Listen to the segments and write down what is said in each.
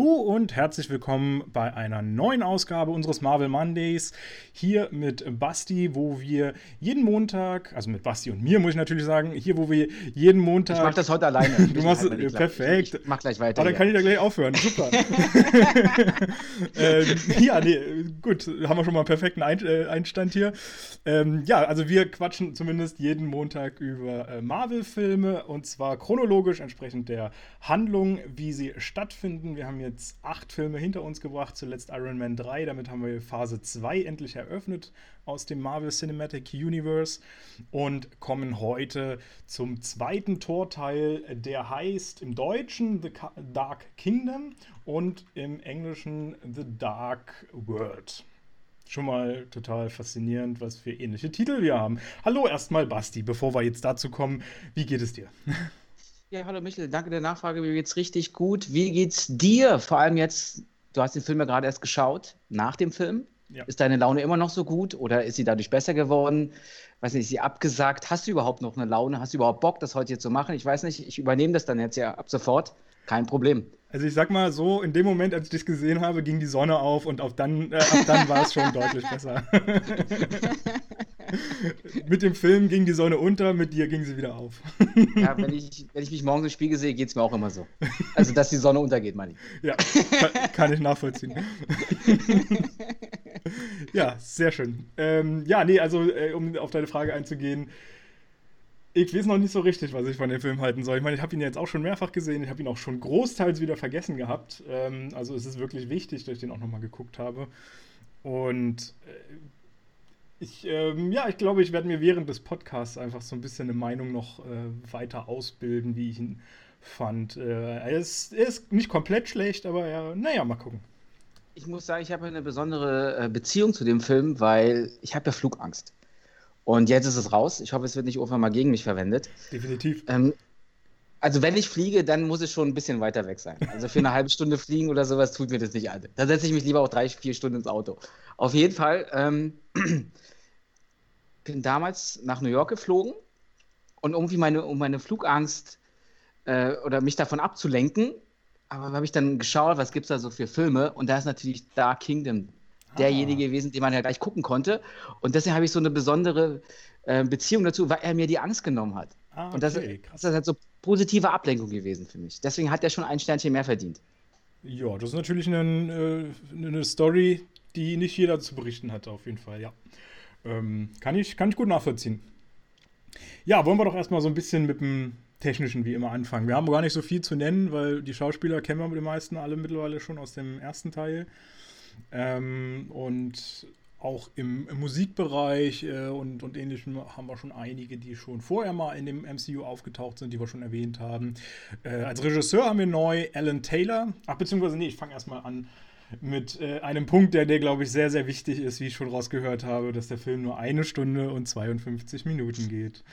Hallo und herzlich willkommen bei einer neuen Ausgabe unseres Marvel Mondays. Hier mit Basti, wo wir jeden Montag, also mit Basti und mir muss ich natürlich sagen, hier, wo wir jeden Montag. Ich mach das heute alleine. du machst halt perfekt. Ich, ich, mach gleich weiter. Aber dann kann ich da gleich aufhören. Super. ähm, ja, nee, gut, haben wir schon mal einen perfekten äh, Einstand hier. Ähm, ja, also wir quatschen zumindest jeden Montag über äh, Marvel-Filme und zwar chronologisch entsprechend der Handlung, wie sie stattfinden. Wir haben jetzt acht Filme hinter uns gebracht, zuletzt Iron Man 3. Damit haben wir Phase 2 endlich eröffnet aus dem Marvel Cinematic Universe und kommen heute zum zweiten Torteil, der heißt im Deutschen The Dark Kingdom und im Englischen The Dark World schon mal total faszinierend, was für ähnliche Titel wir haben. Hallo erstmal Basti, bevor wir jetzt dazu kommen, wie geht es dir? Ja, hallo Michael, danke der Nachfrage. Mir geht's richtig gut. Wie geht's dir? Vor allem jetzt, du hast den Film ja gerade erst geschaut, nach dem Film. Ja. Ist deine Laune immer noch so gut oder ist sie dadurch besser geworden? Weiß nicht, ist sie abgesagt? Hast du überhaupt noch eine Laune? Hast du überhaupt Bock, das heute hier zu machen? Ich weiß nicht, ich übernehme das dann jetzt ja ab sofort. Kein Problem. Also ich sag mal so, in dem Moment, als ich dich gesehen habe, ging die Sonne auf und auf dann, äh, ab dann war es schon deutlich besser. mit dem Film ging die Sonne unter, mit dir ging sie wieder auf. ja, wenn ich, wenn ich mich morgens im Spiegel sehe, geht es mir auch immer so. Also, dass die Sonne untergeht, meine ich. Ja, kann, kann ich nachvollziehen. ja, sehr schön. Ähm, ja, nee, also äh, um auf deine Frage einzugehen, ich weiß noch nicht so richtig, was ich von dem Film halten soll. Ich meine, ich habe ihn jetzt auch schon mehrfach gesehen. Ich habe ihn auch schon großteils wieder vergessen gehabt. Ähm, also es ist wirklich wichtig, dass ich den auch nochmal geguckt habe. Und äh, ich, ähm, ja, ich glaube, ich werde mir während des Podcasts einfach so ein bisschen eine Meinung noch äh, weiter ausbilden, wie ich ihn fand. Äh, er, ist, er ist nicht komplett schlecht, aber ja, naja, mal gucken. Ich muss sagen, ich habe eine besondere äh, Beziehung zu dem Film, weil ich habe ja Flugangst. Und jetzt ist es raus. Ich hoffe, es wird nicht irgendwann mal gegen mich verwendet. Definitiv. Ähm, also wenn ich fliege, dann muss es schon ein bisschen weiter weg sein. Also für eine halbe Stunde fliegen oder sowas tut mir das nicht an. Da setze ich mich lieber auch drei, vier Stunden ins Auto. Auf jeden Fall ähm, bin damals nach New York geflogen und irgendwie meine, um meine Flugangst äh, oder mich davon abzulenken, aber habe ich dann geschaut, was gibt es da so für Filme und da ist natürlich Dark Kingdom derjenige gewesen, den man ja gleich gucken konnte. Und deswegen habe ich so eine besondere äh, Beziehung dazu, weil er mir die Angst genommen hat. Ah, okay, und das, das ist halt so positive Ablenkung gewesen für mich. Deswegen hat er schon ein Sternchen mehr verdient. Ja, das ist natürlich eine, äh, eine Story, die nicht jeder zu berichten hat, auf jeden Fall, ja. Ähm, kann, ich, kann ich gut nachvollziehen. Ja, wollen wir doch erstmal so ein bisschen mit dem Technischen wie immer anfangen. Wir haben gar nicht so viel zu nennen, weil die Schauspieler kennen wir die meisten alle mittlerweile schon aus dem ersten Teil. Ähm, und auch im, im Musikbereich äh, und, und ähnlichem haben wir schon einige, die schon vorher mal in dem MCU aufgetaucht sind, die wir schon erwähnt haben. Äh, als Regisseur haben wir neu Alan Taylor. Ach, beziehungsweise, nee, ich fange erstmal an mit äh, einem Punkt, der, der glaube ich, sehr, sehr wichtig ist, wie ich schon rausgehört habe, dass der Film nur eine Stunde und 52 Minuten geht.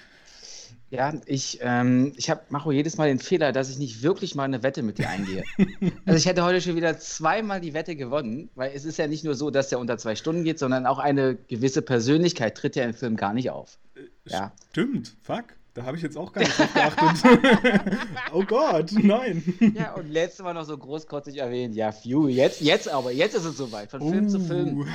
Ja, ich, ähm, ich mache jedes Mal den Fehler, dass ich nicht wirklich mal eine Wette mit dir eingehe. also ich hätte heute schon wieder zweimal die Wette gewonnen, weil es ist ja nicht nur so, dass der unter zwei Stunden geht, sondern auch eine gewisse Persönlichkeit tritt ja im Film gar nicht auf. Äh, ja. Stimmt, fuck. Da habe ich jetzt auch gar nicht drauf geachtet. oh Gott, nein. Ja, und letztes Mal noch so großkotzig erwähnt. Ja, phew, jetzt, jetzt aber, jetzt ist es soweit, von Film uh. zu Film. Uh.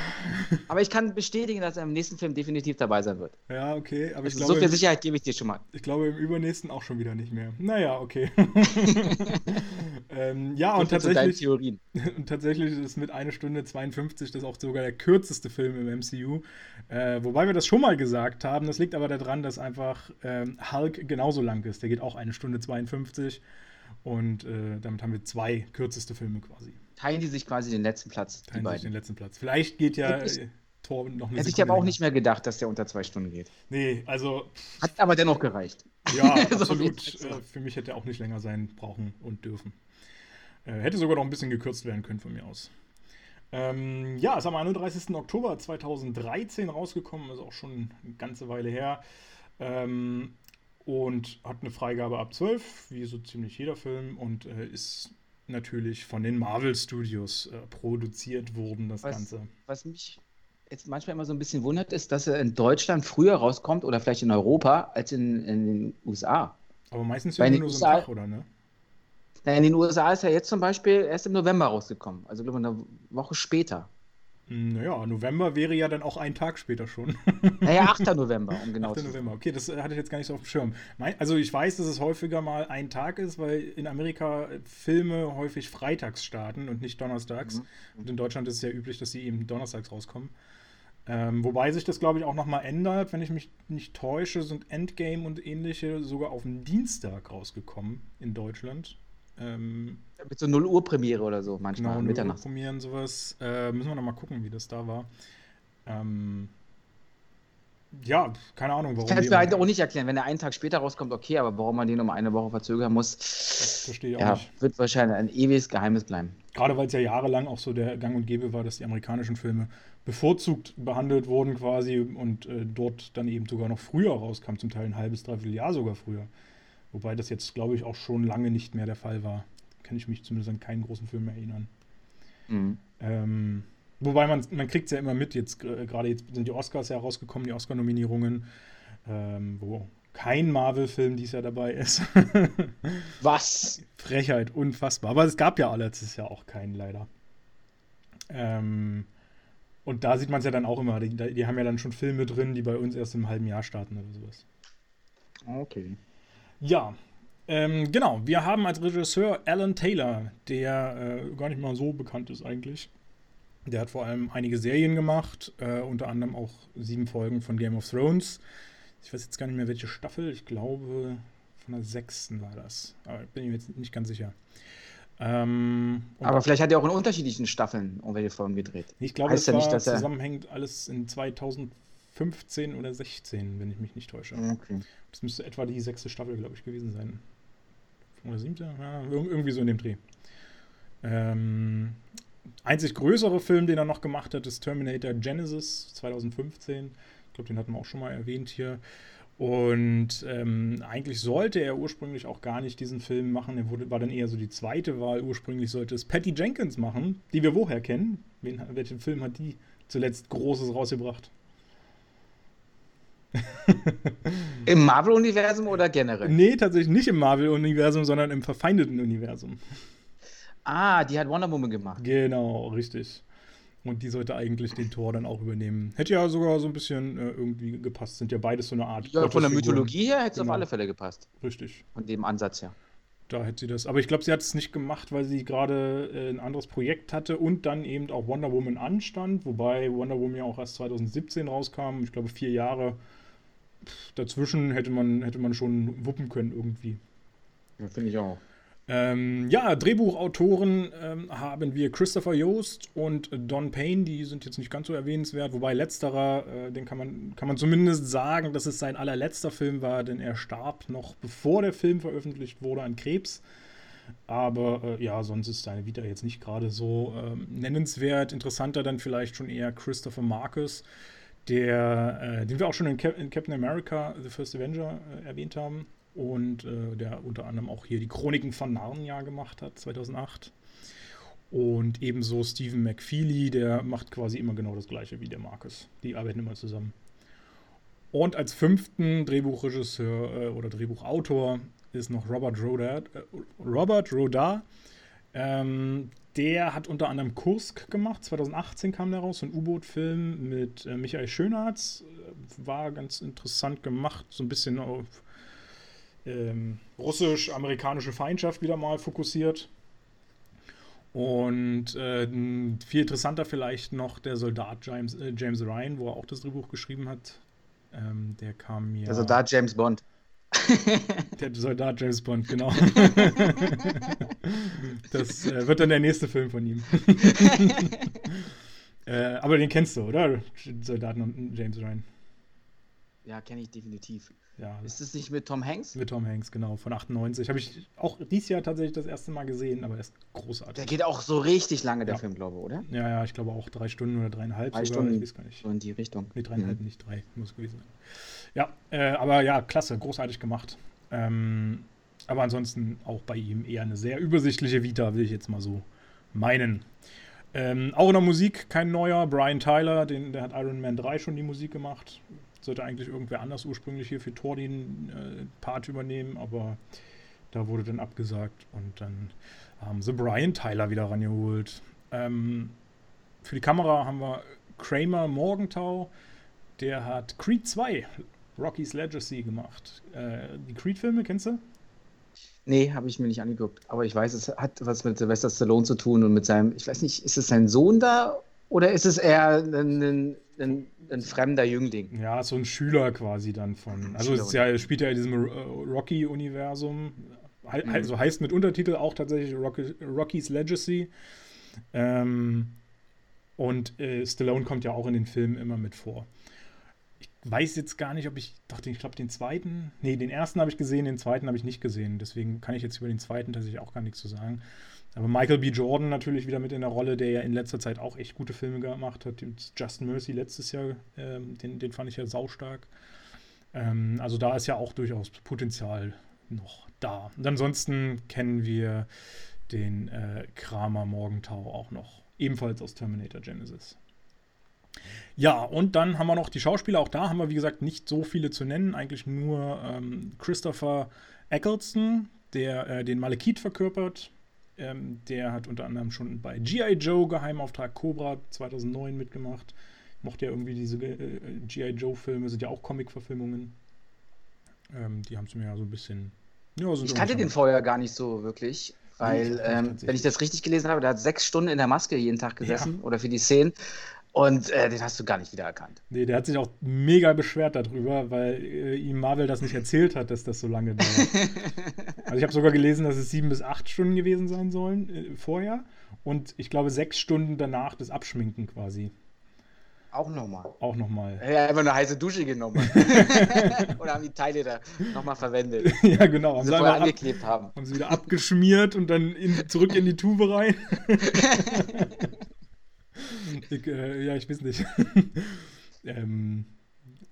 Aber ich kann bestätigen, dass er im nächsten Film definitiv dabei sein wird. Ja, okay. Aber also ich glaube, so viel Sicherheit gebe ich dir schon mal. Ich glaube, im übernächsten auch schon wieder nicht mehr. Naja, okay. ähm, ja, und tatsächlich, und tatsächlich ist mit 1 Stunde 52 das auch sogar der kürzeste Film im MCU. Äh, wobei wir das schon mal gesagt haben. Das liegt aber daran, dass einfach ähm, Hulk genauso lang ist. Der geht auch eine Stunde 52. Und äh, damit haben wir zwei kürzeste Filme quasi. Teilen die sich quasi den letzten Platz? Teilen sich den letzten Platz. Vielleicht geht ja ich, Tor noch eine Hätte ich aber auch nicht mehr gedacht, dass der unter zwei Stunden geht. Nee, also. Hat aber dennoch gereicht. Ja, absolut. so äh, für mich hätte er auch nicht länger sein brauchen und dürfen. Äh, hätte sogar noch ein bisschen gekürzt werden können von mir aus. Ähm, ja, ist am 31. Oktober 2013 rausgekommen, ist auch schon eine ganze Weile her. Ähm, und hat eine Freigabe ab 12, wie so ziemlich jeder Film, und äh, ist natürlich von den Marvel Studios äh, produziert worden, das was, Ganze. Was mich jetzt manchmal immer so ein bisschen wundert, ist, dass er in Deutschland früher rauskommt oder vielleicht in Europa als in, in den USA. Aber meistens ja nur so ein Tag, oder ne? Na, in den USA ist er jetzt zum Beispiel erst im November rausgekommen. Also, glaube ich, eine Woche später. Naja, November wäre ja dann auch ein Tag später schon. Naja, 8. November, um genau 8. zu sein. November, okay, das hatte ich jetzt gar nicht so auf dem Schirm. Also ich weiß, dass es häufiger mal ein Tag ist, weil in Amerika Filme häufig freitags starten und nicht donnerstags. Mhm. Und in Deutschland ist es ja üblich, dass sie eben donnerstags rauskommen. Ähm, wobei sich das, glaube ich, auch nochmal ändert. Wenn ich mich nicht täusche, sind Endgame und ähnliche sogar auf den Dienstag rausgekommen in Deutschland. Ähm, Mit so 0 Uhr Premiere oder so, manchmal Genau, Mitternacht. Mitternacht. sowas. Äh, müssen wir noch mal gucken, wie das da war. Ähm, ja, keine Ahnung, warum. Ich kann es mir halt auch nicht erklären. Wenn er einen Tag später rauskommt, okay, aber warum man den um eine Woche verzögern muss, Das verstehe ich auch ja, nicht. wird wahrscheinlich ein ewiges Geheimnis bleiben. Gerade weil es ja jahrelang auch so der Gang und Gäbe war, dass die amerikanischen Filme bevorzugt behandelt wurden quasi und äh, dort dann eben sogar noch früher rauskam, zum Teil ein halbes, dreiviertel Jahr sogar früher. Wobei das jetzt, glaube ich, auch schon lange nicht mehr der Fall war. Kann ich mich zumindest an keinen großen Film mehr erinnern. Mhm. Ähm, wobei man, man kriegt es ja immer mit, jetzt äh, gerade jetzt sind die Oscars ja rausgekommen, die Oscar-Nominierungen, ähm, wo kein Marvel-Film dies Jahr dabei ist. Was? Frechheit, unfassbar. Aber es gab ja letztes Jahr auch keinen, leider. Ähm, und da sieht man es ja dann auch immer. Die, die haben ja dann schon Filme drin, die bei uns erst im halben Jahr starten oder sowas. Okay. Ja, ähm, genau. Wir haben als Regisseur Alan Taylor, der äh, gar nicht mal so bekannt ist eigentlich. Der hat vor allem einige Serien gemacht, äh, unter anderem auch sieben Folgen von Game of Thrones. Ich weiß jetzt gar nicht mehr, welche Staffel. Ich glaube, von der sechsten war das. Aber bin ich mir jetzt nicht ganz sicher. Ähm, Aber vielleicht hat er auch in unterschiedlichen Staffeln irgendwelche Folgen gedreht. ich glaube, heißt das ja nicht, war dass er- zusammenhängend alles in 2015 oder 16, wenn ich mich nicht täusche. Okay. Das müsste etwa die sechste Staffel, glaube ich, gewesen sein. Oder siebte? Ja, ir- irgendwie so in dem Dreh. Ähm, einzig größere Film, den er noch gemacht hat, ist Terminator Genesis 2015. Ich glaube, den hatten wir auch schon mal erwähnt hier. Und ähm, eigentlich sollte er ursprünglich auch gar nicht diesen Film machen. Er wurde, war dann eher so die zweite Wahl. Ursprünglich sollte es Patty Jenkins machen, die wir woher kennen. Wen, welchen Film hat die zuletzt Großes rausgebracht? Im Marvel-Universum oder generell? Nee, tatsächlich nicht im Marvel-Universum, sondern im verfeindeten Universum. Ah, die hat Wonder Woman gemacht. Genau, richtig. Und die sollte eigentlich den Tor dann auch übernehmen. Hätte ja sogar so ein bisschen äh, irgendwie gepasst. Sind ja beides so eine Art. Ja, von der. Mythologie her hätte es Genau. auf alle Fälle gepasst. Richtig. Von dem Ansatz her. Da hätte sie das. Aber ich glaube, sie hat es nicht gemacht, weil sie gerade äh, ein anderes Projekt hatte und dann eben auch Wonder Woman anstand. Wobei Wonder Woman ja auch erst 2017 rauskam. Ich glaube, vier Jahre dazwischen hätte man, hätte man schon wuppen können irgendwie. Ja, finde ich auch. Ähm, ja, Drehbuchautoren ähm, haben wir Christopher Yost und Don Payne, die sind jetzt nicht ganz so erwähnenswert, wobei letzterer, äh, den kann man, kann man zumindest sagen, dass es sein allerletzter Film war, denn er starb noch bevor der Film veröffentlicht wurde an Krebs. Aber äh, ja, sonst ist seine Vita jetzt nicht gerade so ähm, nennenswert. Interessanter dann vielleicht schon eher Christopher Marcus, der, äh, den wir auch schon in, Cap in Captain America, The First Avenger äh, erwähnt haben und äh, der unter anderem auch hier die Chroniken von Narnia gemacht hat, 2008. Und ebenso Stephen McFeely, der macht quasi immer genau das gleiche wie der Marcus. Die arbeiten immer zusammen. Und als fünften Drehbuchregisseur äh, oder Drehbuchautor ist noch Robert Rodard. Äh, Robert Rodar. Ähm, der hat unter anderem Kursk gemacht. 2018 kam der raus, so ein U-Boot-Film mit äh, Michael Schönhardt. Äh, War ganz interessant gemacht, so ein bisschen auf ähm, russisch-amerikanische Feindschaft wieder mal fokussiert. Und äh, viel interessanter vielleicht noch der Soldat James, äh, James Ryan, wo er auch das Drehbuch geschrieben hat. Ähm, der kam mir. Also da James Bond. Der Soldat James Bond, genau. das äh, wird dann der nächste Film von ihm. äh, aber den kennst du, oder? Soldaten und James Ryan. Ja, kenne ich definitiv. Ja, Ist es nicht mit Tom Hanks? mit Tom Hanks, genau, von 98. Habe ich auch dieses Jahr tatsächlich das erste Mal gesehen, aber er ist Der großartig. geht auch so richtig lange, der Ja. Film, glaube ich, oder? Ja, ja, ich glaube auch drei Stunden oder dreieinhalb Drei sogar. Stunden. Ich weiß gar nicht. So in die Richtung. Nee, dreieinhalb, Mhm. nicht drei, muss gewesen sein. Ja, äh, aber ja, klasse, großartig gemacht. Ähm, aber ansonsten auch bei ihm eher eine sehr übersichtliche Vita, will ich jetzt mal so meinen. Ähm, auch in der Musik kein neuer. Brian Tyler, den, der hat Iron Man 3 schon die Musik gemacht. Sollte eigentlich irgendwer anders ursprünglich hier für Thor den äh, Part übernehmen, aber Da wurde dann abgesagt und dann haben sie Brian Tyler wieder rangeholt. Ähm, für die Kamera haben wir Kramer Morgenthau. Der hat Creed 2, Rocky's Legacy gemacht. Äh, die Creed-Filme, kennst du? Nee, habe ich mir nicht angeguckt. Aber ich weiß, es hat was mit Sylvester Stallone zu tun und mit seinem, ich weiß nicht, ist es sein Sohn da oder ist es eher ein, ein, ein, ein fremder Jüngling? Ja, so ein Schüler quasi dann von. Also es ja, spielt ja in diesem Rocky-Universum. Mhm. Also heißt mit Untertitel auch tatsächlich Rocky, Rocky's Legacy. Ähm, und äh, Stallone kommt ja auch in den Filmen immer mit vor weiß jetzt gar nicht, ob ich, doch, ich glaube, den zweiten, nee, den ersten habe ich gesehen, den zweiten habe ich nicht gesehen. Deswegen kann ich jetzt über den zweiten tatsächlich auch gar nichts zu sagen. Aber Michael B. Jordan natürlich wieder mit in der Rolle, der ja in letzter Zeit auch echt gute Filme gemacht hat. Just Mercy letztes Jahr, ähm, den, den fand ich ja saustark. Ähm, also da ist ja auch durchaus Potenzial noch da. Und ansonsten kennen wir den äh, Kramer Morgenthau auch noch, ebenfalls aus Terminator Genesis. Ja, und dann haben wir noch die Schauspieler. Auch da haben wir, wie gesagt, nicht so viele zu nennen. Eigentlich nur ähm, Christopher Eccleston, der äh, den Malekith verkörpert. Ähm, der hat unter anderem schon bei G.I. Joe Geheimauftrag Cobra 2009 mitgemacht. Mochte ja irgendwie diese äh, G.I. Joe-Filme, sind ja auch Comic-Verfilmungen. Ähm, die haben es mir ja so ein bisschen. Ja, ich kannte den vorher gar nicht so wirklich. Weil, ähm, wenn ich das richtig gelesen habe, der hat sechs Stunden in der Maske jeden Tag gesessen ja. oder für die Szenen. Und äh, den hast du gar nicht wiedererkannt. Nee, der hat sich auch mega beschwert darüber, weil äh, ihm Marvel das nicht erzählt hat, dass das so lange dauert. also ich habe sogar gelesen, dass es sieben bis acht Stunden gewesen sein sollen äh, vorher. Und ich glaube sechs Stunden danach das Abschminken quasi. Auch nochmal. Auch nochmal. Ja, einfach eine heiße Dusche genommen. Oder haben die Teile da nochmal verwendet. ja, genau. Haben sie vorher angeklebt haben. Haben sie wieder abgeschmiert und dann in, zurück in die Tube rein. Ich, äh, ja, ich weiß nicht. ähm,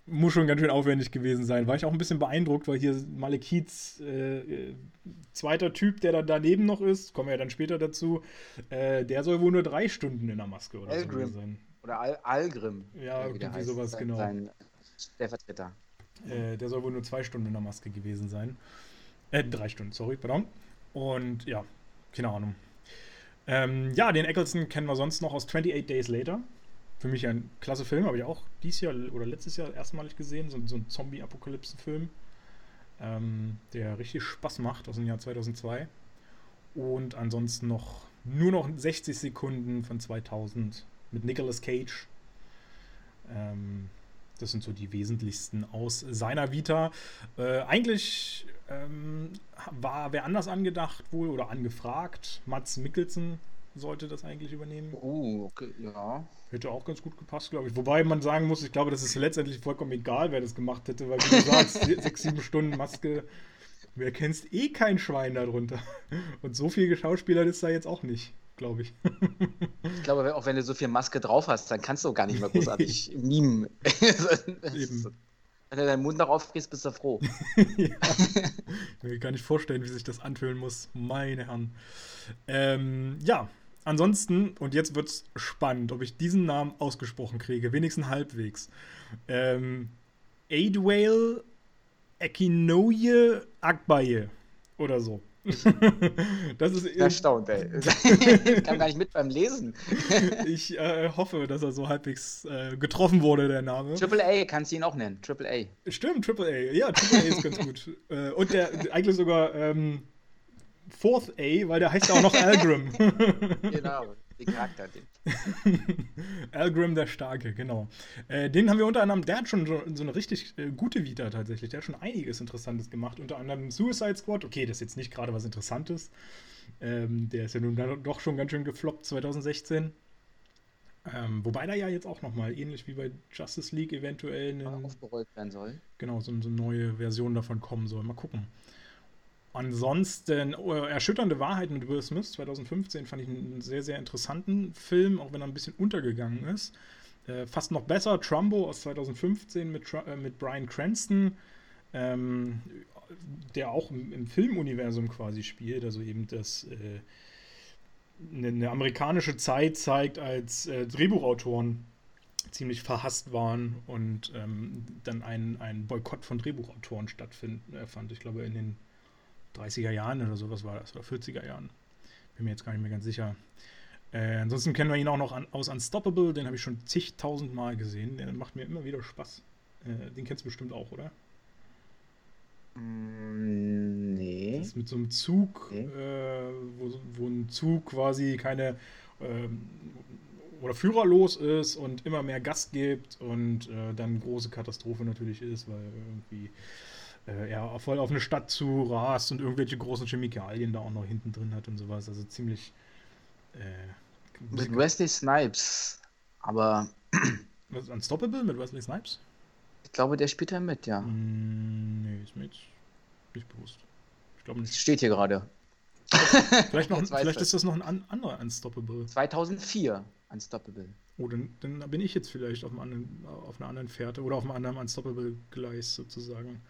muss schon ganz schön aufwendig gewesen sein. War ich auch ein bisschen beeindruckt, weil hier Malekiths äh, zweiter Typ, der da daneben noch ist, kommen wir ja dann später dazu, äh, der soll wohl nur drei Stunden in der Maske oder Algrim. so sein. Oder Al Algrim. Ja, irgendwie heißt, sowas, sein, genau. Sein Stellvertreter. Äh, der soll wohl nur zwei Stunden in der Maske gewesen sein. Äh, drei Stunden, sorry, pardon. Und ja, keine Ahnung. Ähm, ja, den Eccleston kennen wir sonst noch aus 28 Days Later. Für mich ein klasse Film, habe ich auch dieses Jahr oder letztes Jahr erstmalig gesehen. So, so ein Zombie-Apokalypsen-Film, ähm, der richtig Spaß macht aus dem Jahr 2002. Und ansonsten noch nur noch 60 Sekunden von 2000 mit Nicolas Cage. Ähm, das sind so die wesentlichsten aus seiner Vita. Äh, eigentlich ähm, war wer anders angedacht wohl oder angefragt. Mats Mikkelsen sollte das eigentlich übernehmen. Oh, okay, ja. Hätte auch ganz gut gepasst, glaube ich. Wobei man sagen muss, ich glaube, das ist letztendlich vollkommen egal, wer das gemacht hätte, weil wie du sagst, sechs, sieben Stunden Maske, wer kennst eh kein Schwein darunter. Und so viel Schauspieler ist da jetzt auch nicht glaube ich. ich glaube, auch wenn du so viel Maske drauf hast, dann kannst du auch gar nicht mehr großartig mimen. Eben. Wenn du deinen Mund noch aufgehst, bist du froh. ja. Ich kann nicht vorstellen, wie sich das anfühlen muss. Meine Herren. Ähm, ja, ansonsten, und jetzt wird es spannend, ob ich diesen Namen ausgesprochen kriege, wenigstens halbwegs. Ähm, Adwale Ekinoye Akbaye oder so. das ist erstaunt, ey. ich kam gar nicht mit beim Lesen. ich äh, hoffe, dass er so halbwegs äh, getroffen wurde, der Name. Triple A kannst du ihn auch nennen. Triple A. Stimmt, Triple A. Ja, Triple A ist ganz gut. Äh, und der eigentlich sogar ähm, Fourth A, weil der heißt ja auch noch Algrim. genau den Charakter. Algrim der Starke, genau. Äh, den haben wir unter anderem, der hat schon so, so eine richtig äh, gute Vita tatsächlich. Der hat schon einiges Interessantes gemacht. Unter anderem Suicide Squad. Okay, das ist jetzt nicht gerade was Interessantes. Ähm, der ist ja nun doch schon ganz schön gefloppt 2016. Ähm, wobei da ja jetzt auch nochmal, ähnlich wie bei Justice League, eventuell eine, aufgerollt werden soll. Genau, so, so eine neue Version davon kommen soll. Mal gucken. Ansonsten oh, Erschütternde Wahrheit mit Will Smith 2015 fand ich einen sehr, sehr interessanten Film, auch wenn er ein bisschen untergegangen ist. Äh, fast noch besser, Trumbo aus 2015 mit, äh, mit Brian Cranston, ähm, der auch im, im, Filmuniversum quasi spielt, also eben das äh, eine, eine, amerikanische Zeit zeigt, als äh, Drehbuchautoren ziemlich verhasst waren und ähm, dann ein, ein Boykott von Drehbuchautoren stattfand. Äh, ich glaube, in den 30er Jahren oder sowas war das, oder 40er Jahren. Bin mir jetzt gar nicht mehr ganz sicher. Äh, ansonsten kennen wir ihn auch noch an, aus Unstoppable, den habe ich schon zigtausend Mal gesehen. Der macht mir immer wieder Spaß. Äh, den kennst du bestimmt auch, oder? Mm, nee. Das ist mit so einem Zug, okay. äh, wo, wo, ein Zug quasi keine ähm, oder führerlos ist und immer mehr Gas gibt und äh, dann große Katastrophe natürlich ist, weil irgendwie äh, er voll auf eine Stadt zu rast und irgendwelche großen Chemikalien da auch noch hinten drin hat und sowas. Also ziemlich. Äh, mit Wesley Snipes, aber. Was, Unstoppable mit Wesley Snipes? Ich glaube, der spielt da mit, ja. Mm, nee, ist mir jetzt nicht bewusst. Ich glaube nicht. Steht hier gerade. Vielleicht, noch, vielleicht ist das noch ein an, anderer Unstoppable. 2004 Unstoppable. Oh, dann, dann bin ich jetzt vielleicht auf, einem anderen, auf einer anderen Fährte oder auf einem anderen Unstoppable-Gleis sozusagen.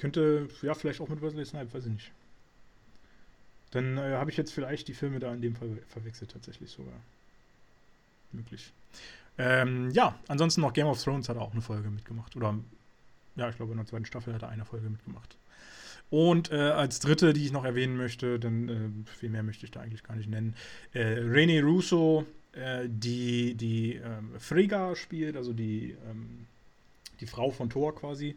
Könnte, ja, vielleicht auch mit Wesley Snipe, weiß ich nicht. Dann äh, habe ich jetzt vielleicht die Filme da in dem Fall verwechselt, tatsächlich sogar. Möglich. Ähm, ja, ansonsten noch Game of Thrones hat auch eine Folge mitgemacht. Oder, ja, ich glaube, in der zweiten Staffel hat er eine Folge mitgemacht. Und äh, als dritte, die ich noch erwähnen möchte, denn äh, viel mehr möchte ich da eigentlich gar nicht nennen, äh, Rene Russo, äh, die, die ähm, Frigga spielt, also die, ähm, die Frau von Thor quasi.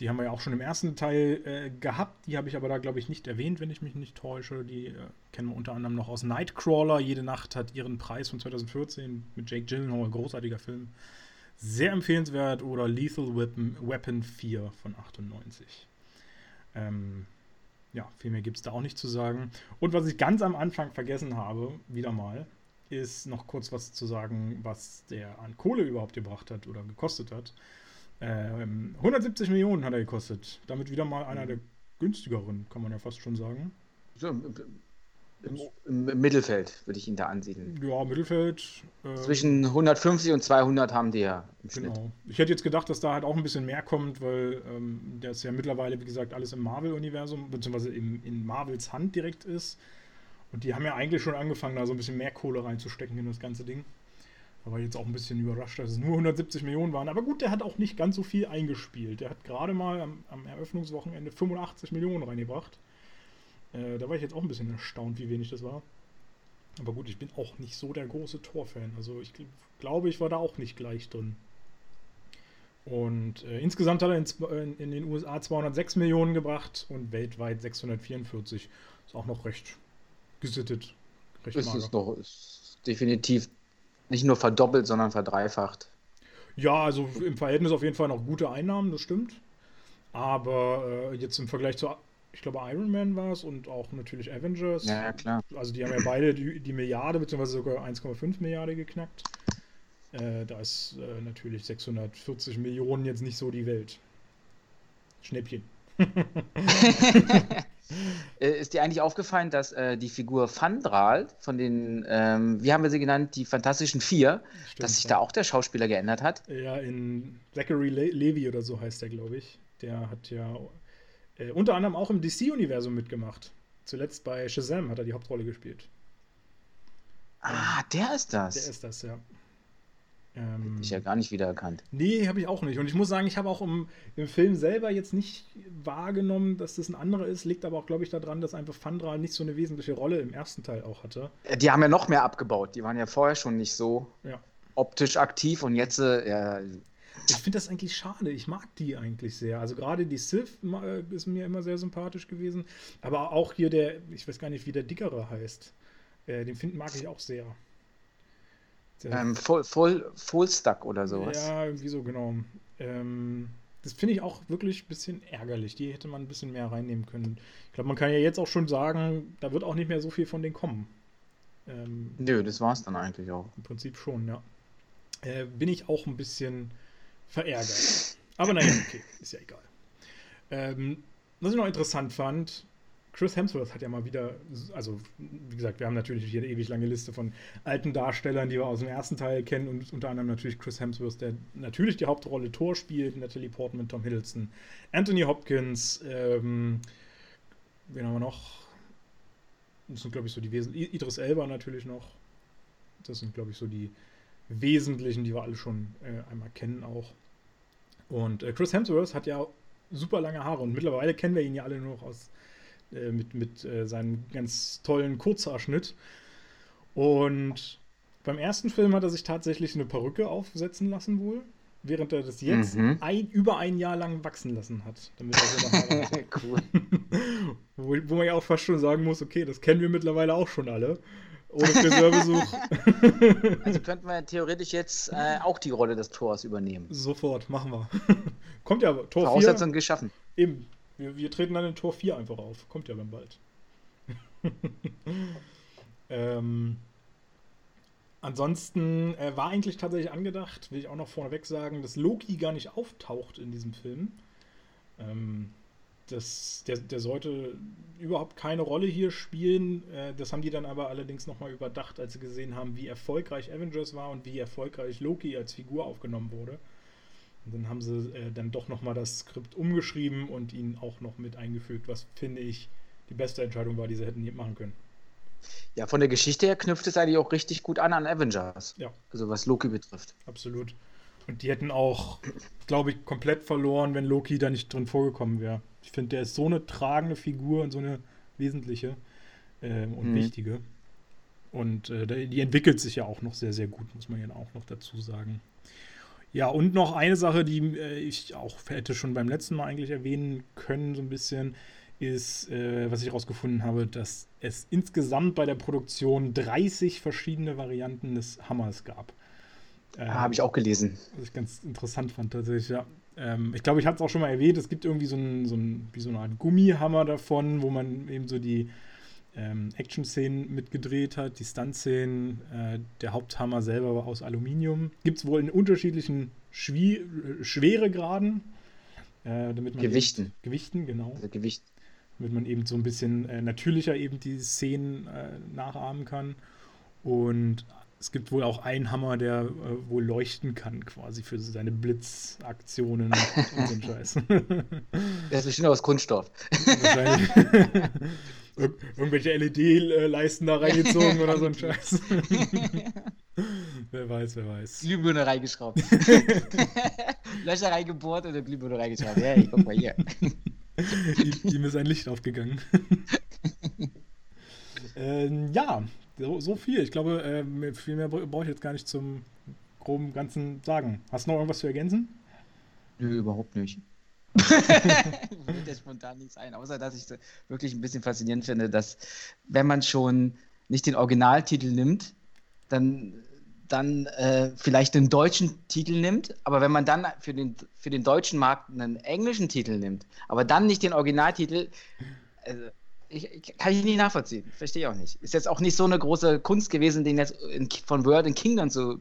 Die haben wir ja auch schon im ersten Teil äh, gehabt. Die habe ich aber da, glaube ich, nicht erwähnt, wenn ich mich nicht täusche. Die äh, kennen wir unter anderem noch aus Nightcrawler. Jede Nacht hat ihren Preis von 2014 mit Jake Gyllenhaal. Großartiger Film. Sehr empfehlenswert. Oder Lethal Weapon, Weapon 4 von 98. Ähm, ja, viel mehr gibt es da auch nicht zu sagen. Und was ich ganz am Anfang vergessen habe, wieder mal, ist noch kurz was zu sagen, was der an Kohle überhaupt gebracht hat oder gekostet hat. Ähm, 170 Millionen hat er gekostet. Damit wieder mal einer der günstigeren, kann man ja fast schon sagen. So, im, im, Mittelfeld würde ich ihn da ansiedeln. Ja, Mittelfeld. Äh, Zwischen 150 und 200 haben die ja im genau. Schnitt. Ich hätte jetzt gedacht, dass da halt auch ein bisschen mehr kommt, weil ähm, das ja mittlerweile, wie gesagt, alles im Marvel-Universum, beziehungsweise in, in Marvels Hand direkt ist. Und die haben ja eigentlich schon angefangen, da so ein bisschen mehr Kohle reinzustecken in das ganze Ding. Da war ich jetzt auch ein bisschen überrascht, dass es nur 170 Millionen waren. Aber gut, der hat auch nicht ganz so viel eingespielt. Der hat gerade mal am, am Eröffnungswochenende 85 Millionen reingebracht. Äh, da war ich jetzt auch ein bisschen erstaunt, wie wenig das war. Aber gut, ich bin auch nicht so der große Tor-Fan. Also ich glaube, ich war da auch nicht gleich drin. Und äh, insgesamt hat er in, in, den USA 206 Millionen gebracht und weltweit 644. Ist auch noch recht gesittet. Recht ist es noch ist definitiv nicht nur verdoppelt, sondern verdreifacht. Ja, also im Verhältnis auf jeden Fall noch gute Einnahmen, das stimmt. Aber äh, jetzt im Vergleich zu ich glaube, Iron Man war es und auch natürlich Avengers. Ja, klar. Also die haben ja beide die, die Milliarde bzw. sogar 1,5 Milliarden geknackt. Äh, da ist äh, natürlich 640 Millionen jetzt nicht so die Welt. Schnäppchen. Äh, ist dir eigentlich aufgefallen, dass äh, die Figur Fandral von den, ähm, wie haben wir sie genannt, die Fantastischen Vier, Stimmt, dass sich ja. da auch der Schauspieler geändert hat? Ja, in Zachary Le Levy oder so heißt der, glaube ich. Der hat ja äh, unter anderem auch im DC-Universum mitgemacht. Zuletzt bei Shazam hat er die Hauptrolle gespielt. Ah, der ist das. Der ist das, ja. Ähm, ich ja gar nicht wiedererkannt. Nee, habe ich auch nicht. Und ich muss sagen, ich habe auch im, im, Film selber jetzt nicht wahrgenommen, dass das ein anderer ist. Liegt aber auch, glaube ich, daran, dass einfach Fandra nicht so eine wesentliche Rolle im ersten Teil auch hatte. Äh, die haben ja noch mehr abgebaut. Die waren ja vorher schon nicht so ja. optisch aktiv und jetzt äh, ja, ich finde das eigentlich schade. Ich mag die eigentlich sehr. Also gerade die Sith äh, ist mir immer sehr sympathisch gewesen. Aber auch hier der, ich weiß gar nicht, wie der Dickere heißt. Äh, den find, mag ich auch sehr. Ähm, full, full, full Stuck oder sowas. Ja, irgendwie so, genau. Ähm, das finde ich auch wirklich ein bisschen ärgerlich. Die hätte man ein bisschen mehr reinnehmen können. Ich glaube, man kann ja jetzt auch schon sagen, da wird auch nicht mehr so viel von denen kommen. Ähm, Nö, das war es dann eigentlich auch. Im Prinzip schon, ja. Äh, bin ich auch ein bisschen verärgert. Aber naja, okay, ist ja egal. Ähm, was ich noch interessant fand, Chris Hemsworth hat ja mal wieder, also wie gesagt, wir haben natürlich hier eine ewig lange Liste von alten Darstellern, die wir aus dem ersten Teil kennen und unter anderem natürlich Chris Hemsworth, der natürlich die Hauptrolle Thor spielt, Natalie Portman, Tom Hiddleston, Anthony Hopkins, ähm, wen haben wir noch? Das sind, glaube ich, so die Wesentlichen. Idris Elba natürlich noch. Das sind, glaube ich, so die Wesentlichen, die wir alle schon äh, einmal kennen auch. Und äh, Chris Hemsworth hat ja super lange Haare und mittlerweile kennen wir ihn ja alle nur noch aus äh, mit, mit äh, seinem ganz tollen Kurzhaarschnitt. Und beim ersten Film hat er sich tatsächlich eine Perücke aufsetzen lassen wohl, während er das jetzt mhm. ein, über ein Jahr lang wachsen lassen hat. Damit er cool. wo, wo man ja auch fast schon sagen muss, okay, das kennen wir mittlerweile auch schon alle. Ohne Friseurbesuch. also könnten wir theoretisch jetzt äh, auch die Rolle des Tors übernehmen. Sofort, machen wir. Kommt ja Tor Voraussetzung 4. geschaffen. Eben. Wir, wir, treten dann in Tor 4 einfach auf. Kommt ja dann bald. ähm, ansonsten äh, war eigentlich tatsächlich angedacht, will ich auch noch vorneweg sagen, dass Loki gar nicht auftaucht in diesem Film. Ähm, das, der, der sollte überhaupt keine Rolle hier spielen. Äh, das haben die dann aber allerdings nochmal überdacht, als sie gesehen haben, wie erfolgreich Avengers war und wie erfolgreich Loki als Figur aufgenommen wurde. Und dann haben sie äh, dann doch nochmal das Skript umgeschrieben und ihn auch noch mit eingefügt, was finde ich die beste Entscheidung war, die sie hätten machen können. Ja, von der Geschichte her knüpft es eigentlich auch richtig gut an an Avengers. Ja. Also was Loki betrifft. Absolut. Und die hätten auch, glaube ich, komplett verloren, wenn Loki da nicht drin vorgekommen wäre. Ich finde, der ist so eine tragende Figur und so eine wesentliche äh, und mhm. wichtige. Und äh, die entwickelt sich ja auch noch sehr, sehr gut, muss man ja auch noch dazu sagen. Ja, und noch eine Sache, die äh, ich auch hätte schon beim letzten Mal eigentlich erwähnen können, so ein bisschen, ist, äh, was ich herausgefunden habe, dass es insgesamt bei der Produktion 30 verschiedene Varianten des Hammers gab. Ähm, habe ich auch gelesen. Was ich ganz interessant fand tatsächlich, ja. Ähm, ich glaube, ich hatte es auch schon mal erwähnt, es gibt irgendwie so, ein, so, ein, wie so eine Art Gummihammer davon, wo man eben so die ähm, Action-Szenen mitgedreht hat, die Stunt-Szenen. Äh, der Haupthammer selber war aus Aluminium. Gibt es wohl in unterschiedlichen Schwie äh, Schweregraden. Äh, damit man Gewichten. Eben, Gewichten, genau. Also Gewicht. Damit man eben so ein bisschen äh, natürlicher eben die Szenen äh, nachahmen kann. Und es gibt wohl auch einen Hammer, der äh, wohl leuchten kann, quasi für seine Blitzaktionen und so ein Scheiß. Der ist bestimmt aus Kunststoff. Wahrscheinlich. Ir irgendwelche LED-Leisten da reingezogen oder so ein Scheiß. wer weiß, wer weiß. Glühbirne reingeschraubt. Löcher reingebohrt oder Glühbirne reingeschraubt. Hey, guck mal hier. Ihm ist ein Licht aufgegangen. ähm, ja, so, so, viel. Ich glaube, äh, viel mehr brauche ich jetzt gar nicht zum groben Ganzen sagen. Hast du noch irgendwas zu ergänzen? Nö, überhaupt nicht. Mir fällt spontan nichts ein, außer dass ich es wirklich ein bisschen faszinierend finde, dass wenn man schon nicht den Originaltitel nimmt, dann, dann äh, vielleicht den deutschen Titel nimmt, aber wenn man dann für den, für den deutschen Markt einen englischen Titel nimmt, aber dann nicht den Originaltitel, also ich, ich, kann ich nicht nachvollziehen. Verstehe ich auch nicht. Ist jetzt auch nicht so eine große Kunst gewesen, den jetzt in, von Word in Kingdom zu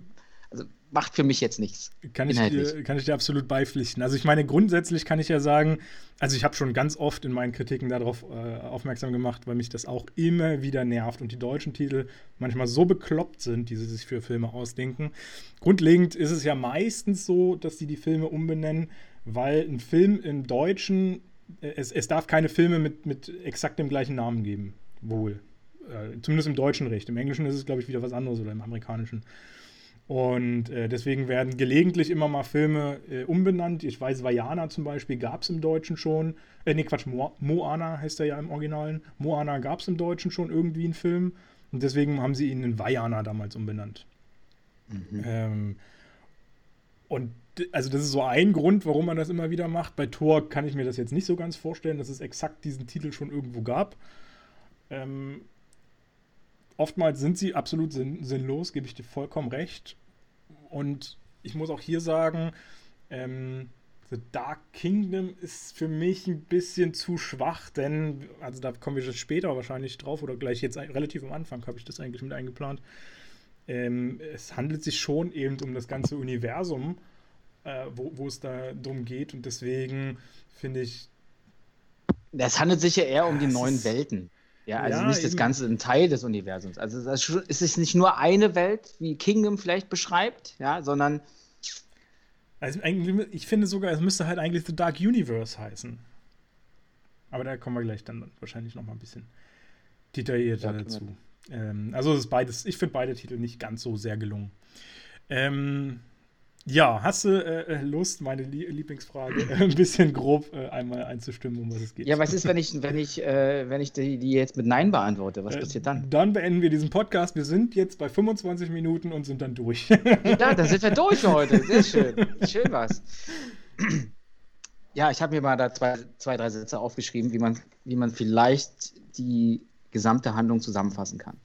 macht für mich jetzt nichts. Kann ich, dir, kann ich dir absolut beipflichten. Also ich meine, grundsätzlich kann ich ja sagen, also ich habe schon ganz oft in meinen Kritiken darauf äh, aufmerksam gemacht, weil mich das auch immer wieder nervt und die deutschen Titel manchmal so bekloppt sind, die sie sich für Filme ausdenken. Grundlegend ist es ja meistens so, dass sie die Filme umbenennen, weil ein Film im Deutschen, äh, es, es darf keine Filme mit, mit exakt dem gleichen Namen geben. Wohl. Äh, zumindest im deutschen Recht. Im Englischen ist es, glaube ich, wieder was anderes oder im amerikanischen. Und äh, deswegen werden gelegentlich immer mal Filme äh, umbenannt. Ich weiß, Vajana zum Beispiel gab es im Deutschen schon. Äh, nee, Quatsch, Mo Moana heißt er ja im Originalen. Moana gab es im Deutschen schon irgendwie einen Film. Und deswegen haben sie ihn in Vajana damals umbenannt. Mhm. Ähm, und also das ist so ein Grund, warum man das immer wieder macht. Bei Thor kann ich mir das jetzt nicht so ganz vorstellen, dass es exakt diesen Titel schon irgendwo gab. Ähm, oftmals sind sie absolut sinn sinnlos, gebe ich dir vollkommen recht. Und ich muss auch hier sagen, ähm, The Dark Kingdom ist für mich ein bisschen zu schwach, denn, also da kommen wir später wahrscheinlich drauf oder gleich jetzt relativ am Anfang habe ich das eigentlich mit eingeplant. Ähm, es handelt sich schon eben um das ganze Universum, äh, wo, wo es da drum geht und deswegen finde ich. Es handelt sich ja eher um die neuen Welten. Ja, also ja, nicht eben. das Ganze ein Teil des Universums. Also es ist nicht nur eine Welt, wie Kingdom vielleicht beschreibt, ja, sondern. Also ich finde sogar, es müsste halt eigentlich The Dark Universe heißen. Aber da kommen wir gleich dann wahrscheinlich noch mal ein bisschen detaillierter ja, dazu. Ähm, also es ist beides, ich finde beide Titel nicht ganz so sehr gelungen. Ähm, Ja, hast du äh, Lust, meine Lieblingsfrage, äh, ein bisschen grob äh, einmal einzustimmen, um was es geht? Ja, was ist, wenn ich, wenn ich, äh, wenn ich die, die, jetzt mit Nein beantworte? Was äh, passiert dann? Dann beenden wir diesen Podcast. Wir sind jetzt bei 25 Minuten und sind dann durch. ja, da sind wir durch heute. Sehr schön. Schön was. Ja, ich habe mir mal da zwei, zwei, drei Sätze aufgeschrieben, wie man, wie man vielleicht die gesamte Handlung zusammenfassen kann.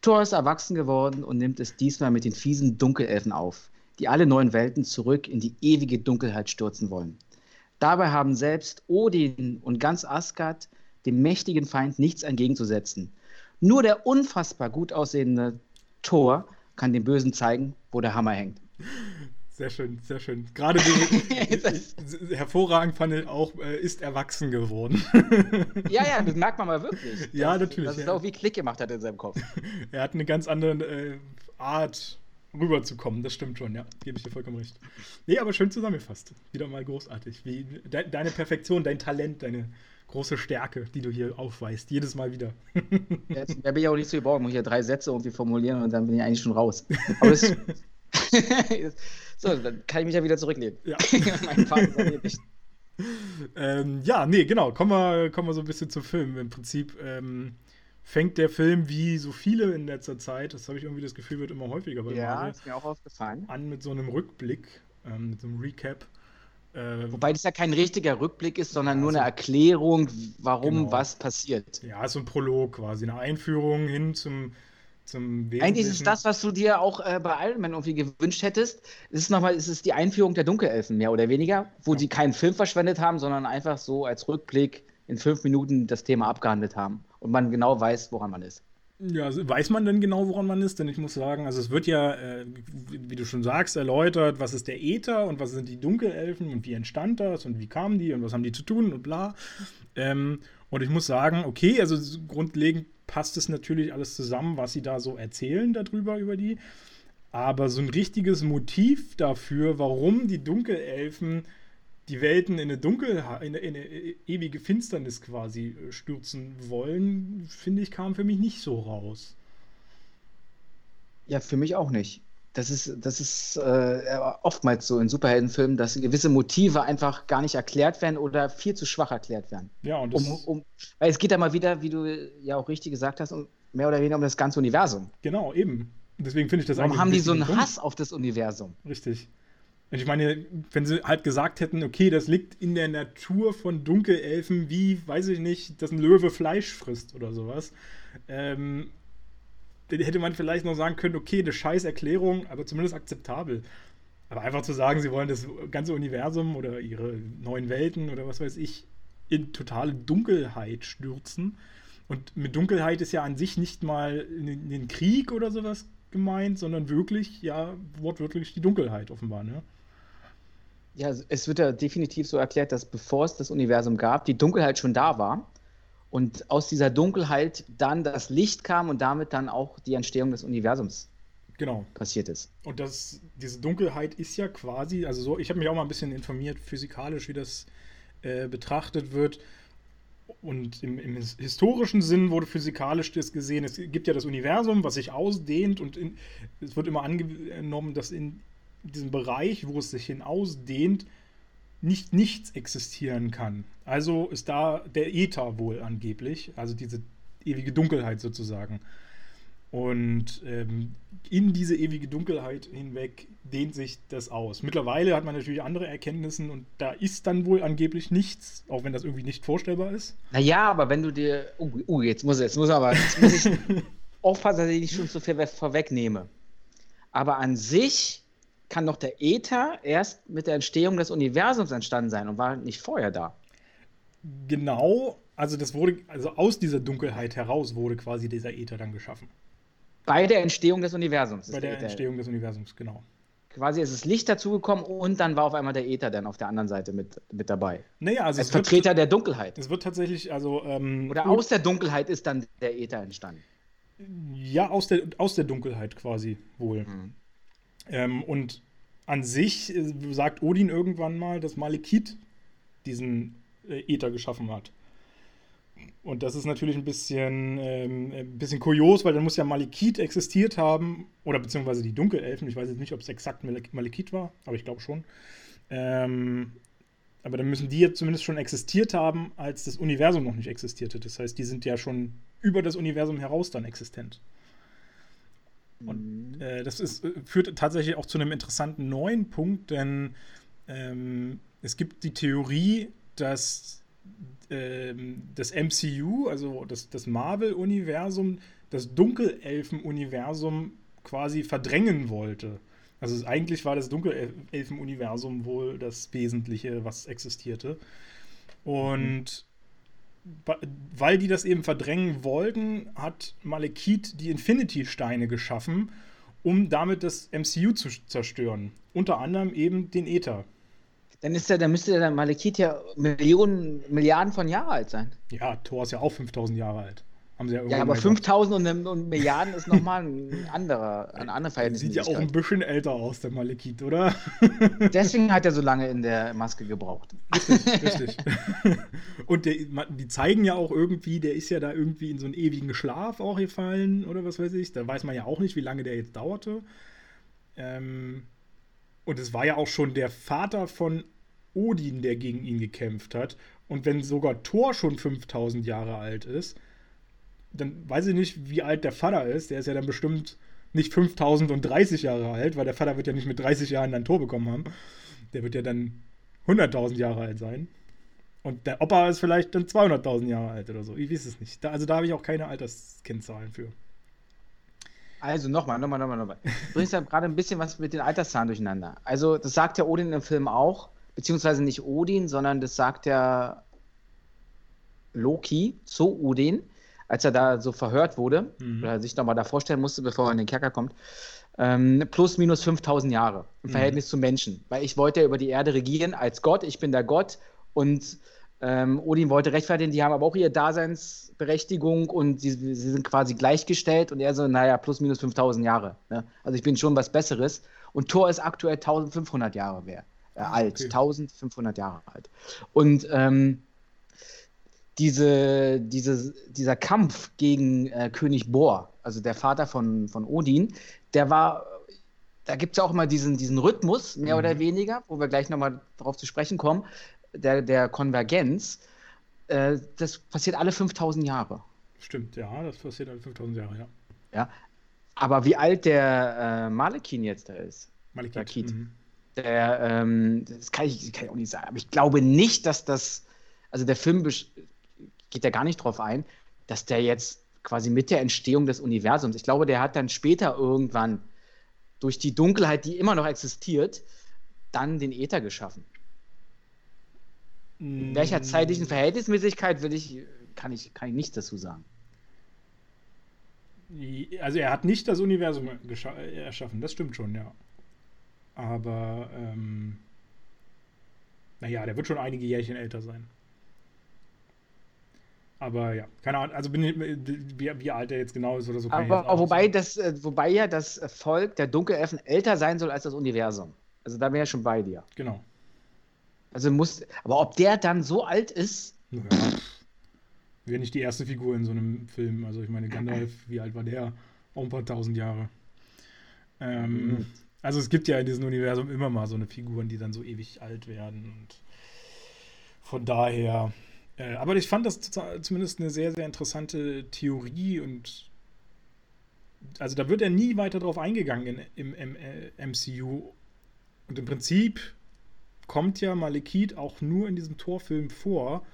Thor ist erwachsen geworden und nimmt es diesmal mit den fiesen Dunkelelfen auf die alle neuen Welten zurück in die ewige Dunkelheit stürzen wollen. Dabei haben selbst Odin und ganz Asgard dem mächtigen Feind nichts entgegenzusetzen. Nur der unfassbar gut aussehende Thor kann dem Bösen zeigen, wo der Hammer hängt. Sehr schön, sehr schön. Gerade die, hervorragend fand ich auch, äh, ist erwachsen geworden. ja, ja, das merkt man mal wirklich. Ja, natürlich. Dass ja. es auch wie Klick gemacht hat in seinem Kopf. er hat eine ganz andere äh, Art rüberzukommen. Das stimmt schon, ja. Gebe ich dir vollkommen recht. Nee, aber schön zusammengefasst. Wieder mal großartig. Wie de deine Perfektion, dein Talent, deine große Stärke, die du hier aufweist. Jedes Mal wieder. Jetzt, da bin ich auch nicht so gebraucht. Ich muss hier drei Sätze irgendwie formulieren und dann bin ich eigentlich schon raus. Aber das, so, dann kann ich mich ja wieder zurücklehnen. Ja. mein Vater ist erledigt. Ähm, ja, nee, genau. Kommen wir, kommen wir so ein bisschen zum Film. Im Prinzip ähm, fängt der Film wie so viele in letzter Zeit, das habe ich irgendwie das Gefühl, wird immer häufiger bei Ja, Marvel, ist mir auch aufgefallen. An mit so einem Rückblick, ähm, mit so einem Recap. Äh, Wobei das ja kein richtiger Rückblick ist, sondern ja, nur eine Erklärung, warum genau. was passiert. Ja, so ein Prolog quasi, eine Einführung hin zum, zum Eigentlich ist es das, was du dir auch äh, bei Iron Man irgendwie gewünscht hättest. Es ist nochmal, es ist die Einführung der Dunkelelfen, mehr oder weniger, wo ja. die keinen Film verschwendet haben, sondern einfach so als Rückblick in fünf Minuten das Thema abgehandelt haben und man genau weiß, woran man ist. Ja, also weiß man denn genau, woran man ist? Denn ich muss sagen, also es wird ja, äh, wie du schon sagst, erläutert, was ist der Äther und was sind die Dunkelelfen und wie entstand das und wie kamen die und was haben die zu tun und bla. Ähm, und ich muss sagen, okay, also grundlegend passt es natürlich alles zusammen, was sie da so erzählen darüber, über die. Aber so ein richtiges Motiv dafür, warum die Dunkelelfen die Welten in eine Dunkelheit, in, in eine, ewige Finsternis quasi äh, stürzen wollen, finde ich, kam für mich nicht so raus. Ja, für mich auch nicht. Das ist, das ist äh, oftmals so in Superheldenfilmen, dass gewisse Motive einfach gar nicht erklärt werden oder viel zu schwach erklärt werden. Ja, und um, um, Weil es geht ja mal wieder, wie du ja auch richtig gesagt hast, um, mehr oder weniger um das ganze Universum. Genau, eben. Deswegen finde ich das Warum haben die so einen Hass auf das Universum? Richtig. Ich meine, wenn sie halt gesagt hätten, okay, das liegt in der Natur von Dunkelelfen, wie, weiß ich nicht, dass ein Löwe Fleisch frisst oder sowas, ähm, dann hätte man vielleicht noch sagen können, okay, eine scheiß Erklärung, aber zumindest akzeptabel. Aber einfach zu sagen, sie wollen das ganze Universum oder ihre neuen Welten oder was weiß ich in totale Dunkelheit stürzen. Und mit Dunkelheit ist ja an sich nicht mal ein Krieg oder sowas gemeint, sondern wirklich, ja, wortwörtlich die Dunkelheit offenbar, ne? Ja, es wird ja definitiv so erklärt, dass bevor es das Universum gab, die Dunkelheit schon da war und aus dieser Dunkelheit dann das Licht kam und damit dann auch die Entstehung des Universums genau. passiert ist. Und das, diese Dunkelheit ist ja quasi, also so, ich habe mich auch mal ein bisschen informiert, physikalisch, wie das äh, betrachtet wird. Und im, im, historischen Sinn wurde physikalisch das gesehen, es gibt ja das Universum, was sich ausdehnt und in, es wird immer angenommen, dass in diesem Bereich, wo es sich hinausdehnt, nicht nichts existieren kann. Also ist da der Äther wohl angeblich, also diese ewige Dunkelheit sozusagen. Und ähm, in diese ewige Dunkelheit hinweg dehnt sich das aus. Mittlerweile hat man natürlich andere Erkenntnisse und da ist dann wohl angeblich nichts, auch wenn das irgendwie nicht vorstellbar ist. Naja, aber wenn du dir. Oh, oh jetzt muss jetzt muss aber jetzt muss ich aufpassen, dass ich nicht schon zu viel vorwegnehme. Aber an sich kann doch der Äther erst mit der Entstehung des Universums entstanden sein und war nicht vorher da. Genau, also das wurde, also aus dieser Dunkelheit heraus wurde quasi dieser Äther dann geschaffen. Bei der Entstehung des Universums. Bei der, der Entstehung des Universums, genau. Quasi ist es Licht dazugekommen und dann war auf einmal der Äther dann auf der anderen Seite mit, mit dabei. Naja, also Als Vertreter wird, der Dunkelheit. Es wird tatsächlich, also. Ähm, Oder aus der Dunkelheit ist dann der Äther entstanden. Ja, aus der, aus der Dunkelheit quasi wohl. Mhm. Ähm, und an sich äh, sagt Odin irgendwann mal, dass Malekith diesen äh, Äther geschaffen hat. Und das ist natürlich ein bisschen, ähm, ein bisschen kurios, weil dann muss ja Malekith existiert haben, oder beziehungsweise die Dunkelelfen. Ich weiß jetzt nicht, ob es exakt Malekith war, aber ich glaube schon. Ähm, aber dann müssen die ja zumindest schon existiert haben, als das Universum noch nicht existierte. Das heißt, die sind ja schon über das Universum heraus dann existent. Und mhm. äh, das ist, führt tatsächlich auch zu einem interessanten neuen Punkt, denn ähm, es gibt die Theorie, dass ähm, das MCU, also das, das Marvel-Universum, das Dunkelelfen-Universum quasi verdrängen wollte. Also eigentlich war das Dunkelelfen-Universum wohl das Wesentliche, was existierte. Und weil die das eben verdrängen wollten, hat Malekith die Infinity-Steine geschaffen, um damit das MCU zu zerstören. Unter anderem eben den Äther. Dann ist der, dann müsste der Malekith ja Millionen, Milliarden von Jahren alt sein. Ja, Thor ist ja auch 5000 Jahre alt. Haben sie ja, ja aber 5000 und, und, Milliarden ist nochmal ein anderer, ein anderer Verhältnis. Sieht ja auch ein bisschen älter aus, der Malekith, oder? Deswegen hat er so lange in der Maske gebraucht. Richtig, richtig. Und der, die zeigen ja auch irgendwie, der ist ja da irgendwie in so einen ewigen Schlaf auch gefallen, oder was weiß ich. Da weiß man ja auch nicht, wie lange der jetzt dauerte. Ähm, und es war ja auch schon der Vater von Odin, der gegen ihn gekämpft hat. Und wenn sogar Thor schon 5000 Jahre alt ist, dann weiß ich nicht, wie alt der Vater ist. Der ist ja dann bestimmt nicht 5030 Jahre alt, weil der Vater wird ja nicht mit 30 Jahren dann Tor bekommen haben. Der wird ja dann 100.000 Jahre alt sein. Und der Opa ist vielleicht dann 200.000 Jahre alt oder so. Ich weiß es nicht. Da, also da habe ich auch keine Alterskennzahlen für. Also nochmal, nochmal, nochmal, nochmal. Du bringst ja gerade ein bisschen was mit den Alterszahlen durcheinander. Also das sagt ja Odin im Film auch, beziehungsweise nicht Odin, sondern das sagt ja Loki zu Odin als er da so verhört wurde, mhm. oder sich nochmal da vorstellen musste, bevor er in den Kerker kommt, ähm, plus minus 5000 Jahre im mhm. Verhältnis zu Menschen. Weil ich wollte ja über die Erde regieren als Gott, ich bin der Gott und ähm, Odin wollte rechtfertigen, die haben aber auch ihre Daseinsberechtigung und sie, sie, sind quasi gleichgestellt und er so, naja, plus minus 5000 Jahre. Ne? Also ich bin schon was Besseres. Und Thor ist aktuell 1500 Jahre wär, äh, alt, okay. 1500 Jahre alt. Und ähm, diese, diese, dieser Kampf gegen äh, König Bor, also der Vater von, von Odin, der war, da gibt es ja auch immer diesen, diesen Rhythmus, mehr mhm. oder weniger, wo wir gleich nochmal darauf zu sprechen kommen, der, der Konvergenz. Äh, das passiert alle 5000 Jahre. Stimmt, ja, das passiert alle 5000 Jahre, ja. Ja, aber wie alt der äh, Malekin jetzt da ist, Malekith. Mhm. der, ähm, das kann ich, kann ich auch nicht sagen, aber ich glaube nicht, dass das, also der Film geht er gar nicht drauf ein, dass der jetzt quasi mit der Entstehung des Universums, ich glaube, der hat dann später irgendwann durch die Dunkelheit, die immer noch existiert, dann den Äther geschaffen. In welcher mm. zeitlichen Verhältnismäßigkeit will ich, kann ich, kann ich nichts dazu sagen. Also er hat nicht das Universum erschaffen, das stimmt schon, ja. Aber ähm, naja, der wird schon einige Jährchen älter sein. Aber ja, keine Ahnung, also bin ich, wie, wie alt er jetzt genau ist oder so. Aber wobei, das, äh, wobei ja das Volk der Dunkelelfen älter sein soll als das Universum. Also da wäre ja schon bei dir. Genau. Also muss, aber ob der dann so alt ist? Ja. Wäre nicht die erste Figur in so einem Film. Also ich meine, Gandalf, wie alt war der? Auch ein paar tausend Jahre. Ähm, mhm. Also es gibt ja in diesem Universum immer mal so eine Figuren, die dann so ewig alt werden. Und von daher äh, aber ich fand das zumindest eine sehr, sehr interessante Theorie und also da wird er nie weiter drauf eingegangen in, im, im äh, MCU. Und im Prinzip kommt ja Malekith auch nur in diesem Torfilm vor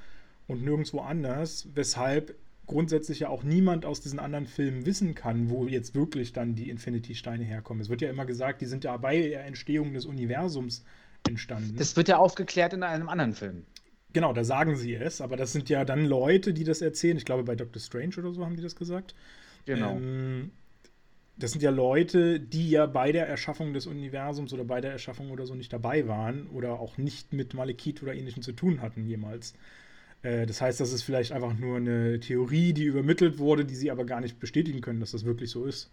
und nirgendwo anders, weshalb grundsätzlich ja auch niemand aus diesen anderen Filmen wissen kann, wo jetzt wirklich dann die Infinity-Steine herkommen. Es wird ja immer gesagt, die sind ja bei der Entstehung des Universums entstanden. Das wird ja aufgeklärt in einem anderen Film. Genau, da sagen sie es, aber das sind ja dann Leute, die das erzählen. Ich glaube, bei Doctor Strange oder so haben die das gesagt. Genau. Ähm, das sind ja Leute, die ja bei der Erschaffung des Universums oder bei der Erschaffung oder so nicht dabei waren oder auch nicht mit Malekith oder ähnlichem zu tun hatten jemals. Äh, das heißt, das ist vielleicht einfach nur eine Theorie, die übermittelt wurde, die sie aber gar nicht bestätigen können, dass das wirklich so ist.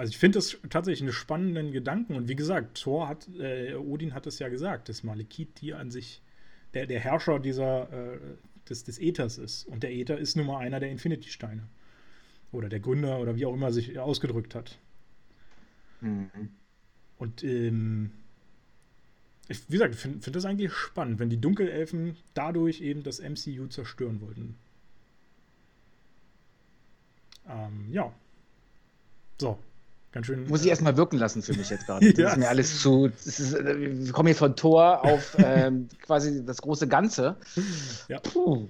Also ich finde das tatsächlich einen spannenden Gedanken. Und wie gesagt, Thor hat, äh, Odin hat es ja gesagt, dass Malekith die an sich, der, der Herrscher dieser, äh, des, des Äthers ist. Und der Äther ist nun mal einer der Infinity-Steine. Oder der Gründer oder wie auch immer sich ausgedrückt hat. Mhm. Und ähm, ich, wie gesagt, ich finde find das eigentlich spannend, wenn die Dunkelelfen dadurch eben das MCU zerstören wollten. Ähm, ja. So, Ganz schön. Muss ich äh, erstmal wirken lassen für mich jetzt gerade. Das ja. ist mir alles zu. Ist, äh, wir kommen hier von Tor auf ähm, quasi das große Ganze. Ja. Puh.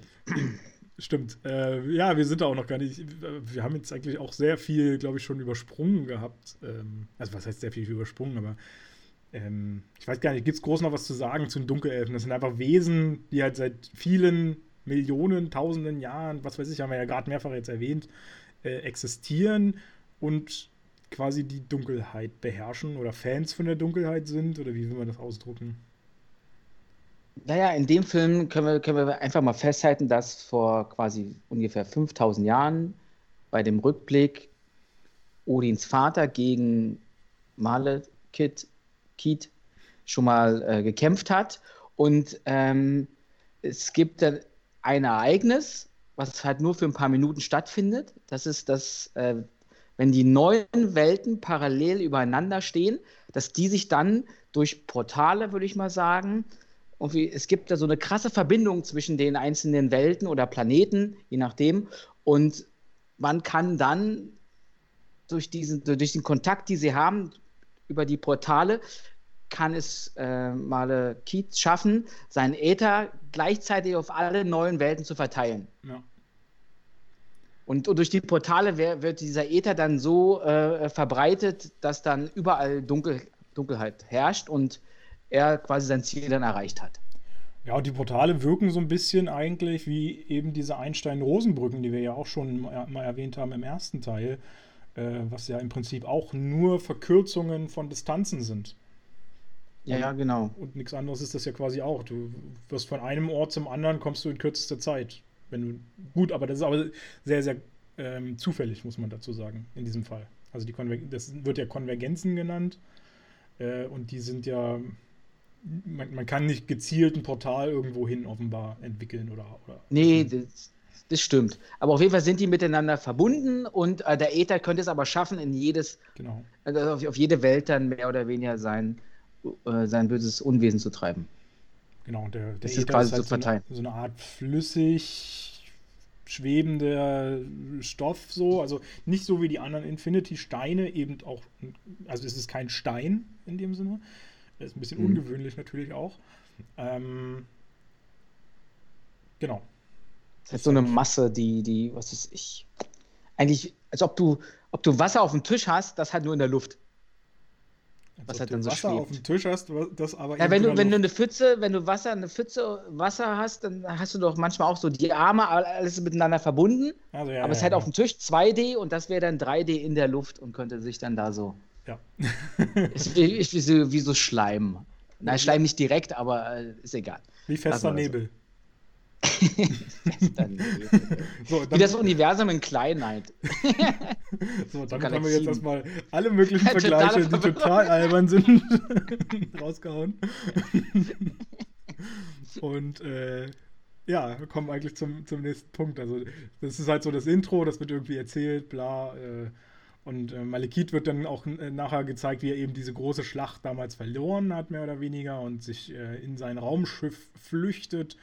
Stimmt. Äh, ja, wir sind da auch noch gar nicht. Wir haben jetzt eigentlich auch sehr viel, glaube ich, schon übersprungen gehabt. Ähm, also, was heißt sehr viel übersprungen, aber ähm, ich weiß gar nicht, gibt es groß noch was zu sagen zu den Dunkelelfen? Das sind einfach Wesen, die halt seit vielen Millionen, tausenden Jahren, was weiß ich, haben wir ja gerade mehrfach jetzt erwähnt, äh, existieren und quasi die Dunkelheit beherrschen oder Fans von der Dunkelheit sind? Oder wie will man das ausdrucken? Naja, in dem Film können wir, können wir einfach mal festhalten, dass vor quasi ungefähr 5000 Jahren bei dem Rückblick Odins Vater gegen Malekith Kit schon mal äh, gekämpft hat. Und ähm, es gibt dann ein Ereignis, was halt nur für ein paar Minuten stattfindet. Das ist das äh, wenn die neuen Welten parallel übereinander stehen, dass die sich dann durch Portale, würde ich mal sagen, irgendwie, es gibt da so eine krasse Verbindung zwischen den einzelnen Welten oder Planeten, je nachdem. Und man kann dann durch diesen, durch den Kontakt, die sie haben, über die Portale, kann es äh, Male Keats schaffen, seinen Äther gleichzeitig auf alle neuen Welten zu verteilen. Ja. Und, und, durch die Portale wird dieser Äther dann so äh, verbreitet, dass dann überall Dunkel, Dunkelheit herrscht und er quasi sein Ziel dann erreicht hat. Ja, und die Portale wirken so ein bisschen eigentlich wie eben diese Einstein-Rosenbrücken, die wir ja auch schon mal erwähnt haben im ersten Teil, äh, was ja im Prinzip auch nur Verkürzungen von Distanzen sind. Ja, ja, genau. Und nichts anderes ist das ja quasi auch. Du wirst von einem Ort zum anderen, kommst du in kürzester Zeit. Wenn du, gut, aber das ist aber sehr, sehr ähm, zufällig, muss man dazu sagen, in diesem Fall. Also die Konver das wird ja Konvergenzen genannt äh, und die sind ja, man, man, kann nicht gezielt ein Portal irgendwo hin offenbar entwickeln oder. oder nee, das, das, stimmt. Aber auf jeden Fall sind die miteinander verbunden und äh, der Äther könnte es aber schaffen, in jedes, genau. also auf, auf, jede Welt dann mehr oder weniger sein, äh, sein böses Unwesen zu treiben. Genau, der, der das ist quasi halt zu verteilen. So eine, so eine Art flüssig schwebender Stoff so, also nicht so wie die anderen Infinity-Steine, eben auch, also es ist kein Stein in dem Sinne, das ist ein bisschen mhm. ungewöhnlich natürlich auch. Ähm, genau. Das ist so eine Masse, die, die, was ist ich, eigentlich, als ob du, ob du Wasser auf dem Tisch hast, das halt nur in der Luft was halt dann so Wasser schwebt. auf dem Tisch hast, das aber ja, wenn du wenn du eine Pfütze, wenn du Wasser eine Pfütze Wasser hast, dann hast du doch manchmal auch so die Arme alles miteinander verbunden. Also, ja, aber es ist halt ja. auf dem Tisch 2D und das wäre dann 3D in der Luft und könnte sich dann da so. Ja. ist wie, wie, so, wie so Schleim. Nein, Schleim nicht direkt, aber äh, ist egal. Wie fester Nebel. So. Wie das Universum in Kleinheit. so, damit haben wir jetzt erstmal alle möglichen Vergleiche, die total albern sind, rausgehauen. Und äh, ja, wir kommen eigentlich zum, zum nächsten Punkt. Also, das ist halt so das Intro, das wird irgendwie erzählt, bla. Äh, und äh, Malekith wird dann auch äh, nachher gezeigt, wie er eben diese große Schlacht damals verloren hat, mehr oder weniger, und sich äh, in sein Raumschiff flüchtet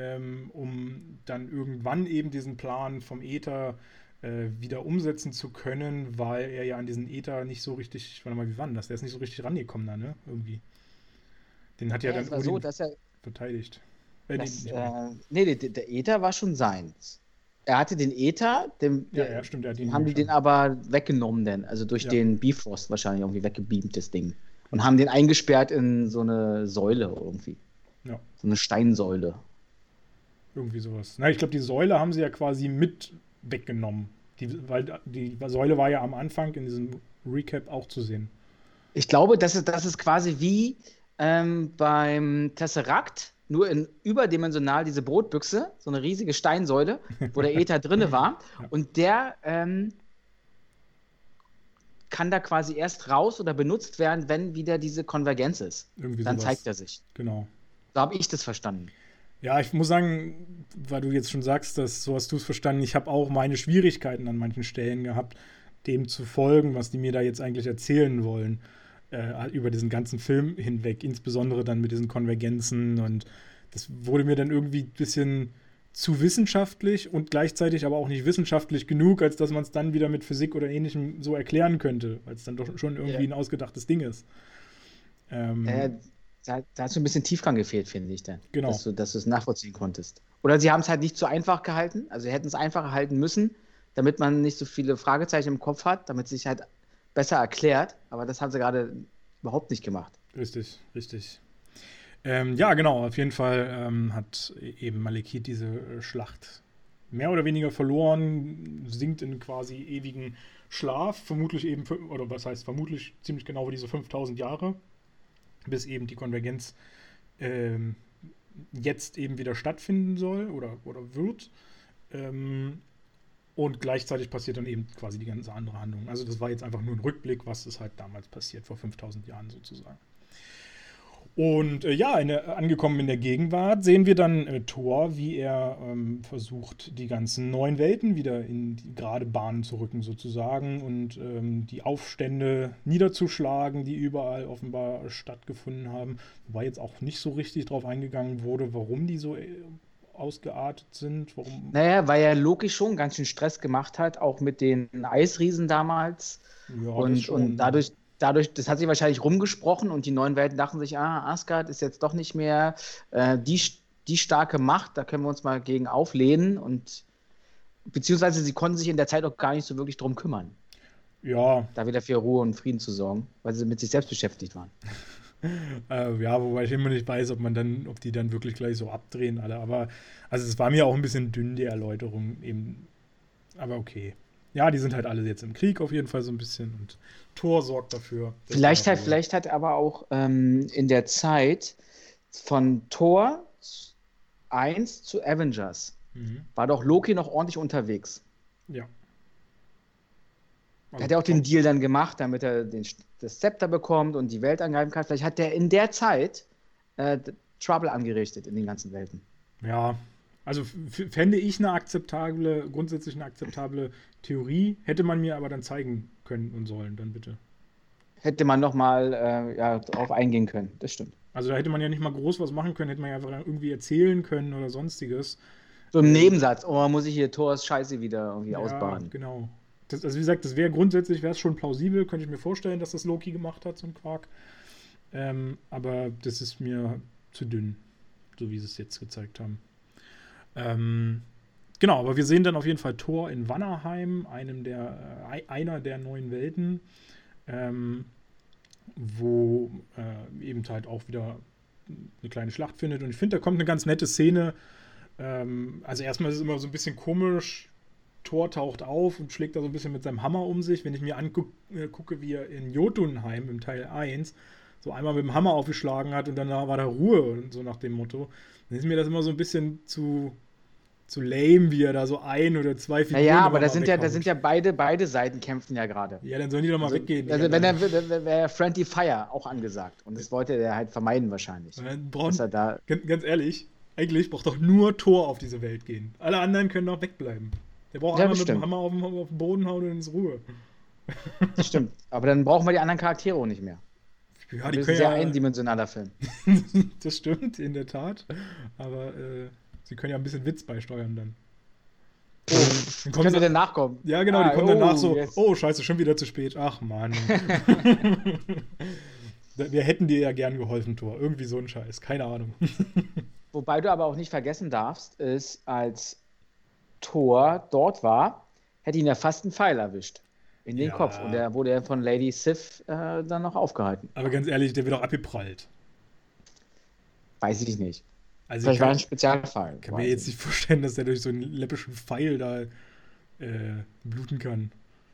ähm, um dann irgendwann eben diesen Plan vom Äther äh, wieder umsetzen zu können, weil er ja an diesen Äther nicht so richtig, warte mal, wie war denn das? Der ist nicht so richtig rangekommen da, ne? Irgendwie. Den hat ja, ja dann Odin so, dass er, verteidigt. Äh, das, nee, äh, nee, der, der Äther war schon seins. Er hatte den Äther, dem, ja, ja, stimmt, hat ihn haben die den aber weggenommen, denn, also durch ja. den Bifrost wahrscheinlich irgendwie weggebeamt, das Ding. Und haben den eingesperrt in so eine Säule irgendwie. Ja. So eine Steinsäule. Irgendwie sowas. Na, ich glaube, die Säule haben sie ja quasi mit weggenommen. Die, weil die Säule war ja am Anfang in diesem Recap auch zu sehen. Ich glaube, das ist, das ist quasi wie ähm, beim Tesseract, nur in überdimensional diese Brotbüchse, so eine riesige Steinsäule, wo der Äther drinne war. Ja. Und der ähm, kann da quasi erst raus oder benutzt werden, wenn wieder diese Konvergenz ist. Irgendwie Dann sowas. zeigt er sich. Genau. So habe ich das verstanden. Ja, ich muss sagen, weil du jetzt schon sagst, dass so hast du es verstanden, ich habe auch meine Schwierigkeiten an manchen Stellen gehabt, dem zu folgen, was die mir da jetzt eigentlich erzählen wollen, äh, über diesen ganzen Film hinweg, insbesondere dann mit diesen Konvergenzen und das wurde mir dann irgendwie ein bisschen zu wissenschaftlich und gleichzeitig aber auch nicht wissenschaftlich genug, als dass man es dann wieder mit Physik oder ähnlichem so erklären könnte, weil es dann doch schon irgendwie ja. ein ausgedachtes Ding ist. Ähm, äh, da, da, hat so ein bisschen Tiefgang gefehlt, finde ich, dann, genau. dass du es nachvollziehen konntest. Oder sie haben es halt nicht zu einfach gehalten, also sie hätten es einfacher halten müssen, damit man nicht so viele Fragezeichen im Kopf hat, damit es sich halt besser erklärt, aber das haben sie gerade überhaupt nicht gemacht. Richtig, richtig. Ähm, ja, genau, auf jeden Fall ähm, hat eben Malekith diese äh, Schlacht mehr oder weniger verloren, sinkt in quasi ewigen Schlaf, vermutlich eben, oder was heißt vermutlich ziemlich genau wie diese 5000 Jahre, bis eben die Konvergenz ähm, jetzt eben wieder stattfinden soll oder, oder wird. Ähm, und gleichzeitig passiert dann eben quasi die ganze andere Handlung. Also das war jetzt einfach nur ein Rückblick, was ist halt damals passiert, vor 5000 Jahren sozusagen. Und äh, ja, in angekommen in der Gegenwart sehen wir dann äh, Thor, wie er ähm, versucht, die ganzen neuen Welten wieder in die gerade Bahnen zu rücken, sozusagen, und ähm, die Aufstände niederzuschlagen, die überall offenbar stattgefunden haben. Wobei jetzt auch nicht so richtig darauf eingegangen wurde, warum die so äh, ausgeartet sind. Warum? Naja, weil ja Loki schon ganz schön Stress gemacht hat, auch mit den Eisriesen damals. Ja, und, und dadurch, dadurch, das hat sich wahrscheinlich rumgesprochen und die neuen Welten dachten sich, ah, Asgard ist jetzt doch nicht mehr äh, die, die starke Macht, da können wir uns mal gegen auflehnen und beziehungsweise sie konnten sich in der Zeit auch gar nicht so wirklich drum kümmern. Ja. Da wieder für Ruhe und Frieden zu sorgen, weil sie mit sich selbst beschäftigt waren. äh, ja, wobei ich immer nicht weiß, ob man dann, ob die dann wirklich gleich so abdrehen alle. Aber also es war mir auch ein bisschen dünn, die Erläuterung eben. Aber okay. Ja, die sind halt alle jetzt im Krieg auf jeden Fall so ein bisschen und Thor sorgt dafür. Vielleicht hat, vielleicht hat aber auch ähm, in der Zeit von Thor 1 zu Avengers mhm. war doch Loki noch ordentlich unterwegs. Ja. Also hat er auch den Deal dann gemacht, damit er den, das Zepter bekommt und die Welt angreifen kann. Vielleicht hat der in der Zeit äh, Trouble angerichtet in den ganzen Welten. Ja, also fände ich eine akzeptable, grundsätzlich eine akzeptable Theorie, hätte man mir aber dann zeigen können und sollen, dann bitte. Hätte man nochmal äh, ja, darauf eingehen können, das stimmt. Also da hätte man ja nicht mal groß was machen können, hätte man ja einfach irgendwie erzählen können oder sonstiges. So im Nebensatz, oh, muss ich hier Thors Scheiße wieder irgendwie ja, ausbaden. genau. Das, also wie gesagt, das wäre grundsätzlich wäre es schon plausibel, könnte ich mir vorstellen, dass das Loki gemacht hat, so ein Quark. Ähm, aber das ist mir zu dünn, so wie sie es jetzt gezeigt haben. Ähm, genau, aber wir sehen dann auf jeden Fall Thor in Wannerheim, einem der, äh, einer der neuen Welten, ähm, wo äh, eben halt auch wieder eine kleine Schlacht findet. Und ich finde, da kommt eine ganz nette Szene. Ähm, also erstmal ist es immer so ein bisschen komisch. Thor taucht auf und schlägt da so ein bisschen mit seinem Hammer um sich. Wenn ich mir angucke, äh, wie er in Jotunheim im Teil 1 so einmal mit dem Hammer aufgeschlagen hat und dann war da Ruhe und so nach dem Motto. Dann ist mir das immer so ein bisschen zu, zu lame, wie er da so ein oder zwei Figuren. Naja, aber da sind ja, da sind ja beide, beide Seiten kämpfen ja gerade. Ja, dann sollen die doch mal also, weggehen. Also wenn er wäre Friendly Fire auch angesagt. Und das wollte er halt vermeiden wahrscheinlich. Braun, er da ganz, ehrlich, eigentlich braucht doch nur Tor auf diese Welt gehen. Alle anderen können doch wegbleiben. Der braucht ja, einmal mit dem Hammer auf den, auf den Boden hauen und ins Ruhe. Das stimmt. Aber dann brauchen wir die anderen Charaktere auch nicht mehr. Ja, die das ist ein sehr ja, eindimensionaler Film. das stimmt, in der Tat. Aber äh, sie können ja ein bisschen Witz beisteuern dann. Oh, dann kommen sie dann nachkommen. Ja, genau, ah, die kommen oh, danach so, yes. oh, scheiße, schon wieder zu spät. Ach, Mann. Wir hätten dir ja gern geholfen, Thor. Irgendwie so ein Scheiß, keine Ahnung. Wobei du aber auch nicht vergessen darfst, ist, als Thor dort war, hätte ihn ja fast ein Pfeil erwischt. In den ja. Kopf. Und der wurde ja von Lady Sif äh, dann noch aufgehalten. Aber ganz ehrlich, der wird auch abgeprallt. Weiß ich nicht. Also Vielleicht kann, war ein Spezialfall. Ich kann mir jetzt nicht vorstellen, dass der durch so einen läppischen Pfeil da äh, bluten kann.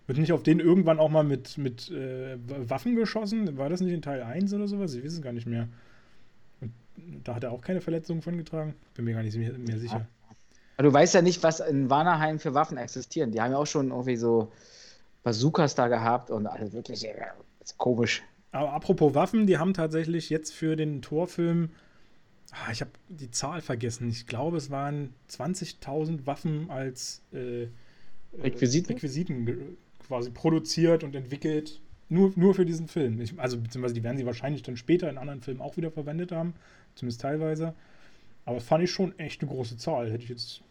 Wird nicht auf den irgendwann auch mal mit, mit äh, Waffen geschossen? War das nicht in Teil 1 oder sowas? Ich weiß es gar nicht mehr. Und da hat er auch keine Verletzungen von getragen? Bin mir gar nicht mehr, mehr sicher. Aber du weißt ja nicht, was in Warnerheim für Waffen existieren. Die haben ja auch schon irgendwie so Bazookas da gehabt und alles wirklich komisch. Aber apropos Waffen, die haben tatsächlich jetzt für den Torfilm ah, ich habe die Zahl vergessen. Ich glaube, es waren 20.000 Waffen als äh, Requisiten? Requisiten quasi produziert und entwickelt. Nur, nur für diesen Film. Ich, also, beziehungsweise die werden sie wahrscheinlich dann später in anderen Filmen auch wieder verwendet haben. Zumindest teilweise. Aber fand ich schon echt eine große Zahl. Hätte ich jetzt.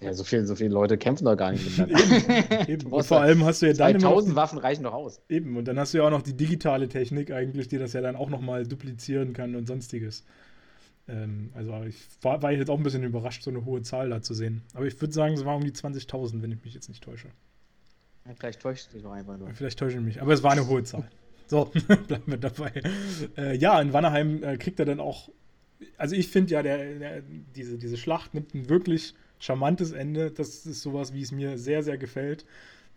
Ja, so viele, so viele Leute kämpfen doch gar nicht miteinander. eben, eben. Und vor allem hast du ja dann. 2000 Waffen reichen doch aus. Eben. Und dann hast du ja auch noch die digitale Technik eigentlich, die das ja dann auch nochmal duplizieren kann und sonstiges. Ähm, also ich war, war jetzt auch ein bisschen überrascht, so eine hohe Zahl da zu sehen. Aber ich würde sagen, es war um die 20.000, wenn ich mich jetzt nicht täusche. Ja, vielleicht täuscht mich auch einfach nur. Vielleicht täusche ich mich, aber es war eine hohe Zahl. So, bleiben wir dabei. Äh, ja, in Wannerheim äh, kriegt er dann auch. Also, ich finde ja, der, der, diese, diese Schlacht nimmt ein wirklich charmantes Ende. Das ist sowas, wie es mir sehr, sehr gefällt.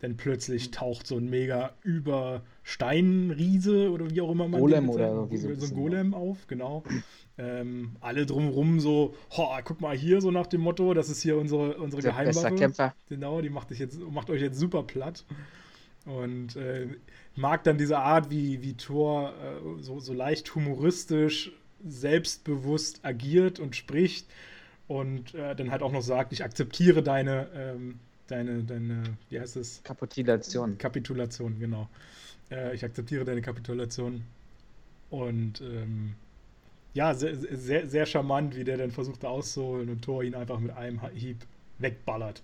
Denn plötzlich taucht so ein mega Übersteinriese oder wie auch immer man Golem oder so, so ein Golem auf, genau. Ähm, alle drumherum so, oh, guck mal hier, so nach dem Motto, das ist hier unsere, unsere Geheimwaffe. Kämpfer. Genau, die macht, jetzt, macht euch jetzt super platt. Und äh, mag dann diese Art, wie, wie Thor äh, so, so leicht humoristisch, selbstbewusst agiert und spricht und äh, dann halt auch noch sagt, ich akzeptiere deine, ähm, deine, deine, wie heißt es? Kapitulation. Kapitulation, genau. Äh, ich akzeptiere deine Kapitulation. Und ähm, ja, sehr, sehr, sehr charmant, wie der dann versucht auszuholen und Thor ihn einfach mit einem Hieb wegballert.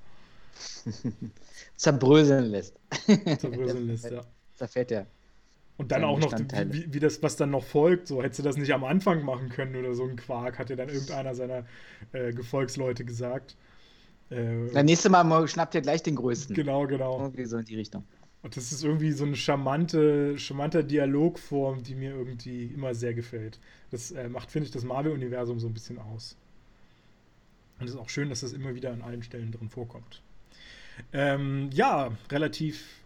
Zerbröseln lässt. Zerbröseln lässt, ja. Zerfährt er. Und dann auch noch, wie, wie, das, was dann noch folgt, so hättest du das nicht am Anfang machen können oder so ein Quark, hat ja dann irgendeiner seiner äh, Gefolgsleute gesagt. Äh, das nächste Mal schnappt ihr gleich den größten. Genau, genau. Irgendwie so in die Richtung. Und das ist irgendwie so eine charmante, charmante Dialogform, die mir irgendwie immer sehr gefällt. Das äh, macht, finde ich, das Marvel-Universum so ein bisschen aus. Und es ist auch schön, dass das immer wieder an allen Stellen drin vorkommt. Ähm, ja, relativ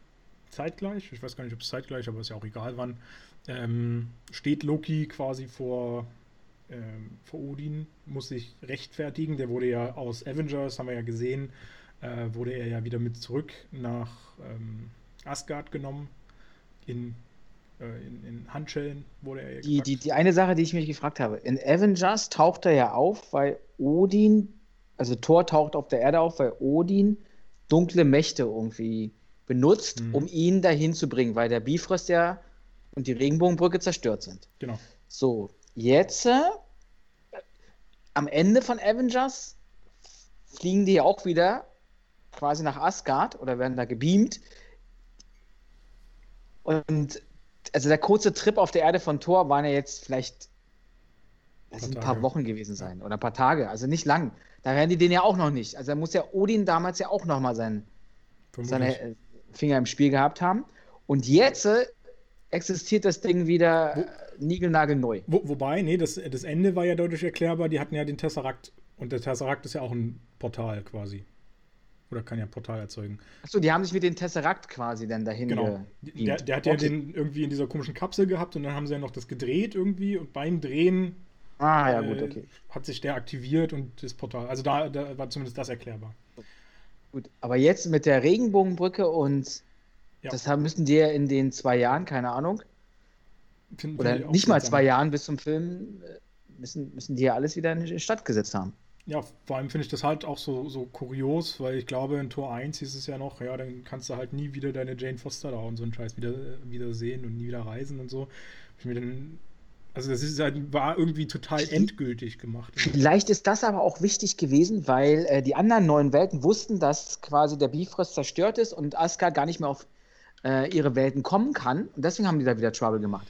zeitgleich, ich weiß gar nicht, ob es zeitgleich, aber ist ja auch egal wann, ähm, steht Loki quasi vor, ähm, vor Odin, muss sich rechtfertigen. Der wurde ja aus Avengers, haben wir ja gesehen, äh, wurde er ja wieder mit zurück nach ähm, Asgard genommen. In, äh, in, in, Handschellen wurde er ja die, die, die eine Sache, die ich mich gefragt habe: In Avengers taucht er ja auf, weil Odin, also Thor taucht auf der Erde auf, weil Odin dunkle Mächte irgendwie benutzt, mhm. um ihn dahin zu bringen, weil der Bifrost ja und die Regenbogenbrücke zerstört sind. Genau. So, jetzt äh, am Ende von Avengers fliegen die ja auch wieder quasi nach Asgard oder werden da gebeamt. Und also der kurze Trip auf der Erde von Thor waren ja jetzt vielleicht das sind ein paar Wochen gewesen sein oder ein paar Tage, also nicht lang. Da werden die den ja auch noch nicht. Also da muss ja Odin damals ja auch noch mal sein, seine äh, Finger im Spiel gehabt haben. Und jetzt äh, existiert das Ding wieder wo, niegelnagelneu. Wo, wobei, nee, das, das Ende war ja deutlich erklärbar. Die hatten ja den Tesseract und der Tesseract ist ja auch ein Portal quasi. Oder kann ja ein Portal erzeugen. Achso, die haben sich mit dem Tesseract quasi dann dahin Genau. Der, der, hat ja okay. den irgendwie in dieser komischen Kapsel gehabt und dann haben sie ja noch das gedreht irgendwie und beim Drehen ah, ja, gut, okay. hat sich der aktiviert und das Portal. Also da, da war zumindest das erklärbar. Gut, aber jetzt mit der Regenbogenbrücke und ja. das müssen die ja in den zwei Jahren, keine Ahnung, Find, oder nicht mal zwei Jahren bis zum Film, äh, müssen, müssen die ja alles wieder in die Stadt gesetzt haben ja, vor allem finde ich das halt auch so, so kurios, weil ich glaube, in Tor 1 hieß es ja noch, ja, dann kannst du halt nie wieder deine Jane Foster da und so einen Scheiß wieder, wieder sehen und nie wieder reisen und so. Ich mir dann, also das ist halt, war irgendwie total endgültig gemacht. Vielleicht ist das aber auch wichtig gewesen, weil äh, die anderen neuen Welten wussten, dass quasi der Bifrost zerstört ist und Asgard gar nicht mehr auf äh, ihre Welten kommen kann. Und deswegen haben die da wieder Trouble gemacht.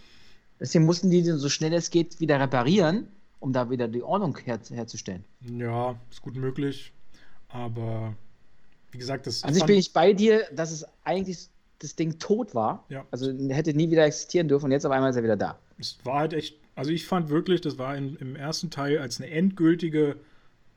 Deswegen mussten die den so schnell es geht wieder reparieren um da wieder die Ordnung her herzustellen. Ja, ist gut möglich. Aber wie gesagt, das. Also ich bin ich bei dir, dass es eigentlich das Ding tot war. Ja. Also hätte nie wieder existieren dürfen und jetzt auf einmal ist er wieder da. Es war halt echt, also ich fand wirklich, das war in, im ersten Teil als eine endgültige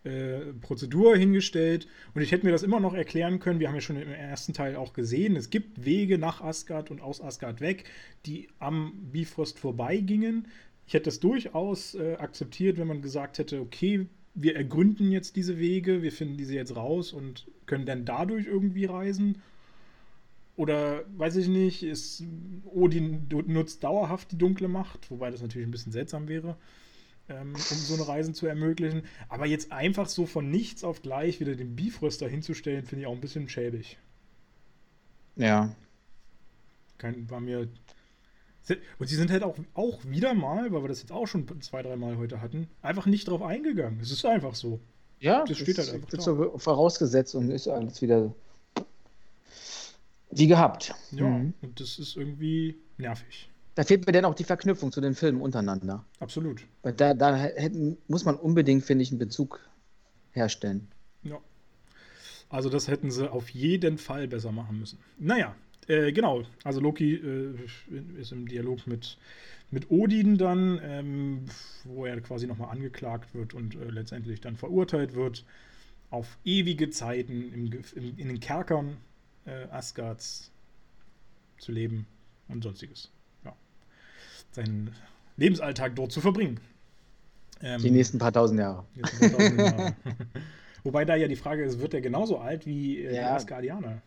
äh, Prozedur hingestellt und ich hätte mir das immer noch erklären können. Wir haben ja schon im ersten Teil auch gesehen, es gibt Wege nach Asgard und aus Asgard weg, die am Bifrost vorbeigingen. Ich hätte das durchaus äh, akzeptiert, wenn man gesagt hätte, okay, wir ergründen jetzt diese Wege, wir finden diese jetzt raus und können dann dadurch irgendwie reisen. Oder weiß ich nicht, ist Odin nutzt dauerhaft die dunkle Macht, wobei das natürlich ein bisschen seltsam wäre. ähm, um so eine Reisen zu ermöglichen. Aber jetzt einfach so von nichts auf gleich wieder den Bifroster hinzustellen, finde ich auch ein bisschen schäbig. Ja. Kein, war mir. Und sie sind halt auch, auch wieder mal, weil wir das jetzt auch schon zwei, drei Mal heute hatten, einfach nicht drauf eingegangen. Es ist einfach so. Ja, das steht halt einfach. Wird so vorausgesetzt und ist alles wieder wie gehabt. Ja, mhm. und das ist irgendwie nervig. Da fehlt mir dann auch die Verknüpfung zu den Filmen untereinander. Absolut. Weil da, da hätten, muss man unbedingt, finde ich, einen Bezug herstellen. Ja. Also das hätten sie auf jeden Fall besser machen müssen. Naja, äh, genau. Also Loki äh, ist im Dialog mit, mit Odin dann, ähm, wo er quasi nochmal angeklagt wird und äh, letztendlich dann verurteilt wird auf ewige Zeiten im, im, in den Kerkern äh, Asgards zu leben und sonstiges. Ja. Seinen Lebensalltag dort zu verbringen. Ähm, die nächsten paar tausend Jahre. Paar tausend Jahre. Wobei da ja die Frage ist, wird er genauso alt wie äh, ja. der Asgardianer?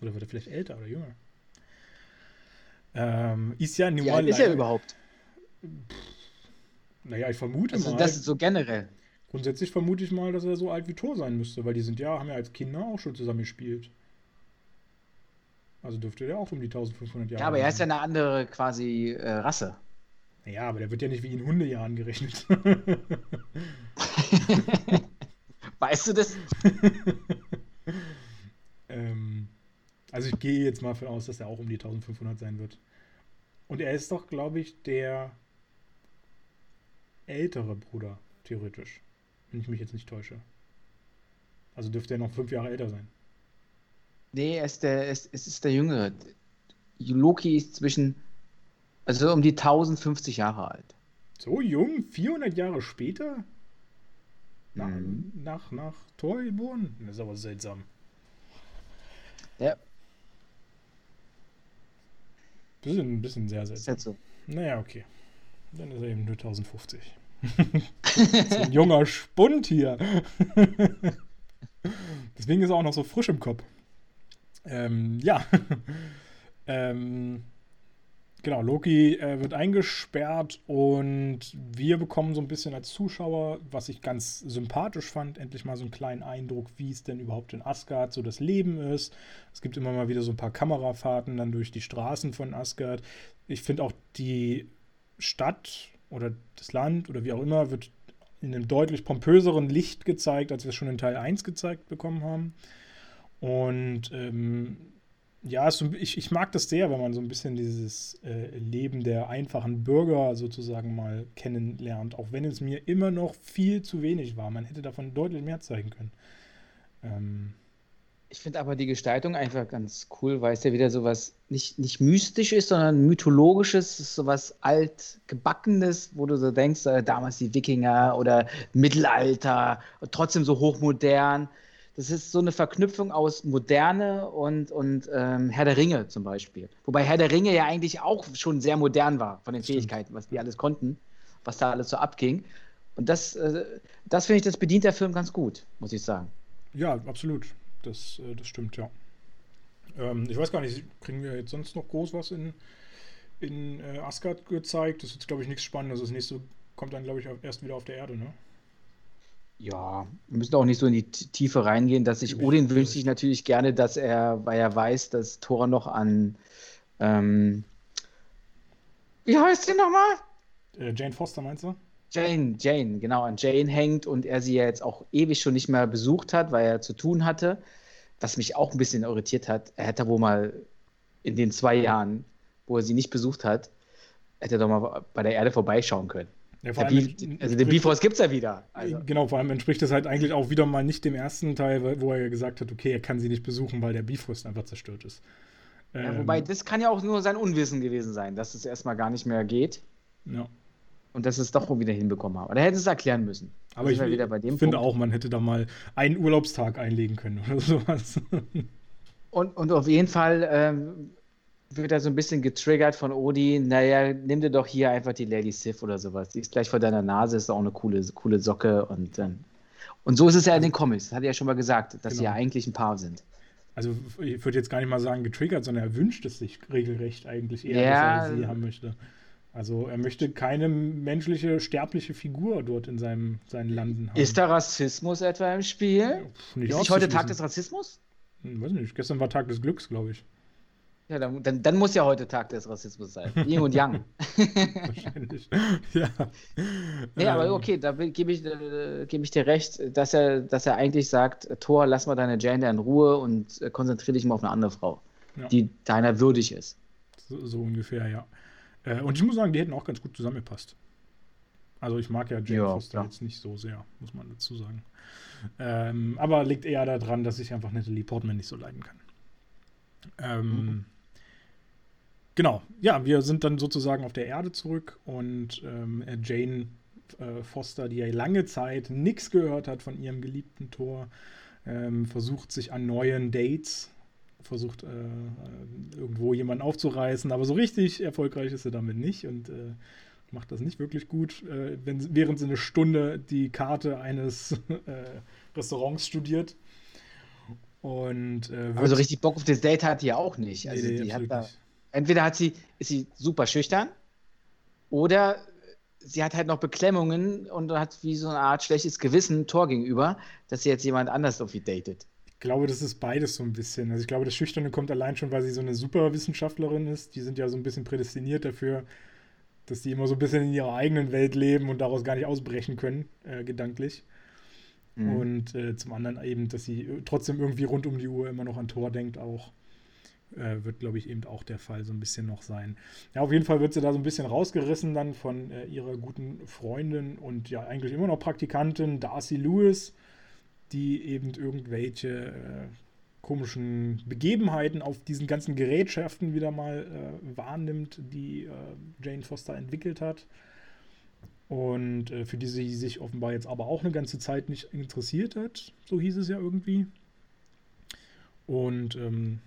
Oder wird er vielleicht älter oder jünger? Ähm, ist ja nun Wie alt ist er überhaupt? Naja, ich vermute also, mal. Das ist so generell. Grundsätzlich vermute ich mal, dass er so alt wie Thor sein müsste, weil die sind ja, haben ja als Kinder auch schon zusammen gespielt. Also dürfte der auch um die 1500 Jahre. Ja, aber er ist ja eine andere quasi äh, Rasse. Naja, aber der wird ja nicht wie in Hundejahren gerechnet. weißt du das? ähm, also ich gehe jetzt mal von aus, dass er auch um die 1500 sein wird. Und er ist doch, glaube ich, der ältere Bruder, theoretisch. Wenn ich mich jetzt nicht täusche. Also dürfte er noch fünf Jahre älter sein. Nee, er ist der, es, es ist der Jüngere. Loki ist zwischen, also um die 1050 Jahre alt. So jung? 400 Jahre später? Nach, mhm. nach, nach Thor geboren? Das ist aber seltsam. Ja. Bisschen, bisschen sehr seltsam. Ist halt so. Naja, okay. Dann ist er eben nur 1050. so ein junger Spund hier. Deswegen ist er auch noch so frisch im Kopf. Ähm, ja. ähm, genau, Loki äh, wird eingesperrt und wir bekommen so ein bisschen als Zuschauer, was ich ganz sympathisch fand, endlich mal so einen kleinen Eindruck, wie es denn überhaupt in Asgard so das Leben ist. Es gibt immer mal wieder so ein paar Kamerafahrten dann durch die Straßen von Asgard. Ich finde auch die Stadt oder das Land oder wie auch immer wird in einem deutlich pompöseren Licht gezeigt, als wir es schon in Teil 1 gezeigt bekommen haben. Und ähm, ja, so, ich, ich mag das sehr, wenn man so ein bisschen dieses äh, Leben der einfachen Bürger sozusagen mal kennenlernt, auch wenn es mir immer noch viel zu wenig war. Man hätte davon deutlich mehr zeigen können. Ähm, ich finde aber die Gestaltung einfach ganz cool, weil es ja wieder sowas nicht, nicht mystisch ist, sondern mythologisches, sowas altgebackenes, wo du so denkst, äh, damals die Wikinger oder Mittelalter, trotzdem so hochmodern das ist so eine Verknüpfung aus Moderne und, und ähm, Herr der Ringe zum Beispiel. Wobei Herr der Ringe ja eigentlich auch schon sehr modern war von den Fähigkeiten, was die alles konnten, was da alles so abging. Und das, äh, das finde ich, das bedient der Film ganz gut, muss ich sagen. Ja, absolut. Das, äh, das stimmt, ja. Ähm, ich weiß gar nicht, kriegen wir jetzt sonst noch groß was in, in äh, Asgard gezeigt? Das ist glaube ich, nichts Spannendes. Das nächste kommt dann, glaube ich, erst wieder auf der Erde, ne? Ja, wir müssen auch nicht so in die Tiefe reingehen, dass sich Odin wünscht sich natürlich gerne, dass er, weil er weiß, dass Thor noch an ähm, wie heißt sie nochmal? Äh, Jane Foster meinst du? Jane, Jane, genau, an Jane hängt und er sie ja jetzt auch ewig schon nicht mehr besucht hat, weil er zu tun hatte. Was mich auch ein bisschen irritiert hat, er hätte wohl mal in den zwei Jahren, wo er sie nicht besucht hat, hätte er doch mal bei der Erde vorbeischauen können. Ja, vor allem, also den Bifrost gibt es ja wieder. Also. Genau, vor allem entspricht das halt eigentlich auch wieder mal nicht dem ersten Teil, wo er ja gesagt hat, okay, er kann sie nicht besuchen, weil der Bifrost einfach zerstört ist. Ja, ähm, wobei, das kann ja auch nur sein Unwissen gewesen sein, dass es erstmal gar nicht mehr geht. Ja. Und dass es doch wieder hinbekommen haben. Oder hätte es erklären müssen. Aber ich, ich finde Punkt. auch, man hätte da mal einen Urlaubstag einlegen können oder sowas. Und, und auf jeden Fall ähm, wird er so ein bisschen getriggert von Odi, naja, nimm dir doch hier einfach die Lady Sif oder sowas. Die ist gleich vor deiner Nase, ist auch eine coole, coole Socke und ähm, und so ist es ja in den Comics, das hat er ja schon mal gesagt, dass genau. sie ja eigentlich ein Paar sind. Also ich würde jetzt gar nicht mal sagen getriggert, sondern er wünscht es sich regelrecht eigentlich eher, ja, dass er sie haben möchte. Also er möchte keine menschliche, sterbliche Figur dort in seinem, seinen Landen haben. Ist da Rassismus etwa im Spiel? Nicht ist nicht heute Tag des Rassismus? Hm, weiß nicht, gestern war Tag des Glücks, glaube ich. Ja, dann, dann, dann muss ja heute Tag des Rassismus sein. Yin und Yang. Wahrscheinlich. ja. Nee, aber Ähm, okay, da gebe ich, äh, gebe ich dir recht, dass er, dass er eigentlich sagt, Thor, lass mal deine Jane da in Ruhe und äh, konzentriere dich mal auf eine andere Frau, Ja. die deiner würdig ist. So, so ungefähr, ja. Äh, und ich muss sagen, die hätten auch ganz gut zusammengepasst. Also ich mag ja Jane Ja, Foster klar. jetzt nicht so sehr, muss man dazu sagen. Ähm, aber liegt eher daran, dass ich einfach Natalie Portman nicht so leiden kann. Ähm, Mhm. Genau, ja, wir sind dann sozusagen auf der Erde zurück und ähm, Jane äh, Foster, die ja lange Zeit nichts gehört hat von ihrem geliebten Thor, ähm, versucht sich an neuen Dates, versucht äh, äh, irgendwo jemanden aufzureißen, aber so richtig erfolgreich ist sie damit nicht und äh, macht das nicht wirklich gut, äh, wenn, während sie eine Stunde die Karte eines äh, Restaurants studiert. Und äh, Aber so richtig Bock auf das Date hat die ja auch nicht. Also Nee, die hat da, nicht. Entweder hat sie, ist sie super schüchtern oder sie hat halt noch Beklemmungen und hat wie so eine Art schlechtes Gewissen Tor gegenüber, dass sie jetzt jemand anders irgendwie datet. Ich glaube, das ist beides so ein bisschen. Also ich glaube, das Schüchterne kommt allein schon, weil sie so eine Superwissenschaftlerin ist. Die sind ja so ein bisschen prädestiniert dafür, dass die immer so ein bisschen in ihrer eigenen Welt leben und daraus gar nicht ausbrechen können, äh, gedanklich. Mhm. Und äh, zum anderen eben, dass sie trotzdem irgendwie rund um die Uhr immer noch an Tor denkt, auch. Äh, wird, glaube ich, eben auch der Fall so ein bisschen noch sein. Ja, auf jeden Fall wird sie da so ein bisschen rausgerissen dann von äh, ihrer guten Freundin und ja, eigentlich immer noch Praktikantin Darcy Lewis, die eben irgendwelche äh, komischen Begebenheiten auf diesen ganzen Gerätschaften wieder mal äh, wahrnimmt, die äh, Jane Foster entwickelt hat. Und äh, für die sie sich offenbar jetzt aber auch eine ganze Zeit nicht interessiert hat, so hieß es ja irgendwie. Und ähm,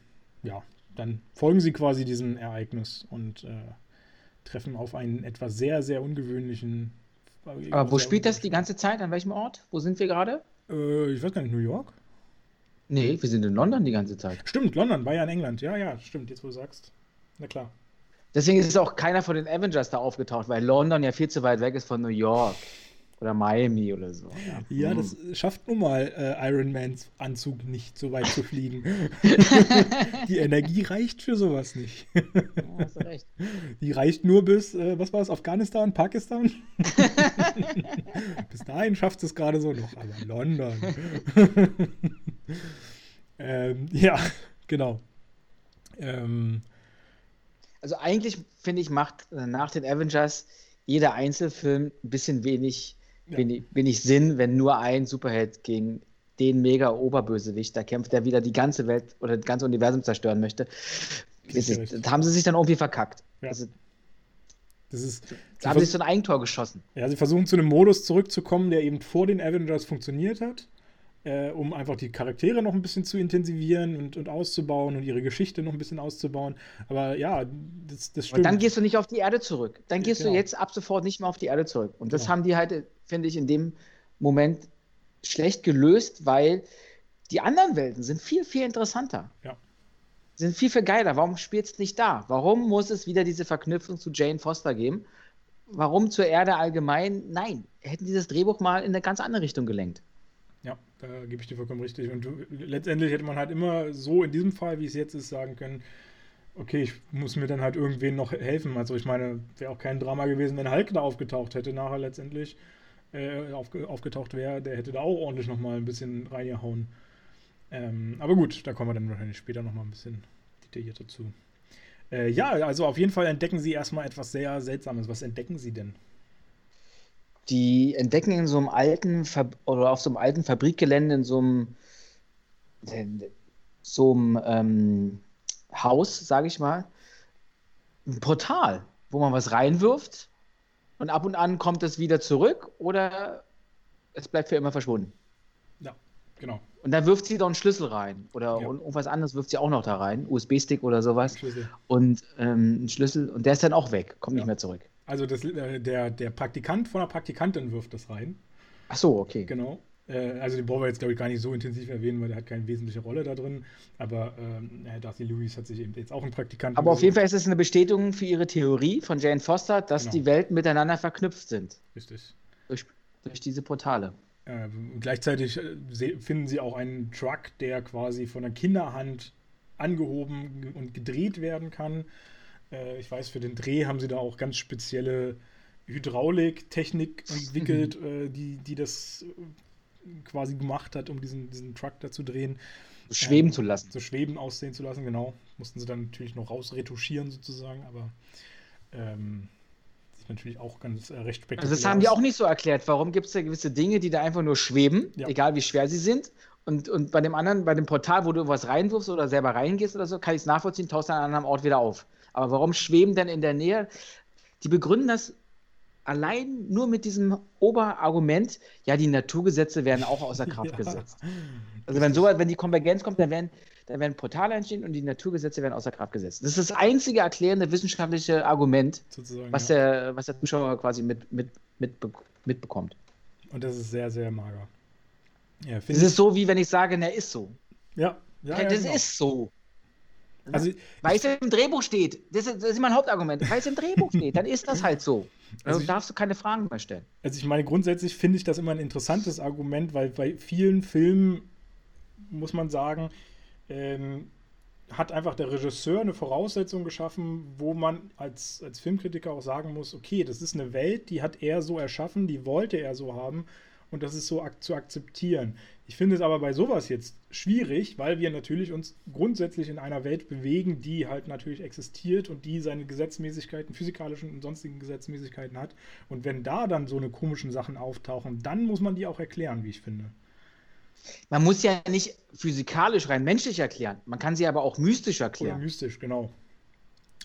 ja, dann folgen sie quasi diesem Ereignis und äh, treffen auf einen etwas sehr, sehr ungewöhnlichen. Aber wo spielt das die ganze Zeit? An welchem Ort? Wo sind wir gerade? Äh, ich weiß gar nicht, New York? Nee, wir sind in London die ganze Zeit. Stimmt, London war ja in England. Ja, ja, stimmt, jetzt wo du sagst. Na klar. Deswegen ist auch keiner von den Avengers da aufgetaucht, weil London ja viel zu weit weg ist von New York oder Miami oder so. Ja, Ja, Hm. das schafft nun mal äh, Iron Mans Anzug nicht, so weit zu fliegen. Die Energie reicht für sowas nicht. Ja, hast du recht. Die reicht nur bis, äh, was war es, Afghanistan, Pakistan? bis dahin schafft es gerade so noch, aber London. ähm, ja, genau. Ähm, Also eigentlich finde ich, macht äh, nach den Avengers jeder Einzelfilm ein bisschen wenig, Ja. wenig, wenig Sinn, wenn nur ein Superheld gegen den mega Oberbösewicht da kämpft, der wieder die ganze Welt oder das ganze Universum zerstören möchte. Ist, das haben sie sich dann irgendwie verkackt. Ja. Also, das ist, sie, da haben sie so ein Eigentor geschossen. ja, sie versuchen zu einem Modus zurückzukommen, der eben vor den Avengers funktioniert hat, äh, um einfach die Charaktere noch ein bisschen zu intensivieren und, und auszubauen und ihre Geschichte noch ein bisschen auszubauen. Aber ja, das, das Und stimmt. dann gehst du nicht auf die Erde zurück. Dann gehst Genau. du jetzt ab sofort nicht mehr auf die Erde zurück. Und das Genau. haben die halt, finde ich, in dem Moment schlecht gelöst, weil die anderen Welten sind viel, viel interessanter. Ja. Sind viel, viel geiler. Warum spielt es nicht da? Warum muss es wieder diese Verknüpfung zu Jane Foster geben? Warum zur Erde allgemein? Nein, hätten dieses Drehbuch mal in eine ganz andere Richtung gelenkt. Ja, da gebe ich dir vollkommen richtig. Und du, letztendlich hätte man halt immer so in diesem Fall, wie es jetzt ist, sagen können, okay, ich muss mir dann halt irgendwen noch helfen. Also ich meine, wäre auch kein Drama gewesen, wenn Hulk da aufgetaucht hätte, nachher letztendlich äh, aufge, aufgetaucht wäre, der hätte da auch ordentlich nochmal ein bisschen reingehauen. Ähm, aber gut, da kommen wir dann wahrscheinlich später nochmal ein bisschen detaillierter zu. Äh, ja, also auf jeden Fall entdecken sie erstmal etwas sehr Seltsames. Was entdecken sie denn? Die entdecken in so einem alten Fab oder auf so einem alten Fabrikgelände in so einem, so einem ähm, Haus, sage ich mal, ein Portal, wo man was reinwirft und ab und an kommt es wieder zurück oder es bleibt für immer verschwunden. Ja, genau. Und dann wirft sie doch einen Schlüssel rein oder Ja. irgendwas anderes wirft sie auch noch da rein, USB-Stick oder sowas Schlüssel. und ähm, einen Schlüssel und der ist dann auch weg, kommt Ja. nicht mehr zurück. Also das, äh, der, der Praktikant von der Praktikantin wirft das rein. Ach so, okay. Genau. Äh, also den brauchen wir jetzt, glaube ich, gar nicht so intensiv erwähnen, weil der hat keine wesentliche Rolle da drin. Aber ähm, Darcy Lewis hat sich eben jetzt auch einen Praktikanten. Aber auf jeden Fall ist es eine Bestätigung für ihre Theorie von Jane Foster, dass genau. die Welten miteinander verknüpft sind. Richtig. Durch, durch diese Portale. Ähm, gleichzeitig äh, finden sie auch einen Truck, der quasi von der Kinderhand angehoben und gedreht werden kann. Äh, ich weiß, für den Dreh haben sie da auch ganz spezielle Hydrauliktechnik entwickelt, mhm. äh, die, die das quasi gemacht hat, um diesen, diesen Truck da zu drehen. So schweben ähm, zu lassen. So schweben aussehen zu lassen, genau. Mussten sie dann natürlich noch rausretuschieren sozusagen, aber ähm, ist natürlich auch ganz äh, recht spektakulär. Also das haben die auch nicht so erklärt. Warum gibt es da gewisse Dinge, die da einfach nur schweben, ja. egal wie schwer sie sind? Und, und bei dem anderen, bei dem Portal, wo du was reinwirfst oder selber reingehst oder so, kann ich es nachvollziehen, tauchst an einem anderen Ort wieder auf. Aber warum schweben denn in der Nähe? Die begründen das allein nur mit diesem Oberargument, ja, die Naturgesetze werden auch außer Kraft ja. gesetzt. Also wenn so, wenn die Konvergenz kommt, dann werden, dann werden Portale entstehen und die Naturgesetze werden außer Kraft gesetzt. Das ist das einzige erklärende wissenschaftliche Argument, was, ja. der, was der Zuschauer quasi mit, mit, mit, mitbekommt. Und das ist sehr, sehr mager. Ja, das ist so, wie wenn ich sage, na, ist so. Ja, ja, ja das genau. ist so. Also, weil es im Drehbuch steht. Das ist, das ist mein Hauptargument. Weil es im Drehbuch steht, dann ist das halt so. Also, also darfst du keine Fragen mehr stellen. Also ich meine, grundsätzlich finde ich das immer ein interessantes Argument, weil bei vielen Filmen muss man sagen, ähm, hat einfach der Regisseur eine Voraussetzung geschaffen, wo man als, als Filmkritiker auch sagen muss, okay, das ist eine Welt, die hat er so erschaffen, die wollte er so haben und das ist so ak zu akzeptieren. Ich finde es aber bei sowas jetzt schwierig, weil wir natürlich uns grundsätzlich in einer Welt bewegen, die halt natürlich existiert und die seine Gesetzmäßigkeiten, physikalischen und sonstigen Gesetzmäßigkeiten hat. Und wenn da dann so eine komischen Sachen auftauchen, dann muss man die auch erklären, wie ich finde. Man muss ja nicht physikalisch rein menschlich erklären, man kann sie aber auch mystisch erklären. Oder mystisch, genau.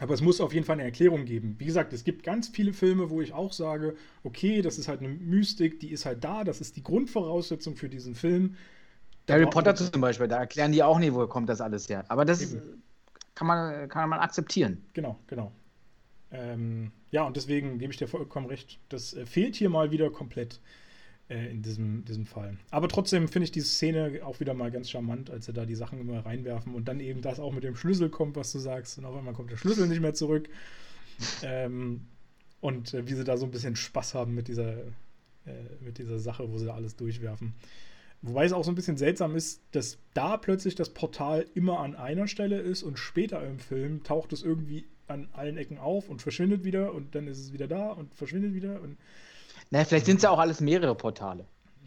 Aber es muss auf jeden Fall eine Erklärung geben. Wie gesagt, es gibt ganz viele Filme, wo ich auch sage, okay, das ist halt eine Mystik, die ist halt da, das ist die Grundvoraussetzung für diesen Film. Da Harry Potter zum Beispiel, da erklären die auch nicht, wo kommt das alles her. Aber das kann man, kann man akzeptieren. Genau, genau. Ähm, ja, und deswegen gebe ich dir vollkommen recht. Das äh, fehlt hier mal wieder komplett äh, in diesem, diesem Fall. Aber trotzdem finde ich diese Szene auch wieder mal ganz charmant, als sie da die Sachen immer reinwerfen und dann eben das auch mit dem Schlüssel kommt, was du sagst. Und auf einmal kommt der Schlüssel nicht mehr zurück. ähm, und äh, wie sie da so ein bisschen Spaß haben mit dieser, äh, mit dieser Sache, wo sie da alles durchwerfen. Wobei es auch so ein bisschen seltsam ist, dass da plötzlich das Portal immer an einer Stelle ist und später im Film taucht es irgendwie an allen Ecken auf und verschwindet wieder und dann ist es wieder da und verschwindet wieder und naja, vielleicht sind es ja auch alles mehrere Portale.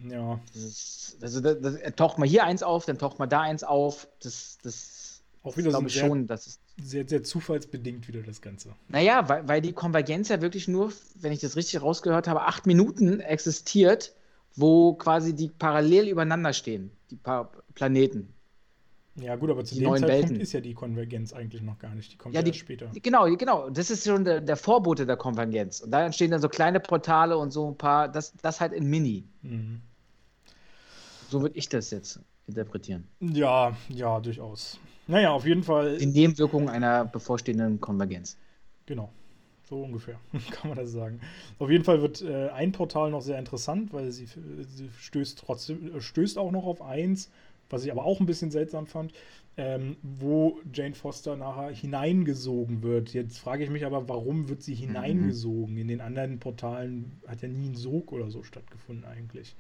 Ja. Das also das, das, taucht mal hier eins auf, dann taucht mal da eins auf. Das, das auch wieder so sehr, schon, das ist sehr, sehr zufallsbedingt wieder das Ganze. Naja, weil, weil die Konvergenz ja wirklich nur, wenn ich das richtig rausgehört habe, acht Minuten existiert, wo quasi die parallel übereinander stehen, die paar Planeten. Ja, gut, aber zu dem Zeitpunkt Welten. ist ja die Konvergenz eigentlich noch gar nicht. Die kommt ja, die, erst später. Genau, genau. Das ist schon der, der, Vorbote der Konvergenz. Und da entstehen dann so kleine Portale und so ein paar, das, das halt in Mini. Mhm. So würde ich das jetzt interpretieren. Ja, ja, durchaus. Naja, auf jeden Fall. Die Nebenwirkungen einer bevorstehenden Konvergenz. Genau. So ungefähr, kann man das sagen. Auf jeden Fall wird äh, ein Portal noch sehr interessant, weil sie, sie stößt trotzdem, stößt auch noch auf eins, was ich aber auch ein bisschen seltsam fand, ähm, wo Jane Foster nachher hineingesogen wird. Jetzt frage ich mich aber, warum wird sie hineingesogen? Mhm. In den anderen Portalen hat ja nie ein Sog oder so stattgefunden eigentlich.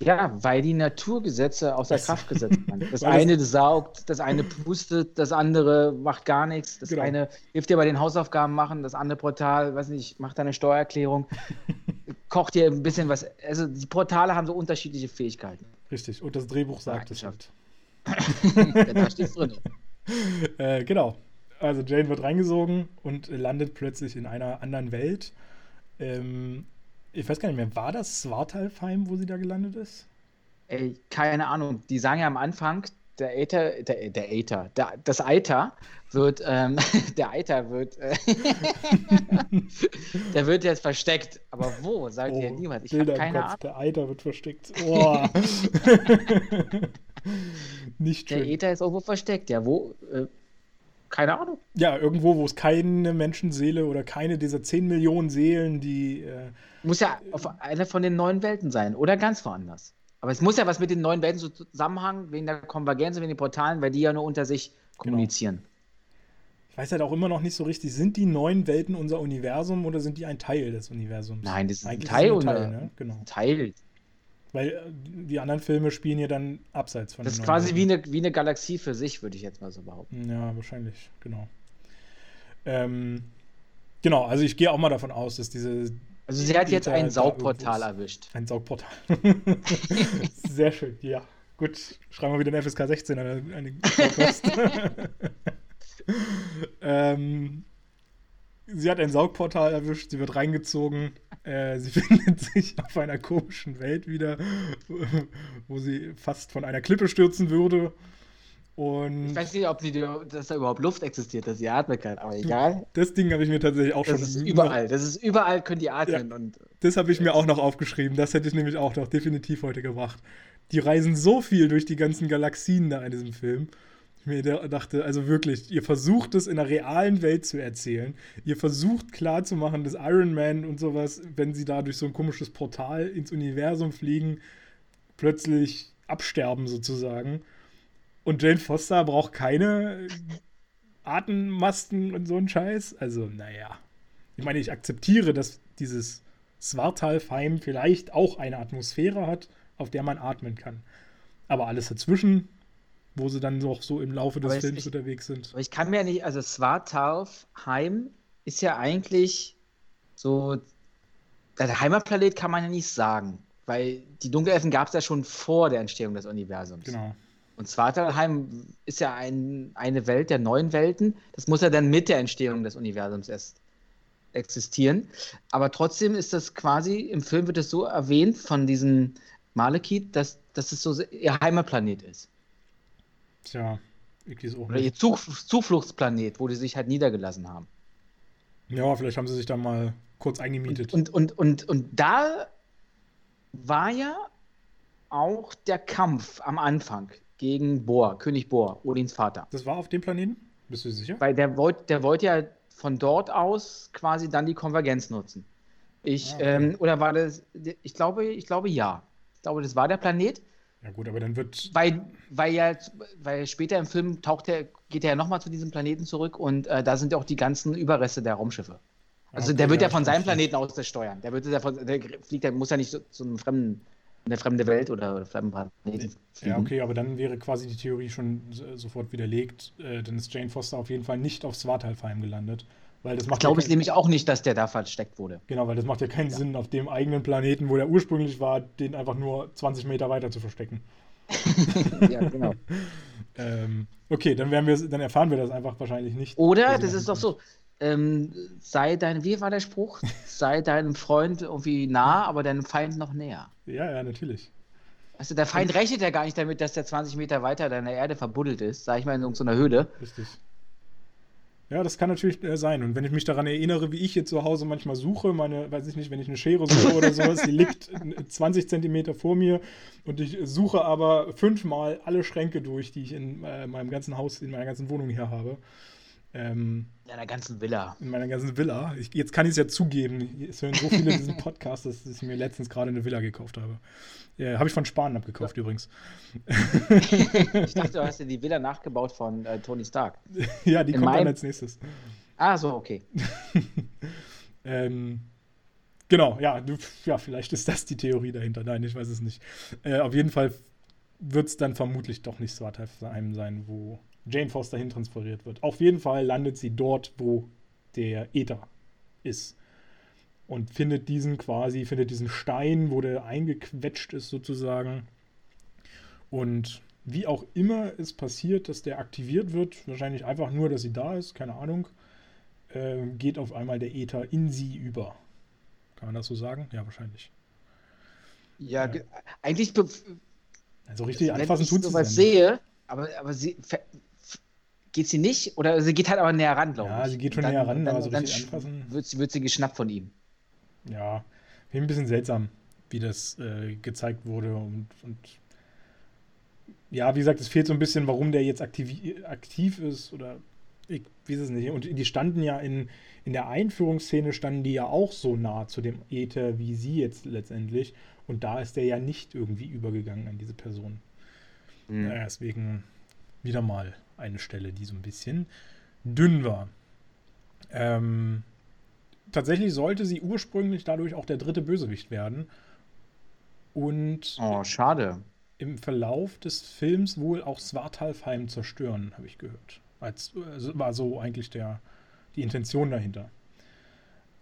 Ja, weil die Naturgesetze außer Kraft gesetzt werden. Das eine das saugt, das eine pustet, das andere macht gar nichts. Das genau. eine hilft dir bei den Hausaufgaben machen, das andere Portal, weiß nicht, macht deine Steuererklärung, kocht dir ein bisschen was. Also die Portale haben so unterschiedliche Fähigkeiten. Richtig, und das Drehbuch sagt es halt. da steht drin. äh, genau. Also Jane wird reingesogen und landet plötzlich in einer anderen Welt. Ähm, ich weiß gar nicht mehr, war das Svartalfheim, wo sie da gelandet ist? Ey, keine Ahnung. Die sagen ja am Anfang, der Aether, der, der Aether, der, das Eiter wird, ähm, der Eiter wird, äh, der wird jetzt versteckt. Aber wo, sagt oh, ja niemand. Ich habe keine Ahnung. Der Eiter wird versteckt. Oh. Nicht schön. Der Äther ist irgendwo versteckt, ja. Wo? Äh, keine Ahnung. Ja, irgendwo, wo es keine Menschenseele oder keine dieser 10 Millionen Seelen, die. Äh, Muss ja auf einer von den neuen Welten sein oder ganz woanders. Aber es muss ja was mit den neuen Welten so zusammenhängen, wegen der Konvergenz, wegen den Portalen, weil die ja nur unter sich kommunizieren. Genau. Ich weiß halt auch immer noch nicht so richtig, sind die neuen Welten unser Universum oder sind die ein Teil des Universums? Nein, das ist Eigentlich ein Teil, ist ein Teil, ne? genau. Teil. Weil äh, die anderen Filme spielen ja dann abseits von Das ist quasi wie eine, wie eine Galaxie für sich, würde ich jetzt mal so behaupten. Ja, wahrscheinlich, genau. Ähm, genau, also ich gehe auch mal davon aus, dass diese. Also sie hat jetzt ein Saugportal erwischt. Ein Saugportal. Sehr schön, ja. Gut, schreiben wir wieder eine FSK 16 eine, eine ähm, sie hat ein Saugportal erwischt, sie wird reingezogen, äh, sie findet sich auf einer komischen Welt wieder, wo sie fast von einer Klippe stürzen würde. Und ich weiß nicht, ob sie, dass da überhaupt Luft existiert, dass sie atmen kann, aber egal. Das Ding habe ich mir tatsächlich auch das schon. Das ist überall, das ist überall, können die atmen. Ja, und, das habe ich mir auch noch aufgeschrieben, das hätte ich nämlich auch noch definitiv heute gebracht. Die reisen so viel durch die ganzen Galaxien da in diesem Film mir dachte, also wirklich, ihr versucht es in einer realen Welt zu erzählen. Ihr versucht klarzumachen, dass Iron Man und sowas, wenn sie da durch so ein komisches Portal ins Universum fliegen, plötzlich absterben sozusagen. Und Jane Foster braucht keine Atemmasken und so ein Scheiß. Also, naja. Ich meine, ich akzeptiere, dass dieses Svartalfheim vielleicht auch eine Atmosphäre hat, auf der man atmen kann. Aber alles dazwischen wo sie dann noch so im Laufe des Films ich, unterwegs sind. Aber ich kann mir ja nicht, also Svartalfheim ist ja eigentlich so, der Heimatplanet kann man ja nicht sagen, weil die Dunkelelfen gab es ja schon vor der Entstehung des Universums. Genau. Und Svartalheim ist ja ein, eine Welt der neuen Welten. Das muss ja dann mit der Entstehung des Universums erst existieren. Aber trotzdem ist das quasi, im Film wird es so erwähnt von diesem Malekith, dass, dass es so ihr Heimatplanet ist. Tja, ich weiß auch Oder ihr Zufluchtsplanet, wo die sich halt niedergelassen haben. Ja, vielleicht haben sie sich da mal kurz eingemietet. Und, und, und, und, und da war ja auch der Kampf am Anfang gegen Bohr, König Bohr, Odins Vater. Das war auf dem Planeten? Bist du sicher? Weil der wollte der wollt ja von dort aus quasi dann die Konvergenz nutzen. Ich, ah, okay. ähm, oder war das, ich glaube, ich glaube ja. Ich glaube, das war der Planet. Ja gut, aber dann wird. Weil, weil ja, weil später im Film taucht er, geht er ja nochmal zu diesem Planeten zurück und äh, da sind ja auch die ganzen Überreste der Raumschiffe. Also okay, der wird ja, ja von seinem Planeten aus das steuern. Der wird ja von, der fliegt, der muss ja nicht zu, zu einem fremden, eine fremde Welt oder, fremden Planeten. Ja, okay, aber dann wäre quasi die Theorie schon sofort widerlegt. Äh, dann ist Jane Foster auf jeden Fall nicht auf Svartalfheim gelandet. Weil das macht glaube ja ich nämlich auch nicht, dass der da versteckt wurde. Genau, weil das macht ja keinen ja. Sinn, auf dem eigenen Planeten, wo der ursprünglich war, den einfach nur 20 Meter weiter zu verstecken. ja, genau. ähm, okay, dann, werden wir, dann erfahren wir das einfach wahrscheinlich nicht. Oder, das ist doch so, ähm, sei dein, wie war der Spruch? sei deinem Freund irgendwie nah, aber deinem Feind noch näher. Ja, ja, natürlich. Also der Feind rechnet ja gar nicht damit, dass der 20 Meter weiter deiner Erde verbuddelt ist, sag ich mal, in irgendeiner Höhle. Richtig. Ja, das kann natürlich äh, sein. Und wenn ich mich daran erinnere, wie ich jetzt zu Hause manchmal suche, meine, weiß ich nicht, wenn ich eine Schere suche oder sowas, die liegt 20 Zentimeter vor mir und ich suche aber fünfmal alle Schränke durch, die ich in äh, meinem ganzen Haus, in meiner ganzen Wohnung hier habe. Ähm, in deiner ganzen Villa. In meiner ganzen Villa. Ich, jetzt kann ich es ja zugeben. Es hören so viele in diesem Podcast, dass ich mir letztens gerade eine Villa gekauft habe. Ja, habe ich von Spahn abgekauft ja. übrigens. ich dachte, du hast dir die Villa nachgebaut von äh, Tony Stark. ja, die in kommt meinem... dann als nächstes. Ah, so, okay. ähm, genau, ja, du, ja, vielleicht ist das die Theorie dahinter. Nein, ich weiß es nicht. Äh, auf jeden Fall wird es dann vermutlich doch nicht Svartalfheim sein, wo Jane Foster hintransferiert wird. Auf jeden Fall landet sie dort, wo der Äther ist und findet diesen quasi, findet diesen Stein, wo der eingequetscht ist sozusagen. Und wie auch immer es passiert, dass der aktiviert wird, wahrscheinlich einfach nur, dass sie da ist, keine Ahnung, äh, geht auf einmal der Äther in sie über. Kann man das so sagen? Ja, wahrscheinlich. Ja, ja. eigentlich. Also richtig anfassen tut sie sowas sehe, aber, aber sie geht sie nicht oder sie geht halt aber näher ran, glaube ich. Ja, sie geht schon dann, näher ran, dann, aber so richtig anfassen. Wird, wird sie geschnappt von ihm. Ja, finde ein bisschen seltsam, wie das äh, gezeigt wurde und, und ja, wie gesagt, es fehlt so ein bisschen, warum der jetzt aktiv, aktiv ist oder ich weiß es nicht. Und die standen ja in, in der Einführungsszene, standen die ja auch so nah zu dem Äther wie sie jetzt letztendlich. Und da ist der ja nicht irgendwie übergegangen an diese Person. Mhm. Deswegen wieder mal eine Stelle, die so ein bisschen dünn war. Ähm, tatsächlich sollte sie ursprünglich dadurch auch der dritte Bösewicht werden. Und oh, schade. Im Verlauf des Films wohl auch Svartalfheim zerstören, habe ich gehört. Als, also war so eigentlich der, die Intention dahinter.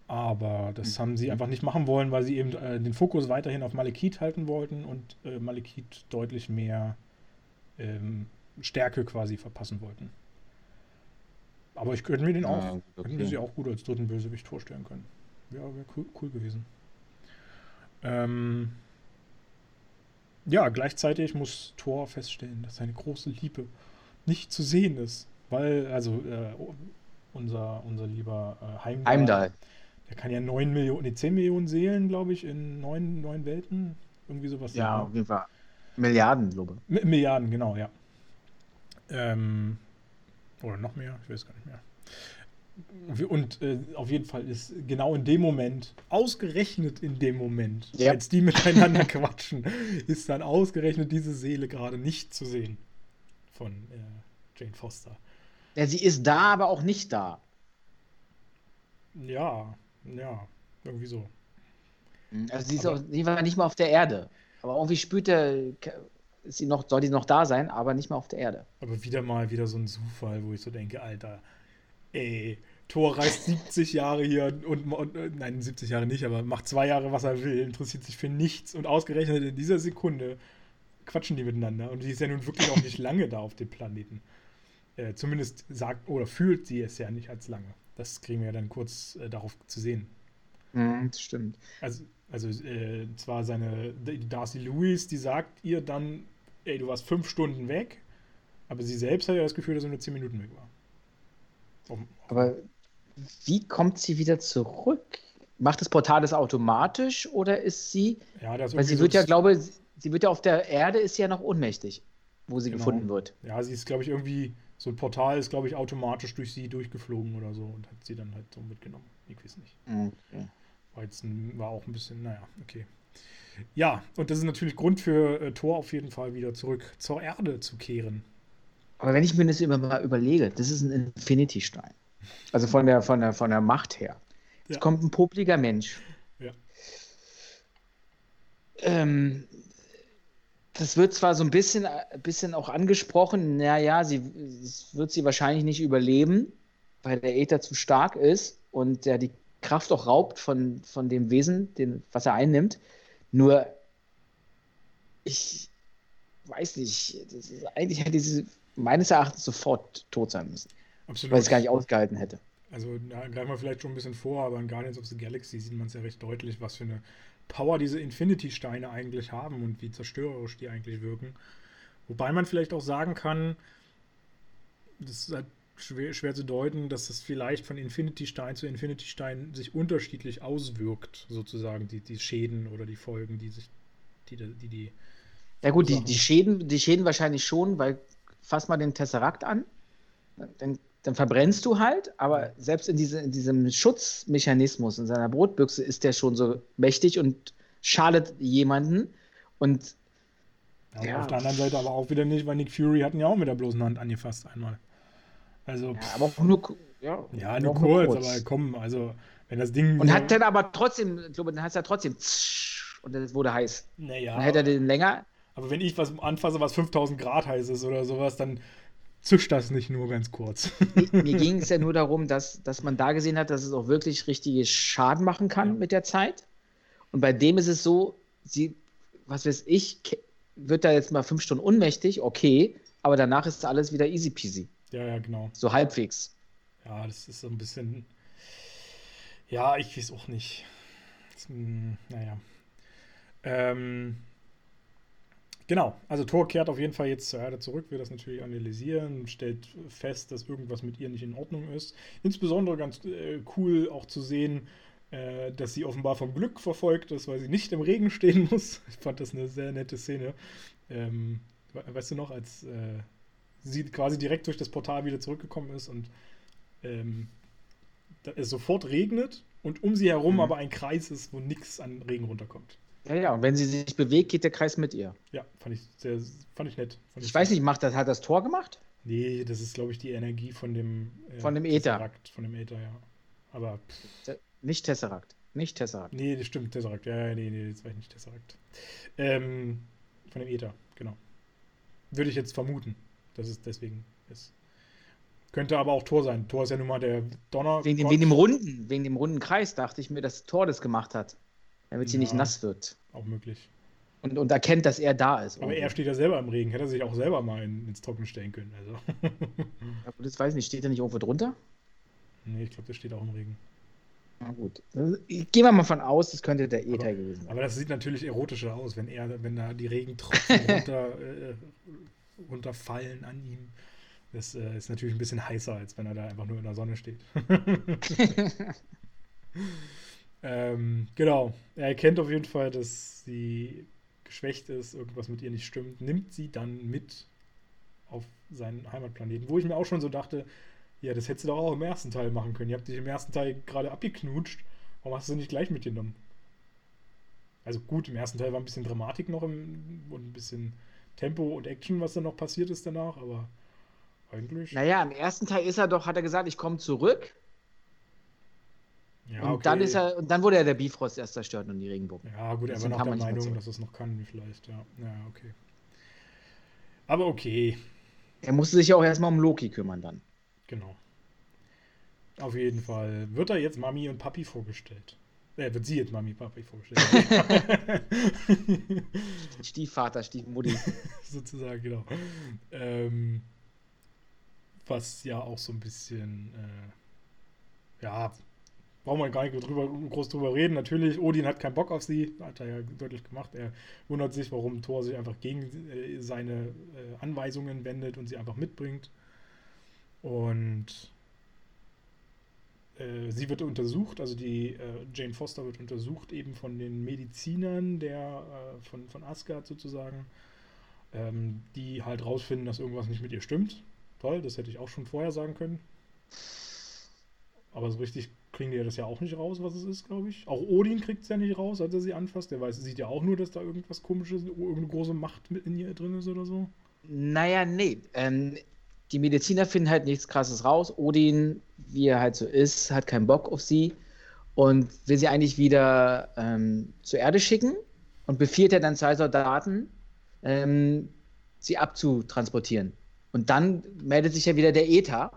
Aber das mhm. haben sie einfach nicht machen wollen, weil sie eben äh, den Fokus weiterhin auf Malekith halten wollten und äh, Malekith deutlich mehr ähm, Stärke quasi verpassen wollten. Aber ich könnte mir den auch, ah, okay. könnte sie auch gut als dritten Bösewicht vorstellen können. Ja, wäre cool, cool, gewesen. Ähm, ja, gleichzeitig muss Thor feststellen, dass seine große Liebe nicht zu sehen ist. Weil, also, äh, unser, unser lieber äh, Heimdall, Heimdall, der kann ja 9 Millionen, nee, 10 Millionen Seelen, glaube ich, in neun, neun Welten. Irgendwie sowas. Ja, auf jeden Fall. Milliarden, glaube ich. Milliarden, genau, ja. Ähm, oder noch mehr, ich weiß gar nicht mehr. Und äh, auf jeden Fall ist genau in dem Moment, ausgerechnet in dem Moment, ja. als die miteinander quatschen, ist dann ausgerechnet diese Seele gerade nicht zu sehen von äh, Jane Foster. Ja, sie ist da, aber auch nicht da. Ja, ja, irgendwie so. Also sie, ist auch, sie war nicht mal auf der Erde. Aber irgendwie spürt er, ist sie noch, soll die noch da sein, aber nicht mehr auf der Erde. Aber wieder mal wieder so ein Zufall, wo ich so denke, Alter, ey, Thor reist 70 Jahre hier und, und, nein, 70 Jahre nicht, aber macht zwei Jahre, was er will, interessiert sich für nichts und ausgerechnet in dieser Sekunde quatschen die miteinander und die ist ja nun wirklich auch nicht lange da auf dem Planeten. Äh, zumindest sagt oder fühlt sie es ja nicht als lange. Das kriegen wir ja dann kurz äh, darauf zu sehen. Mhm, das stimmt. Also, also äh, zwar seine Darcy Lewis, die sagt ihr dann, ey, du warst fünf Stunden weg, aber sie selbst hat ja das Gefühl, dass sie nur zehn Minuten weg war. Auf, auf aber wie kommt sie wieder zurück? Macht das Portal das automatisch oder ist sie. Ja, das Weil sie wird ja, glaube sie wird ja auf der Erde ist ja noch ohnmächtig, wo sie genau. gefunden wird. Ja, sie ist, glaube ich, irgendwie. So ein Portal ist, glaube ich, automatisch durch sie durchgeflogen oder so und hat sie dann halt so mitgenommen. Ich weiß nicht. Okay. War, jetzt ein, war auch ein bisschen, naja, okay. Ja, und das ist natürlich Grund für äh, Thor auf jeden Fall wieder zurück zur Erde zu kehren. Aber wenn ich mir das immer mal überlege, das ist ein Infinity-Stein. Also von der, von der, von der Macht her. Jetzt ja. kommt ein popliger Mensch. Ja. Ähm, das wird zwar so ein bisschen, ein bisschen auch angesprochen, naja, sie wird sie wahrscheinlich nicht überleben, weil der Äther zu stark ist und der die Kraft auch raubt von, von dem Wesen, den, was er einnimmt. Nur, ich weiß nicht, eigentlich hätte sie meines Erachtens sofort tot sein müssen. Absolut. Weil es gar nicht ausgehalten hätte. Also da greifen wir vielleicht schon ein bisschen vor, aber in Guardians of the Galaxy sieht man es ja recht deutlich, was für eine Power diese Infinity-Steine eigentlich haben und wie zerstörerisch die eigentlich wirken. Wobei man vielleicht auch sagen kann, das ist halt schwer, schwer zu deuten, dass es vielleicht von Infinity-Stein zu Infinity-Stein sich unterschiedlich auswirkt, sozusagen, die, die Schäden oder die Folgen, die sich, die, die, die Ja gut, die, die, Schäden, die Schäden wahrscheinlich schon, weil fass mal den Tesserakt an, dann, dann verbrennst du halt, aber selbst in, diese, in diesem Schutzmechanismus, in seiner Brotbüchse ist der schon so mächtig und schadet jemanden und ja, ja. Auf der anderen Seite aber auch wieder nicht, weil Nick Fury hat ihn ja auch mit der bloßen Hand angefasst einmal. Also, ja, aber auch nur, ja, ja nur kurz, kurz, aber komm, also, wenn das Ding. Und hat dann aber trotzdem, ich glaube, dann hat es ja trotzdem und es wurde heiß. Naja. Dann hätte er den länger. Aber wenn ich was anfasse, was 5000 Grad heiß ist oder sowas, dann zischt das nicht nur ganz kurz. Mir, mir ging es ja nur darum, dass, dass man da gesehen hat, dass es auch wirklich richtige Schaden machen kann ja. mit der Zeit. Und bei dem ist es so, sie, was weiß ich, wird da jetzt mal fünf Stunden unmächtig, okay, aber danach ist alles wieder easy peasy. Ja, ja, genau. So halbwegs. Ja, das ist so ein bisschen. Ja, ich weiß auch nicht. Das, hm, naja. Ähm, genau, also Thor kehrt auf jeden Fall jetzt zur Erde zurück, will das natürlich analysieren, stellt fest, dass irgendwas mit ihr nicht in Ordnung ist. Insbesondere ganz äh, cool auch zu sehen, äh, dass sie offenbar vom Glück verfolgt ist, weil sie nicht im Regen stehen muss. Ich fand das eine sehr nette Szene. Ähm, weißt du noch, als äh, sie quasi direkt durch das Portal wieder zurückgekommen ist und ähm, es sofort regnet und um sie herum mhm. aber ein Kreis ist, wo nichts an Regen runterkommt. Ja, ja, und wenn sie sich bewegt, geht der Kreis mit ihr. Ja, fand ich sehr, fand ich nett. Fand ich, ich weiß nicht, macht das, hat das Tor gemacht? Nee, das ist, glaube ich, die Energie von dem äh, Von dem Äther. Tesseract, von dem Äther, ja. Aber. Nicht Tesseract. Nicht Tesseract. Nee, das stimmt, Tesseract. Ja, nee, nee, das war nicht Tesseract. Ähm, von dem Äther, genau. Würde ich jetzt vermuten, dass es deswegen ist. Könnte aber auch Tor sein. Tor ist ja nun mal der Donner. Wegen dem, wegen dem runden, wegen dem runden Kreis dachte ich mir, dass Tor das gemacht hat. Damit sie ja, nicht nass wird. Auch möglich. Und, und erkennt, dass er da ist. Aber er steht ja selber im Regen. Hätte er sich auch selber mal in, ins Trocken stellen können. Also. ja, das weiß ich nicht. Steht er nicht irgendwo drunter? Nee, ich glaube, der steht auch im Regen. Na gut. Gehen wir mal von aus, das könnte der Ether gewesen sein. Aber das sieht natürlich erotischer aus, wenn er, wenn da die Regentropfen runter, äh, runterfallen an ihm. Das äh, ist natürlich ein bisschen heißer, als wenn er da einfach nur in der Sonne steht. ähm, genau. Er erkennt auf jeden Fall, dass sie geschwächt ist, irgendwas mit ihr nicht stimmt, nimmt sie dann mit auf seinen Heimatplaneten, wo ich mir auch schon so dachte, ja, das hättest du doch auch im ersten Teil machen können. Ihr habt dich im ersten Teil gerade abgeknutscht. Warum hast du nicht gleich mitgenommen? Also gut, im ersten Teil war ein bisschen Dramatik noch im, und ein bisschen Tempo und Action, was dann noch passiert ist danach, aber eigentlich. Naja, im ersten Teil ist er doch, hat er gesagt, ich komme zurück. Ja, und okay. dann ist er, und dann wurde er der Bifrost erst zerstört und die Regenbogen. Ja, gut, er war noch der Meinung, dass es noch kann, vielleicht, ja. Ja, okay. Aber okay. Er musste sich ja auch erstmal um Loki kümmern dann. Genau. Auf jeden Fall wird er jetzt Mami und Papi vorgestellt. Äh, wird sie jetzt Mami und Papi vorgestellt. Stiefvater, Stiefmutti. Sozusagen, genau. Ähm, was ja auch so ein bisschen, äh, ja, brauchen wir gar nicht drüber, groß drüber reden. Natürlich, Odin hat keinen Bock auf sie, hat er ja deutlich gemacht. Er wundert sich, warum Thor sich einfach gegen äh, seine äh, Anweisungen wendet und sie einfach mitbringt. Und äh, sie wird untersucht, also die äh, Jane Foster wird untersucht eben von den Medizinern der, äh, von, von Asgard sozusagen, ähm, die halt rausfinden, dass irgendwas nicht mit ihr stimmt. Toll, das hätte ich auch schon vorher sagen können. Aber so richtig kriegen die das ja auch nicht raus, was es ist, glaube ich. Auch Odin kriegt es ja nicht raus, als er sie anfasst. Der weiß, sieht ja auch nur, dass da irgendwas komisches, irgendeine große Macht mit in ihr drin ist oder so. Naja, nee. Ähm, die Mediziner finden halt nichts Krasses raus. Odin, wie er halt so ist, hat keinen Bock auf sie und will sie eigentlich wieder ähm, zur Erde schicken und befiehlt er dann zwei Soldaten, ähm, sie abzutransportieren. Und dann meldet sich ja wieder der Äther,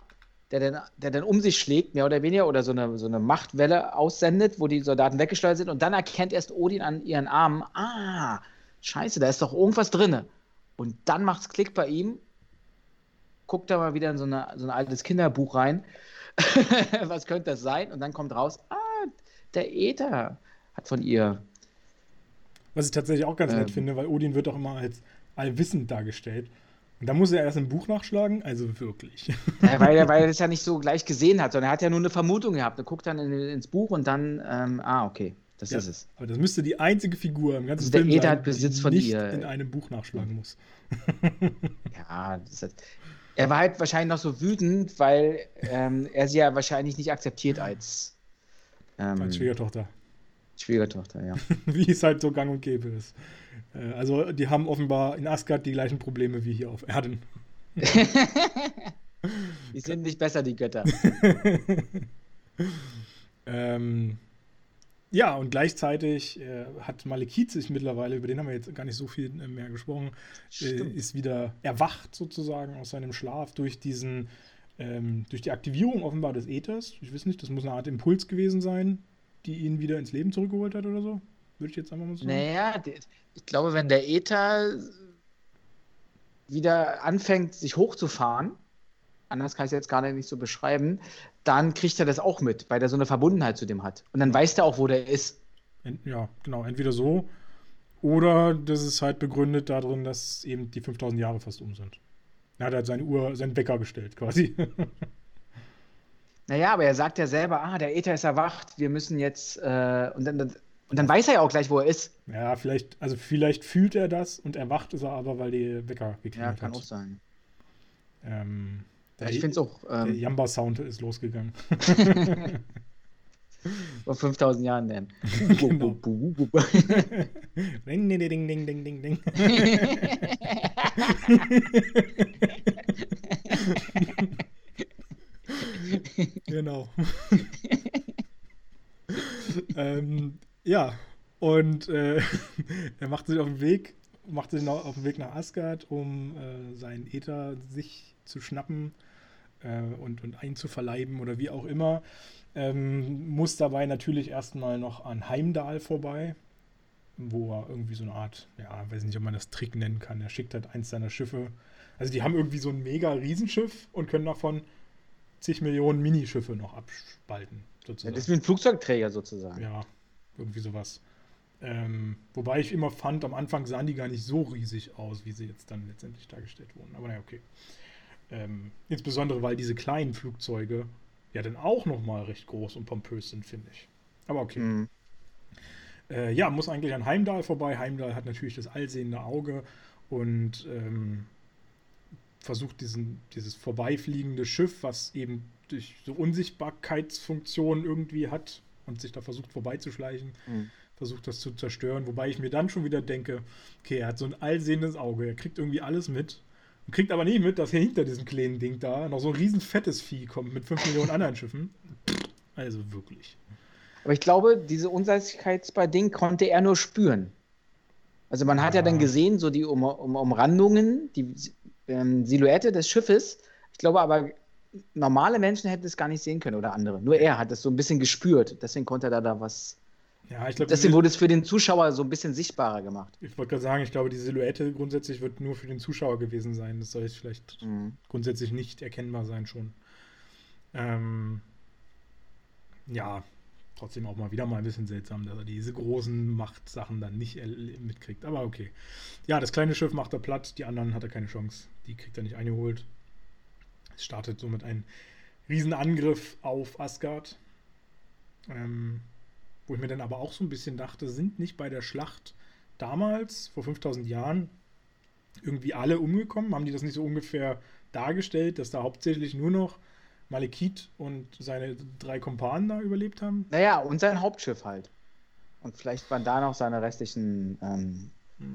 der dann, der dann um sich schlägt, mehr oder weniger, oder so eine, so eine Machtwelle aussendet, wo die Soldaten weggeschleudert sind. Und dann erkennt erst Odin an ihren Armen, ah, scheiße, da ist doch irgendwas drin. Und dann macht es Klick bei ihm guckt da mal wieder in so, eine, so ein altes Kinderbuch rein. Was könnte das sein? Und dann kommt raus, ah, der Äther hat von ihr. Was ich tatsächlich auch ganz ähm, nett finde, weil Odin wird auch immer als allwissend dargestellt. Und da muss er erst im Buch nachschlagen, also wirklich. Ja, weil, er, weil er das ja nicht so gleich gesehen hat, sondern er hat ja nur eine Vermutung gehabt. Er guckt dann in, ins Buch und dann, ähm, ah, okay, das ja, ist es. Aber das müsste die einzige Figur im ganzen also Film der Äther hat Besitz von nicht ihr. in einem Buch nachschlagen muss. ja, das ist, er war halt wahrscheinlich noch so wütend, weil ähm, er sie ja wahrscheinlich nicht akzeptiert als, ähm, als Schwiegertochter. Schwiegertochter, ja. wie es halt so gang und gäbe ist. Äh, also, die haben offenbar in Asgard die gleichen Probleme wie hier auf Erden. die sind nicht besser, die Götter. ähm, ja, und gleichzeitig äh, hat Malekith sich mittlerweile, über den haben wir jetzt gar nicht so viel äh, mehr gesprochen, äh, ist wieder erwacht sozusagen aus seinem Schlaf durch diesen, ähm, durch die Aktivierung offenbar des Äthers. Ich weiß nicht, das muss eine Art Impuls gewesen sein, die ihn wieder ins Leben zurückgeholt hat oder so. Würde ich jetzt einfach mal sagen. Naja, ich glaube, wenn der Äther wieder anfängt, sich hochzufahren, anders kann ich es jetzt gar nicht so beschreiben, dann kriegt er das auch mit, weil er so eine Verbundenheit zu dem hat. Und dann weiß er auch, wo der ist. Ja, genau. Entweder so oder das ist halt begründet darin, dass eben die 5000 Jahre fast um sind. Er hat halt seine Uhr, seinen Wecker gestellt quasi. naja, aber er sagt ja selber, ah, der Äther ist erwacht, wir müssen jetzt, äh, und, dann, und dann weiß er ja auch gleich, wo er ist. Ja, vielleicht, also vielleicht fühlt er das und erwacht ist er aber, weil die Wecker geklingelt hat. Ja, kann hat. auch sein. Ähm, ja, ich finde es auch. Ähm, der Jamba-Sound ist losgegangen. Vor 5000 Jahren nennen. Genau. ding, ding, ding, ding, ding, ding, ding. genau. ähm, ja, und äh, er macht sich auf den Weg, macht sich auf den Weg nach Asgard, um äh, seinen Äther sich zu schnappen äh, und, und einzuverleiben oder wie auch immer. Ähm, muss dabei natürlich erstmal noch an Heimdall vorbei, wo er irgendwie so eine Art, ja, weiß nicht, ob man das Trick nennen kann. Er schickt halt eins seiner Schiffe. Also die haben irgendwie so ein mega Riesenschiff und können davon zig Millionen Minischiffe noch abspalten. Sozusagen. Ja, das ist wie ein Flugzeugträger sozusagen. Ja, irgendwie sowas. Ähm, wobei ich immer fand, am Anfang sahen die gar nicht so riesig aus, wie sie jetzt dann letztendlich dargestellt wurden. Aber naja, okay. Ähm, insbesondere, weil diese kleinen Flugzeuge ja dann auch nochmal recht groß und pompös sind, finde ich. Aber okay. Mhm. Äh, ja, muss eigentlich an Heimdall vorbei. Heimdall hat natürlich das allsehende Auge und ähm, versucht diesen, dieses vorbeifliegende Schiff, was eben durch so Unsichtbarkeitsfunktionen irgendwie hat und sich da versucht vorbeizuschleichen, mhm. versucht das zu zerstören. Wobei ich mir dann schon wieder denke, okay, er hat so ein allsehendes Auge, er kriegt irgendwie alles mit und kriegt aber nicht mit, dass hier hinter diesem kleinen Ding da noch so ein riesen fettes Vieh kommt mit 5 Millionen anderen Schiffen. Also wirklich. Aber ich glaube, diese Unsichtbarkeitsding konnte er nur spüren. Also man hat ja, ja dann gesehen, so die um, um, Umrandungen, die ähm, Silhouette des Schiffes. Ich glaube aber, normale Menschen hätten es gar nicht sehen können oder andere. Nur er hat es so ein bisschen gespürt. Deswegen konnte er da, da was. Ja, ich glaube. Deswegen wurde es für den Zuschauer so ein bisschen sichtbarer gemacht. Ich wollte gerade sagen, ich glaube, die Silhouette grundsätzlich wird nur für den Zuschauer gewesen sein. Das soll jetzt vielleicht mhm. grundsätzlich nicht erkennbar sein schon. Ähm, ja, trotzdem auch mal wieder mal ein bisschen seltsam, dass er diese großen Machtsachen dann nicht mitkriegt. Aber okay. Ja, das kleine Schiff macht er platt, die anderen hat er keine Chance. Die kriegt er nicht eingeholt. Es startet somit ein Riesenangriff auf Asgard. Ähm, wo ich mir dann aber auch so ein bisschen dachte, sind nicht bei der Schlacht damals, vor 5000 Jahren, irgendwie alle umgekommen? Haben die das nicht so ungefähr dargestellt, dass da hauptsächlich nur noch Malekith und seine drei Kumpanen da überlebt haben? Naja, und sein Hauptschiff halt. Und vielleicht waren da noch seine restlichen ähm, ja.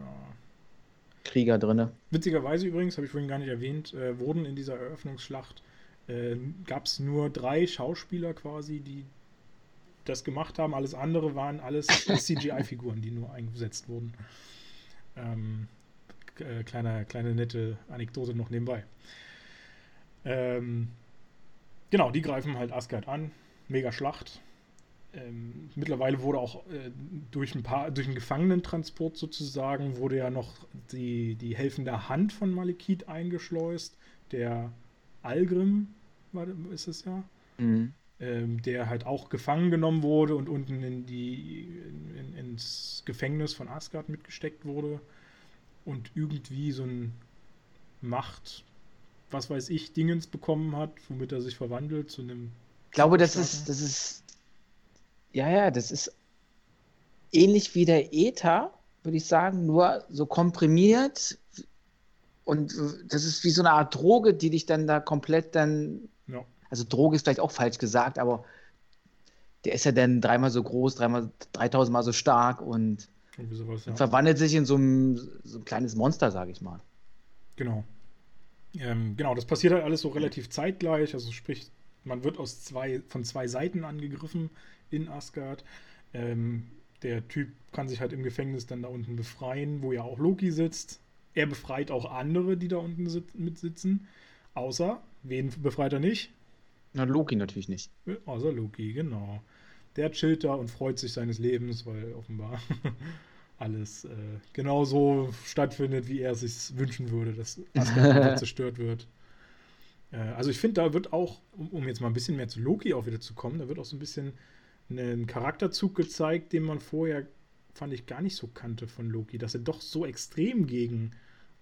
Krieger drin. Witzigerweise übrigens, habe ich vorhin gar nicht erwähnt, äh, wurden in dieser Eröffnungsschlacht äh, gab es nur drei Schauspieler quasi, die das gemacht haben. Alles andere waren alles CGI-Figuren, die nur eingesetzt wurden. Ähm, äh, kleine, kleine nette Anekdote noch nebenbei. Ähm, Genau, die greifen halt Asgard an. Mega Schlacht. Ähm, mittlerweile wurde auch äh, durch, ein paar, durch einen Gefangenentransport sozusagen, wurde ja noch die, die helfende Hand von Malekith eingeschleust. Der Algrim, war, ist es ja. Mhm. Ähm, der halt auch gefangen genommen wurde und unten in die, in, ins Gefängnis von Asgard mitgesteckt wurde. Und irgendwie so ein Macht, was weiß ich, Dingens bekommen hat, womit er sich verwandelt zu einem. Ich glaube, das ist, das ist. Ja, ja, das ist ähnlich wie der Ether, würde ich sagen, nur so komprimiert. Und das ist wie so eine Art Droge, die dich dann da komplett dann. Also Droge ist vielleicht auch falsch gesagt, aber der ist ja dann dreimal so groß, dreimal, 3000 Mal so stark und, sowas, ja. verwandelt sich in so ein, so ein kleines Monster, sage ich mal. Genau. Ähm, genau, das passiert halt alles so relativ zeitgleich. Also sprich, man wird aus zwei, von zwei Seiten angegriffen in Asgard. Ähm, der Typ kann sich halt im Gefängnis dann da unten befreien, wo ja auch Loki sitzt. Er befreit auch andere, die da unten sit mitsitzen. Außer, wen befreit er nicht? Na, Loki natürlich nicht. Außer Loki, genau. Der chillt da und freut sich seines Lebens, weil offenbar alles äh, genauso stattfindet, wie er es sich wünschen würde, dass Asgard zerstört wird. Äh, also ich finde, da wird auch, um, um, jetzt mal ein bisschen mehr zu Loki auch wieder zu kommen, da wird auch so ein bisschen ein Charakterzug gezeigt, den man vorher, fand ich, gar nicht so kannte von Loki, dass er doch so extrem gegen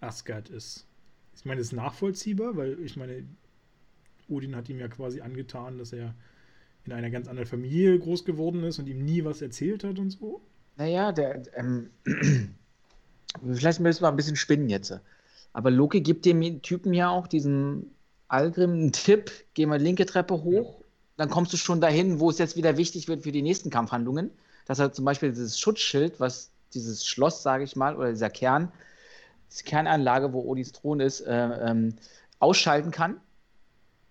Asgard ist. Ich meine, das ist nachvollziehbar, weil ich meine, Odin hat ihm ja quasi angetan, dass er in einer ganz anderen Familie groß geworden ist und ihm nie was erzählt hat und so. Naja, der, ähm, vielleicht müssen wir ein bisschen spinnen jetzt. Aber Loki gibt dem Typen ja auch diesen Algrim einen Tipp, geh mal linke Treppe hoch, dann kommst du schon dahin, wo es jetzt wieder wichtig wird für die nächsten Kampfhandlungen. Dass er zum Beispiel dieses Schutzschild, was dieses Schloss, sage ich mal, oder dieser Kern, diese Kernanlage, wo Odins Thron ist, äh, ähm, ausschalten kann,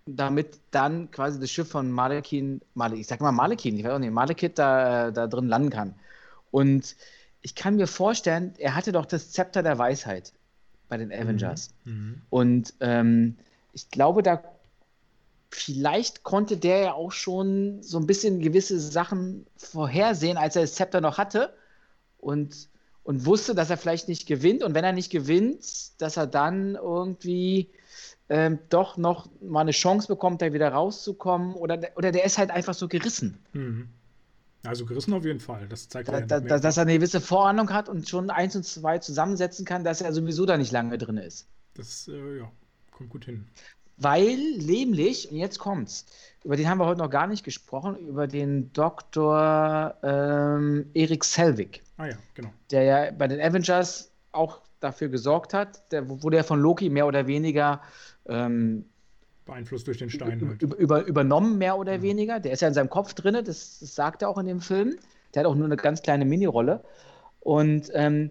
damit dann quasi das Schiff von Malekin, Male, ich sag mal Malekin, ich weiß auch nicht, Malekith da, da drin landen kann. Und ich kann mir vorstellen, er hatte doch das Zepter der Weisheit bei den Avengers. Mhm. Mhm. Und ähm, ich glaube, da vielleicht konnte der ja auch schon so ein bisschen gewisse Sachen vorhersehen, als er das Zepter noch hatte und, und wusste, dass er vielleicht nicht gewinnt. Und wenn er nicht gewinnt, dass er dann irgendwie ähm, doch noch mal eine Chance bekommt, da wieder rauszukommen. Oder, oder der ist halt einfach so gerissen. Mhm. Also gerissen auf jeden Fall. Das zeigt da, da, da, dass er eine gewisse Vorahnung hat und schon eins und zwei zusammensetzen kann, dass er sowieso da nicht lange drin ist. Das äh, ja, kommt gut hin. Weil nämlich, und jetzt kommt's, über den haben wir heute noch gar nicht gesprochen, über den Dr. Ähm, Erik Selvig. Ah ja, genau. Der ja bei den Avengers auch dafür gesorgt hat, der, wo der von Loki mehr oder weniger ähm, beeinflusst durch den Stein. Halt. Über, übernommen, mehr oder ja. weniger. Der ist ja in seinem Kopf drin, das, das, sagt er auch in dem Film. Der hat auch nur eine ganz kleine Mini-Rolle. Und ähm,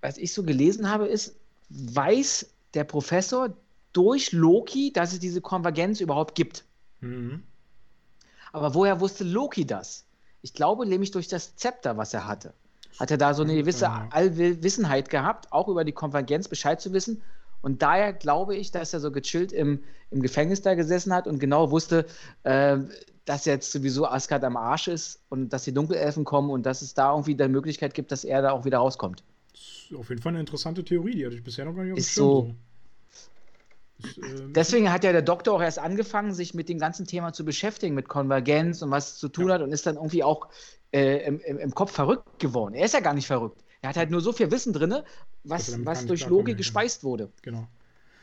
was ich so gelesen habe, ist, weiß der Professor, durch Loki, dass es diese Konvergenz überhaupt gibt. Mhm. Aber woher wusste Loki das? Ich glaube nämlich durch das Zepter, was er hatte. Hat er da so eine gewisse ja. Allwissenheit gehabt, auch über die Konvergenz Bescheid zu wissen. Und daher glaube ich, dass er so gechillt im, im Gefängnis da gesessen hat und genau wusste, äh, dass jetzt sowieso Asgard am Arsch ist und dass die Dunkelelfen kommen und dass es da irgendwie die Möglichkeit gibt, dass er da auch wieder rauskommt. Das ist auf jeden Fall eine interessante Theorie, die hatte ich bisher noch gar nicht auf dem Schirm. So, ähm, Deswegen hat ja der Doktor auch erst angefangen, sich mit dem ganzen Thema zu beschäftigen, mit Konvergenz und was es zu tun ja. hat und ist dann irgendwie auch äh, im, im, Kopf verrückt geworden. Er ist ja gar nicht verrückt. Er hat halt nur so viel Wissen drin, was, was durch Logik gespeist wurde. Genau.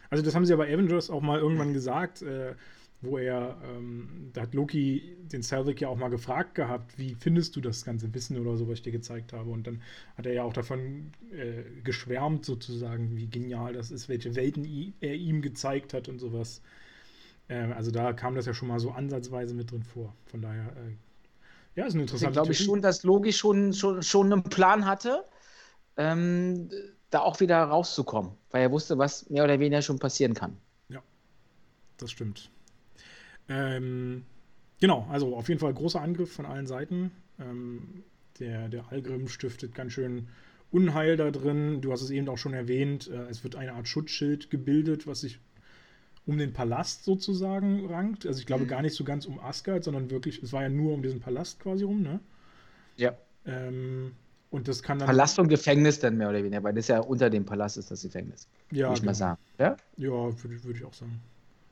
Also das haben sie ja bei Avengers auch mal irgendwann gesagt. Äh, wo er, ähm, da hat Loki den Selvig ja auch mal gefragt gehabt, wie findest du das ganze Wissen oder so, was ich dir gezeigt habe. Und dann hat er ja auch davon äh, geschwärmt sozusagen, wie genial das ist, welche Welten er ihm gezeigt hat und sowas. Ähm, also da kam das ja schon mal so ansatzweise mit drin vor. Von daher, äh, ja, ist ein interessanter Ich glaube ich schon, dass Loki schon, schon, schon einen Plan hatte, ähm, da auch wieder rauszukommen, weil er wusste, was mehr oder weniger schon passieren kann. Ja, das stimmt. Ähm, genau, also auf jeden Fall großer Angriff von allen Seiten. Ähm, der, der Algrim stiftet ganz schön Unheil da drin. Du hast es eben auch schon erwähnt. Äh, es wird eine Art Schutzschild gebildet, was sich um den Palast sozusagen rankt. Also ich glaube mhm. gar nicht so ganz um Asgard, sondern wirklich, es war ja nur um diesen Palast quasi rum, ne? Ja. Ähm, und das kann dann. Palast und Gefängnis dann mehr oder weniger, weil das ja unter dem Palast ist das Gefängnis. Ja. Würde ich genau. mal sagen. Ja, ja würde, würde ich auch sagen.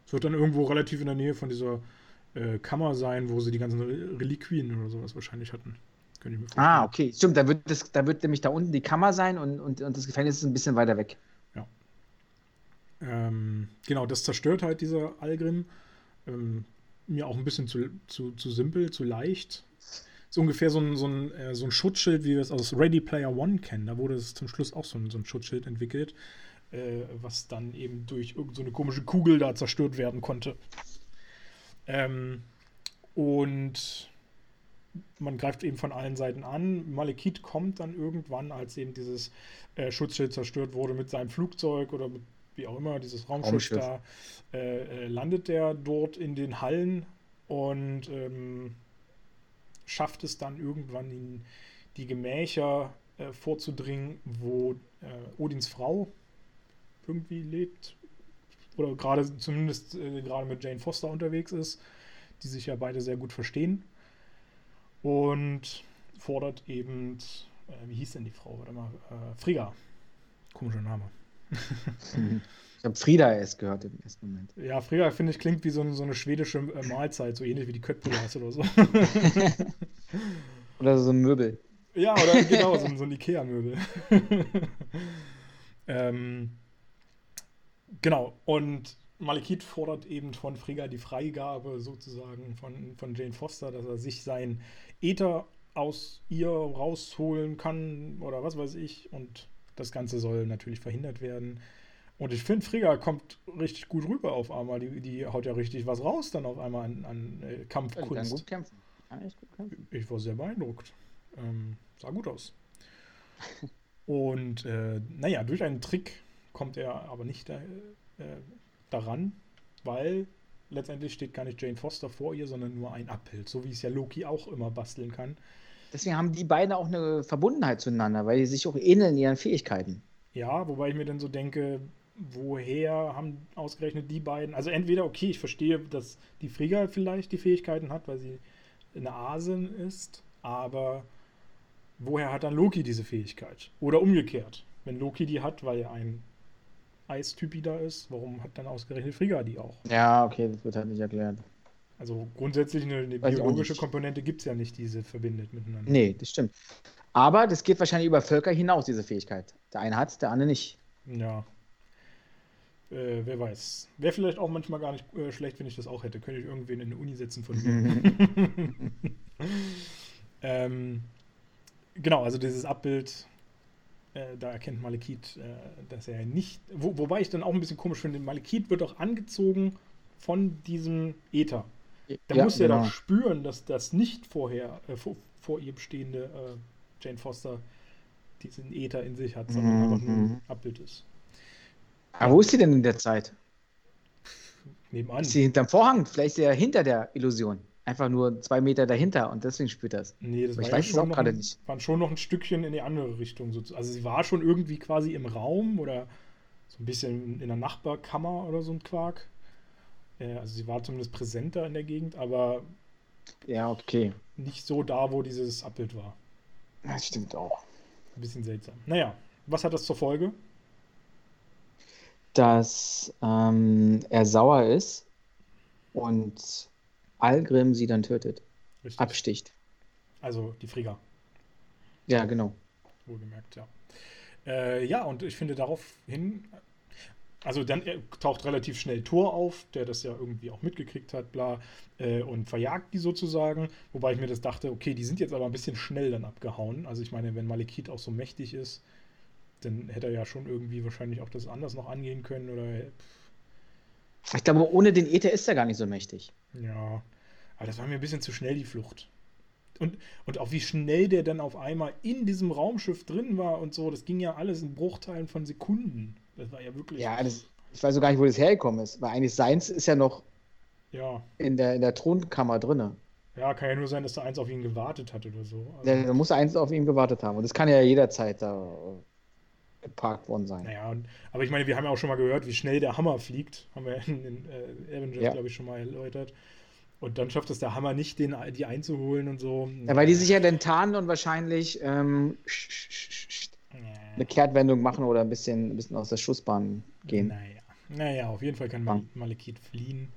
Es wird dann irgendwo relativ in der Nähe von dieser äh, Kammer sein, wo sie die ganzen Reliquien oder sowas wahrscheinlich hatten. Könnte ich mir vorstellen. Ah, okay. Stimmt, da wird, das, da wird nämlich da unten die Kammer sein und, und, und das Gefängnis ist ein bisschen weiter weg. Ja. Ähm, genau, das zerstört halt dieser Algrim. Ähm, mir auch ein bisschen zu, zu, zu simpel, zu leicht. Ist ungefähr so ein, so, ein, äh, so ein Schutzschild, wie wir es aus Ready Player One kennen. Da wurde es zum Schluss auch so ein, so ein Schutzschild entwickelt äh, was dann eben durch irgendeine so komische Kugel da zerstört werden konnte. Ähm, und man greift eben von allen Seiten an. Malekith kommt dann irgendwann, als eben dieses äh, Schutzschild zerstört wurde, mit seinem Flugzeug oder mit wie auch immer, dieses Raumschiff, Raumschiff. da, äh, äh landet er dort in den Hallen und ähm, schafft es dann irgendwann in die Gemächer äh, vorzudringen, wo äh, Odins Frau irgendwie lebt. Oder gerade zumindest äh, gerade mit Jane Foster unterwegs ist, die sich ja beide sehr gut verstehen. Und fordert eben, äh, wie hieß denn die Frau? Warte mal, äh, Frigga. Komischer Name. Ich habe Frieda erst gehört im ersten Moment. Ja, Frigga, finde ich, klingt wie so, so, eine schwedische äh, Mahlzeit, so ähnlich wie die Köttbullas oder so. oder so ein Möbel. Ja, oder genau, so, so ein Ikea-Möbel. ähm, Genau, und Malekith fordert eben von Frigga die Freigabe sozusagen von, von Jane Foster, dass er sich sein Äther aus ihr rausholen kann oder was weiß ich. Und das Ganze soll natürlich verhindert werden. Und ich finde, Frigga kommt richtig gut rüber auf einmal. Die, die haut ja richtig was raus dann auf einmal an, an äh, Kampfkunst. Ja, kann gut kämpfen. Echt gut kämpfen. Ich war sehr beeindruckt. Ähm, sah gut aus. Und äh, naja, durch einen Trick kommt er aber nicht da, äh, daran, weil letztendlich steht gar nicht Jane Foster vor ihr, sondern nur ein Abbild, so wie es ja Loki auch immer basteln kann. Deswegen haben die beiden auch eine Verbundenheit zueinander, weil die sich auch ähneln in ihren Fähigkeiten. Ja, wobei ich mir dann so denke, woher haben ausgerechnet die beiden? Also entweder, okay, ich verstehe, dass die Frigga vielleicht die Fähigkeiten hat, weil sie eine Asin ist, aber woher hat dann Loki diese Fähigkeit? Oder umgekehrt, wenn Loki die hat, weil er ein Eistypi da ist, warum hat dann ausgerechnet Frigga die auch? Ja, okay, das wird halt nicht erklärt. Also grundsätzlich eine, eine biologische Komponente gibt es ja nicht, die sie verbindet miteinander. Nee, das stimmt. Aber das geht wahrscheinlich über Völker hinaus, diese Fähigkeit. Der eine hat der andere nicht. Ja. Äh, wer weiß. Wäre vielleicht auch manchmal gar nicht äh, schlecht, wenn ich das auch hätte. Könnte ich irgendwen in eine Uni setzen von mir. ähm, genau, also dieses Abbild, äh, da erkennt Malekith, äh, dass er nicht. Wo, wobei ich dann auch ein bisschen komisch finde, Malekith wird auch angezogen von diesem Äther. Da ja, muss er genau. doch spüren, dass das nicht vorher äh, vor, vor, ihr bestehende äh, Jane Foster diesen Äther in sich hat, sondern mhm. einfach nur ein mhm. Abbild ist. Aber wo ist sie denn in der Zeit? Nebenan. Ist sie hinterm Vorhang? Vielleicht ist sie ja hinter der Illusion. Einfach nur zwei Meter dahinter und deswegen spürt das. Nee, das war ich weiß es auch gerade nicht. Waren schon noch ein Stückchen in die andere Richtung. Also sie war schon irgendwie quasi im Raum oder so ein bisschen in der Nachbarkammer oder so ein Quark. Äh, also sie war zumindest präsenter in der Gegend, aber ja, okay. Nicht so da, wo dieses Abbild war. Das stimmt auch. Ein bisschen seltsam. Naja, was hat das zur Folge? Dass ähm, er sauer ist und Algrim sie dann tötet. Richtig. Absticht. Also die Frigga. Ja, genau. Wohlgemerkt, ja. Äh, ja, und ich finde daraufhin also dann taucht relativ schnell Thor auf, der das ja irgendwie auch mitgekriegt hat, bla, äh, und verjagt die sozusagen. Wobei ich mir das dachte, okay, die sind jetzt aber ein bisschen schnell dann abgehauen. Also ich meine, wenn Malekith auch so mächtig ist, dann hätte er ja schon irgendwie wahrscheinlich auch das anders noch angehen können oder. Ich glaube, ohne den Äther ist er gar nicht so mächtig. Ja, aber das war mir ein bisschen zu schnell, die Flucht. Und, und auch wie schnell der dann auf einmal in diesem Raumschiff drin war und so, das ging ja alles in Bruchteilen von Sekunden. Das war ja wirklich. Ja, das, ich weiß so gar nicht, wo das hergekommen ist, weil eigentlich seins ist ja noch ja. in, der, in der Thronkammer drin. Ja, kann ja nur sein, dass da eins auf ihn gewartet hat oder so. Also, ja, da muss eins auf ihn gewartet haben. Und das kann ja jederzeit da geparkt worden sein. Naja, und, aber ich meine, wir haben ja auch schon mal gehört, wie schnell der Hammer fliegt. Haben wir in den äh, Avengers, ja. glaube ich, schon mal erläutert. Und dann schafft es der Hammer nicht, den, die einzuholen und so. Ja, weil die sich ja dann tarnen und wahrscheinlich ähm, eine Kehrtwendung machen oder ein bisschen, ein bisschen aus der Schussbahn gehen. Naja, naja auf jeden Fall kann Mal Malekith fliehen.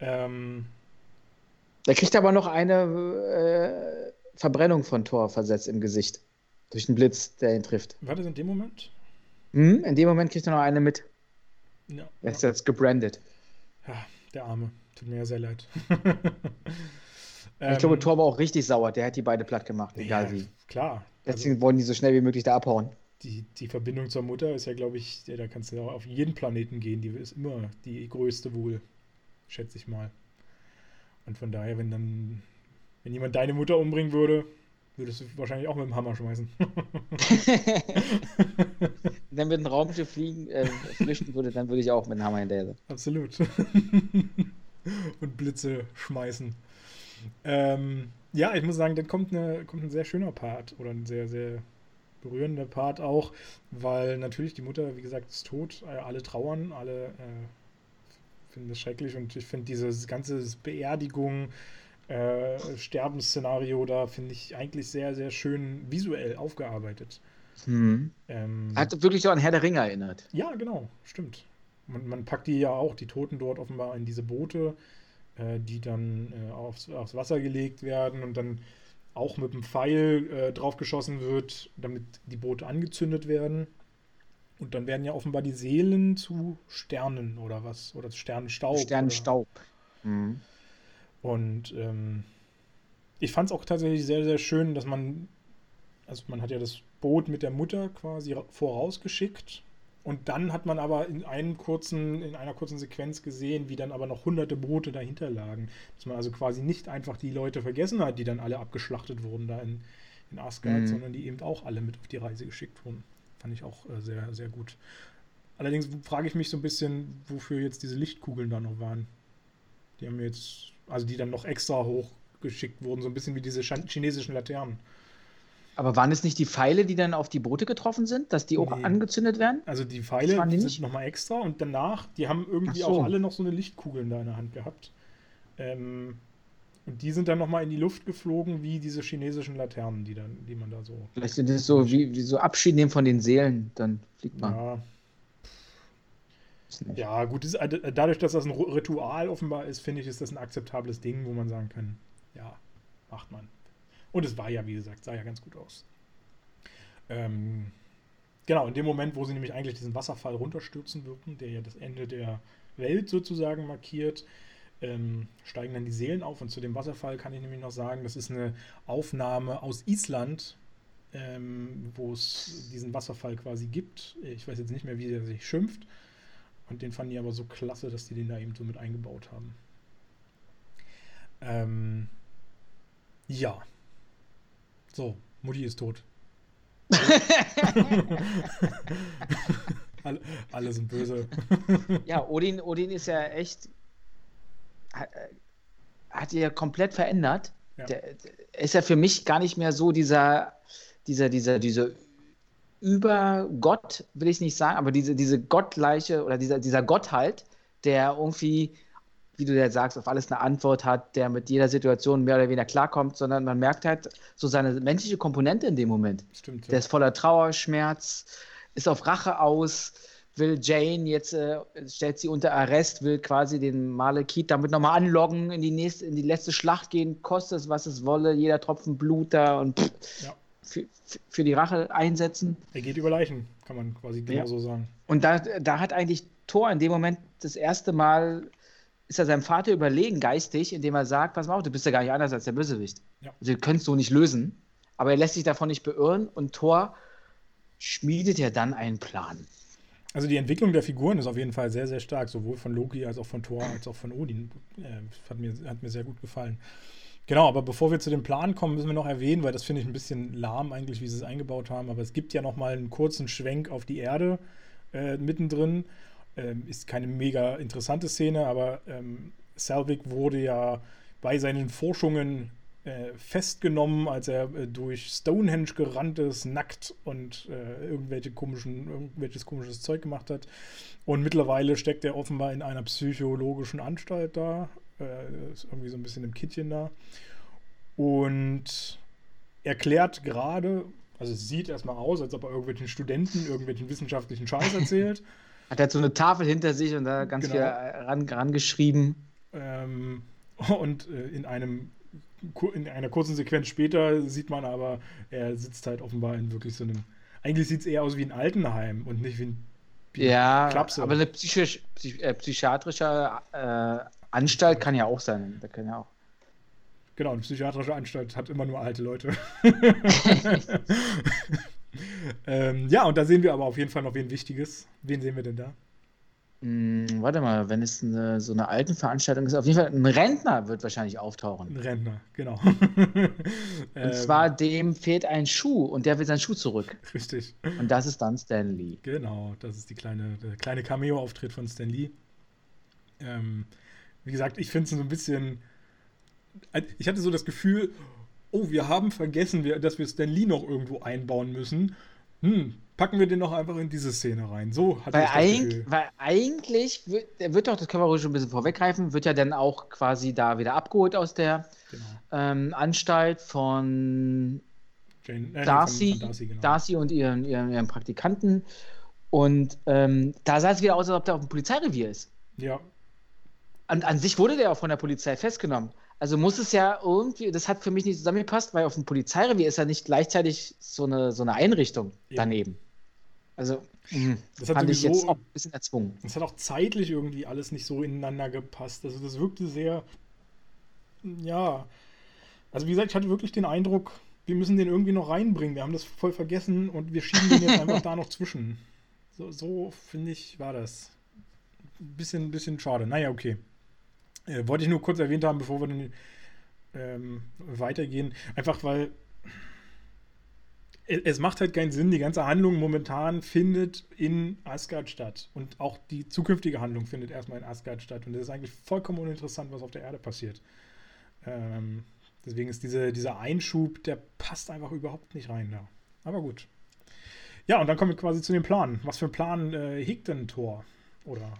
Ähm, er kriegt aber noch eine äh, Verbrennung von Thor versetzt im Gesicht. Durch den Blitz, der ihn trifft. War das in dem Moment? Hm, in dem Moment kriegt er noch eine mit. Ja. Er ist jetzt gebrandet. Ja, der Arme. Tut mir ja sehr leid. ich glaube, ähm, Thor war auch richtig sauer. Der hat die beide platt gemacht, egal ja, wie. Klar. Deswegen also, wollen die so schnell wie möglich da abhauen. Die, die Verbindung zur Mutter ist ja, glaube ich, ja, da kannst du auf jeden Planeten gehen. Die ist immer die größte wohl, schätze ich mal. Und von daher, wenn dann, wenn jemand deine Mutter umbringen würde, würdest du wahrscheinlich auch mit dem Hammer schmeißen. wenn wir ein Raumschiff fliegen, äh, flüchten würde, dann würde ich auch mit dem Hammer hinterher. Absolut. Und Blitze schmeißen. Ähm, ja, ich muss sagen, dann kommt, eine, kommt ein sehr schöner Part oder ein sehr, sehr berührender Part auch, weil natürlich die Mutter, wie gesagt, ist tot, äh, alle trauern, alle äh, finden das schrecklich und ich finde dieses ganze Beerdigung, äh, Sterbensszenario da finde ich eigentlich sehr, sehr schön visuell aufgearbeitet. Hm. Ähm, Hat wirklich so an Herr der Ringe erinnert. Ja, genau, stimmt. Man, man packt die ja auch, die Toten dort offenbar in diese Boote äh, die dann äh, aufs, aufs, Wasser gelegt werden und dann auch mit einem Pfeil äh, draufgeschossen wird, damit die Boote angezündet werden. Und dann werden ja offenbar die Seelen zu Sternen oder was, oder Sternenstaub. Sternenstaub. Mhm. Und ähm, ich fand es auch tatsächlich sehr, sehr schön, dass man, also man hat ja das Boot mit der Mutter quasi vorausgeschickt Und dann hat man aber in einem kurzen, in einer kurzen Sequenz gesehen, wie dann aber noch hunderte Boote dahinter lagen. Dass man also quasi nicht einfach die Leute vergessen hat, die dann alle abgeschlachtet wurden da in, in Asgard, mhm. sondern die eben auch alle mit auf die Reise geschickt wurden. Fand ich auch äh, sehr, sehr gut. Allerdings frage ich mich so ein bisschen, wofür jetzt diese Lichtkugeln da noch waren. Die haben jetzt, also die dann noch extra hochgeschickt wurden, so ein bisschen wie diese chinesischen Laternen. Aber waren es nicht die Pfeile, die dann auf die Boote getroffen sind, dass die auch nee. angezündet werden? Also die Pfeile die sind nochmal extra und danach, die haben irgendwie so. auch alle noch so eine Lichtkugel in der Hand gehabt. Ähm, und die sind dann nochmal in die Luft geflogen, wie diese chinesischen Laternen, die, dann, die man da so. Vielleicht sind das so wie, wie so Abschied nehmen von den Seelen, dann fliegt man. Ja. Ja, gut, ist, äh, dadurch, dass das ein Ritual offenbar ist, finde ich, ist das ein akzeptables Ding, wo man sagen kann, ja, macht man. Und es war ja, wie gesagt, sah ja ganz gut aus. Ähm, genau, in dem Moment, wo sie nämlich eigentlich diesen Wasserfall runterstürzen würden, der ja das Ende der Welt sozusagen markiert, ähm, steigen dann die Seelen auf. Und zu dem Wasserfall kann ich nämlich noch sagen, das ist eine Aufnahme aus Island, ähm, wo es diesen Wasserfall quasi gibt. Ich weiß jetzt nicht mehr, wie der sich schimpft. Und den fanden die aber so klasse, dass die den da eben so mit eingebaut haben. Ähm, ja, so, Mutti ist tot. alle, alle, sind böse. ja, Odin, Odin ist ja echt. Hat, hat ja komplett verändert. Ja. Der, der, ist ja für mich gar nicht mehr so dieser, dieser, dieser, dieser Übergott, will ich nicht sagen, aber diese, diese gottgleiche oder dieser, dieser Gott halt, der irgendwie wie du ja sagst, auf alles eine Antwort hat, der mit jeder Situation mehr oder weniger klarkommt, sondern man merkt halt so seine menschliche Komponente in dem Moment. Stimmt. Ja. Der ist voller Trauer, Schmerz, ist auf Rache aus, will Jane jetzt, äh, stellt sie unter Arrest, will quasi den Malekith damit nochmal anloggen, in die, nächste, in die letzte Schlacht gehen, kostet es, was es wolle, jeder Tropfen Blut da und pff, ja. Für, für, die Rache einsetzen. Er geht über Leichen, kann man quasi genau ja. so sagen. Und da, da hat eigentlich Thor in dem Moment das erste Mal ist er seinem Vater überlegen geistig, indem er sagt, pass mal auf, du bist ja gar nicht anders als der Bösewicht. Ja. Also, du könntest so nicht lösen. Aber er lässt sich davon nicht beirren und Thor schmiedet ja dann einen Plan. Also die Entwicklung der Figuren ist auf jeden Fall sehr, sehr stark, sowohl von Loki als auch von Thor als auch von Odin. Äh, hat, mir, hat mir sehr gut gefallen. Genau, aber bevor wir zu dem Plan kommen, müssen wir noch erwähnen, weil das finde ich ein bisschen lahm eigentlich, wie sie es eingebaut haben, aber es gibt ja noch mal einen kurzen Schwenk auf die Erde äh, mittendrin ähm, ist keine mega interessante Szene, aber ähm, Selvig wurde ja bei seinen Forschungen äh, festgenommen, als er äh, durch Stonehenge gerannt ist, nackt und äh, irgendwelche komischen, irgendwelches komisches Zeug gemacht hat. Und mittlerweile steckt er offenbar in einer psychologischen Anstalt da. Äh, ist irgendwie so ein bisschen im Kittchen da. Und erklärt gerade, also es sieht erstmal aus, als ob er irgendwelchen Studenten irgendwelchen wissenschaftlichen Scheiß erzählt. Hat er so eine Tafel hinter sich und da ganz genau. viel ran, rangeschrieben. Ähm, und äh, in einem in einer kurzen Sequenz später sieht man aber, er sitzt halt offenbar in wirklich so einem. Eigentlich sieht es eher aus wie ein Altenheim und nicht wie ein wie Ja, Klapse. aber eine psychisch, psych, äh, psychiatrische äh, Anstalt kann ja auch sein. Da kann ja auch. Genau, eine psychiatrische Anstalt hat immer nur alte Leute. ähm, ja, und da sehen wir aber auf jeden Fall noch wen Wichtiges. Wen sehen wir denn da? Hm, warte mal, wenn es eine, so eine alten Veranstaltung ist, auf jeden Fall ein Rentner wird wahrscheinlich auftauchen. Ein Rentner, genau. und ähm, zwar dem fehlt ein Schuh und der will seinen Schuh zurück. Richtig. Und das ist dann Stan Lee. Genau, das ist die kleine, der kleine Cameo-Auftritt von Stan Lee. Ähm, wie gesagt, ich finde es so ein bisschen. Ich hatte so das Gefühl, oh, wir haben vergessen, dass wir Stan Lee noch irgendwo einbauen müssen. Hm, packen wir den noch einfach in diese Szene rein. So hat weil, eig weil eigentlich, wird, der wird doch, das können wir ruhig schon ein bisschen vorweggreifen, wird ja dann auch quasi da wieder abgeholt aus der genau. ähm, Anstalt von Jane, äh, Darcy, von, von Darcy, genau. Darcy, und ihren, ihren, ihren Praktikanten. Und ähm, da sah es wieder aus, als ob der auf dem Polizeirevier ist. Ja. An, an sich wurde der auch von der Polizei festgenommen. Also muss es ja irgendwie, das hat für mich nicht zusammengepasst, weil auf dem Polizeirevier ist ja nicht gleichzeitig so eine, so eine Einrichtung ja. daneben. Also, mh, das fand ich jetzt auch ein bisschen erzwungen. Das hat auch zeitlich irgendwie alles nicht so ineinander gepasst. Also, das wirkte sehr, ja. Also, wie gesagt, ich hatte wirklich den Eindruck, wir müssen den irgendwie noch reinbringen. Wir haben das voll vergessen und wir schieben den jetzt einfach da noch zwischen. So, so finde ich, war das. Ein bisschen, bisschen schade. Naja, okay. Äh, wollte ich nur kurz erwähnt haben, bevor wir dann ähm, weitergehen. Einfach weil es macht halt keinen Sinn, die ganze Handlung momentan findet in Asgard statt. Und auch die zukünftige Handlung findet erstmal in Asgard statt. Und es ist eigentlich vollkommen uninteressant, was auf der Erde passiert. Ähm, deswegen ist diese, dieser Einschub, der passt einfach überhaupt nicht rein da. Aber gut. Ja, und dann kommen wir quasi zu dem Plan. Was für einen Plan äh, hegt denn Thor?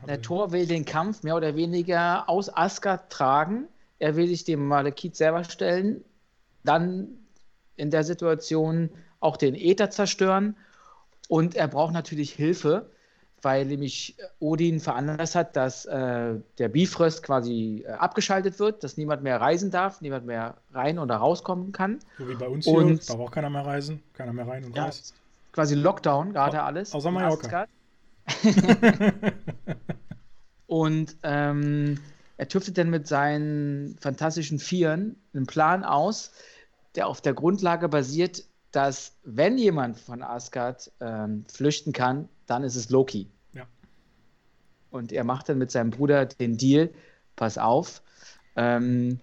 Der Thor will den Kampf mehr oder weniger aus Asgard tragen. Er will sich dem Malekith selber stellen. Dann in der Situation auch den Äther zerstören. Und er braucht natürlich Hilfe, weil nämlich Odin veranlasst hat, dass äh, der Bifrost quasi äh, abgeschaltet wird, dass niemand mehr reisen darf, niemand mehr rein oder rauskommen kann. So wie bei uns und, hier, darf auch keiner mehr reisen, keiner mehr rein und ja, raus. Quasi Lockdown, gerade alles. Außer Mallorca. und ähm, er tüftet dann mit seinen fantastischen Vieren einen Plan aus, der auf der Grundlage basiert, dass wenn jemand von Asgard ähm, flüchten kann, dann ist es Loki. Ja. Und er macht dann mit seinem Bruder den Deal, pass auf, ähm,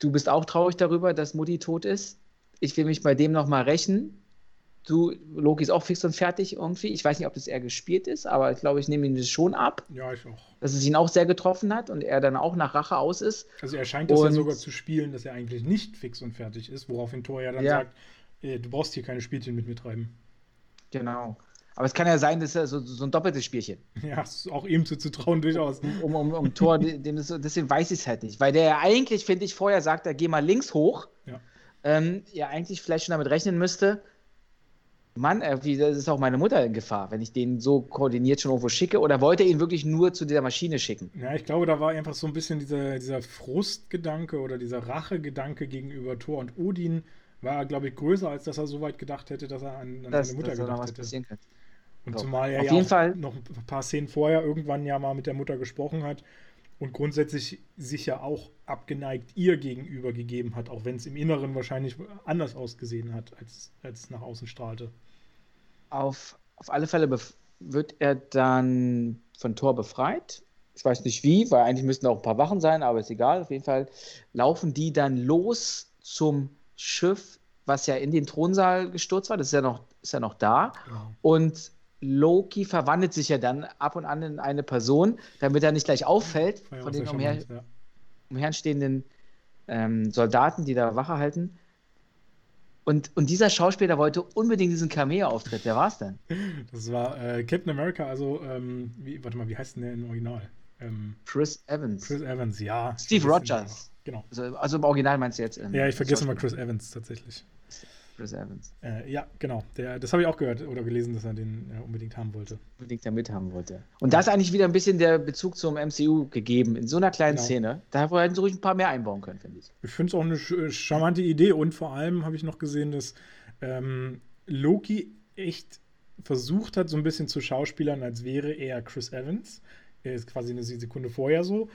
du bist auch traurig darüber, dass Mutti tot ist. Ich will mich bei dem nochmal rächen du, Loki ist auch fix und fertig irgendwie. Ich weiß nicht, ob das eher gespielt ist, aber ich glaube, ich nehme ihm das schon ab. Ja, ich auch. Dass es ihn auch sehr getroffen hat und er dann auch nach Rache aus ist. Also er scheint das und, ja sogar zu spielen, dass er eigentlich nicht fix und fertig ist, woraufhin Thor ja dann ja. sagt, äh, du brauchst hier keine Spielchen mit mir treiben. Genau. Aber es kann ja sein, dass er so, so ein doppeltes Spielchen. Ja, auch ihm zuzutrauen durchaus. Um, um, um Tor, dem das, deswegen weiß ich es halt nicht. Weil der ja eigentlich, finde ich, vorher sagt, er geh mal links hoch. Ja. Ähm, ja, eigentlich vielleicht schon damit rechnen müsste, Mann, irgendwie, das ist auch meine Mutter in Gefahr, wenn ich den so koordiniert schon irgendwo schicke. Oder wollte er ihn wirklich nur zu dieser Maschine schicken? Ja, ich glaube, da war einfach so ein bisschen dieser, dieser Frustgedanke oder dieser Rachegedanke gegenüber Thor und Odin war, glaube ich, größer, als dass er so weit gedacht hätte, dass er an, an das, seine Mutter gedacht hätte. Und so. zumal er Auf ja jeden Fall noch ein paar Szenen vorher irgendwann ja mal mit der Mutter gesprochen hat und grundsätzlich sich ja auch abgeneigt ihr gegenüber gegeben hat, auch wenn es im Inneren wahrscheinlich anders ausgesehen hat, als, als nach außen strahlte. Auf, auf alle Fälle wird er dann von Thor befreit. Ich weiß nicht wie, weil eigentlich müssten auch ein paar Wachen sein, aber ist egal. Auf jeden Fall laufen die dann los zum Schiff, was ja in den Thronsaal gestürzt war. Das ist ja noch, ist ja noch da. Genau. Und Loki verwandelt sich ja dann ab und an in eine Person, damit er nicht gleich auffällt von den umher, ja. umherstehenden ähm, Soldaten, die da Wache halten. Und, und dieser Schauspieler wollte unbedingt diesen Cameo-Auftritt. Wer war es denn? Das war äh, Captain America, also, ähm, wie, warte mal, wie heißt denn der im Original? Ähm, Chris Evans. Chris Evans, ja. Steve Rogers. Genau. Also, also, im Original meinst du jetzt? ja, ich vergesse immer Chris Evans tatsächlich. Chris Evans. Äh, ja, genau. Der, das habe ich auch gehört oder gelesen, dass er den äh, unbedingt haben wollte. Unbedingt damit haben wollte. Und da ist eigentlich wieder ein bisschen der Bezug zum MCU gegeben, in so einer kleinen genau. Szene. Da hätten sie ruhig ein paar mehr einbauen können, finde ich. Ich finde es auch eine äh, charmante Idee und vor allem habe ich noch gesehen, dass ähm, Loki echt versucht hat, so ein bisschen zu schauspielern, als wäre er Chris Evans. Er ist quasi eine Sekunde vorher so.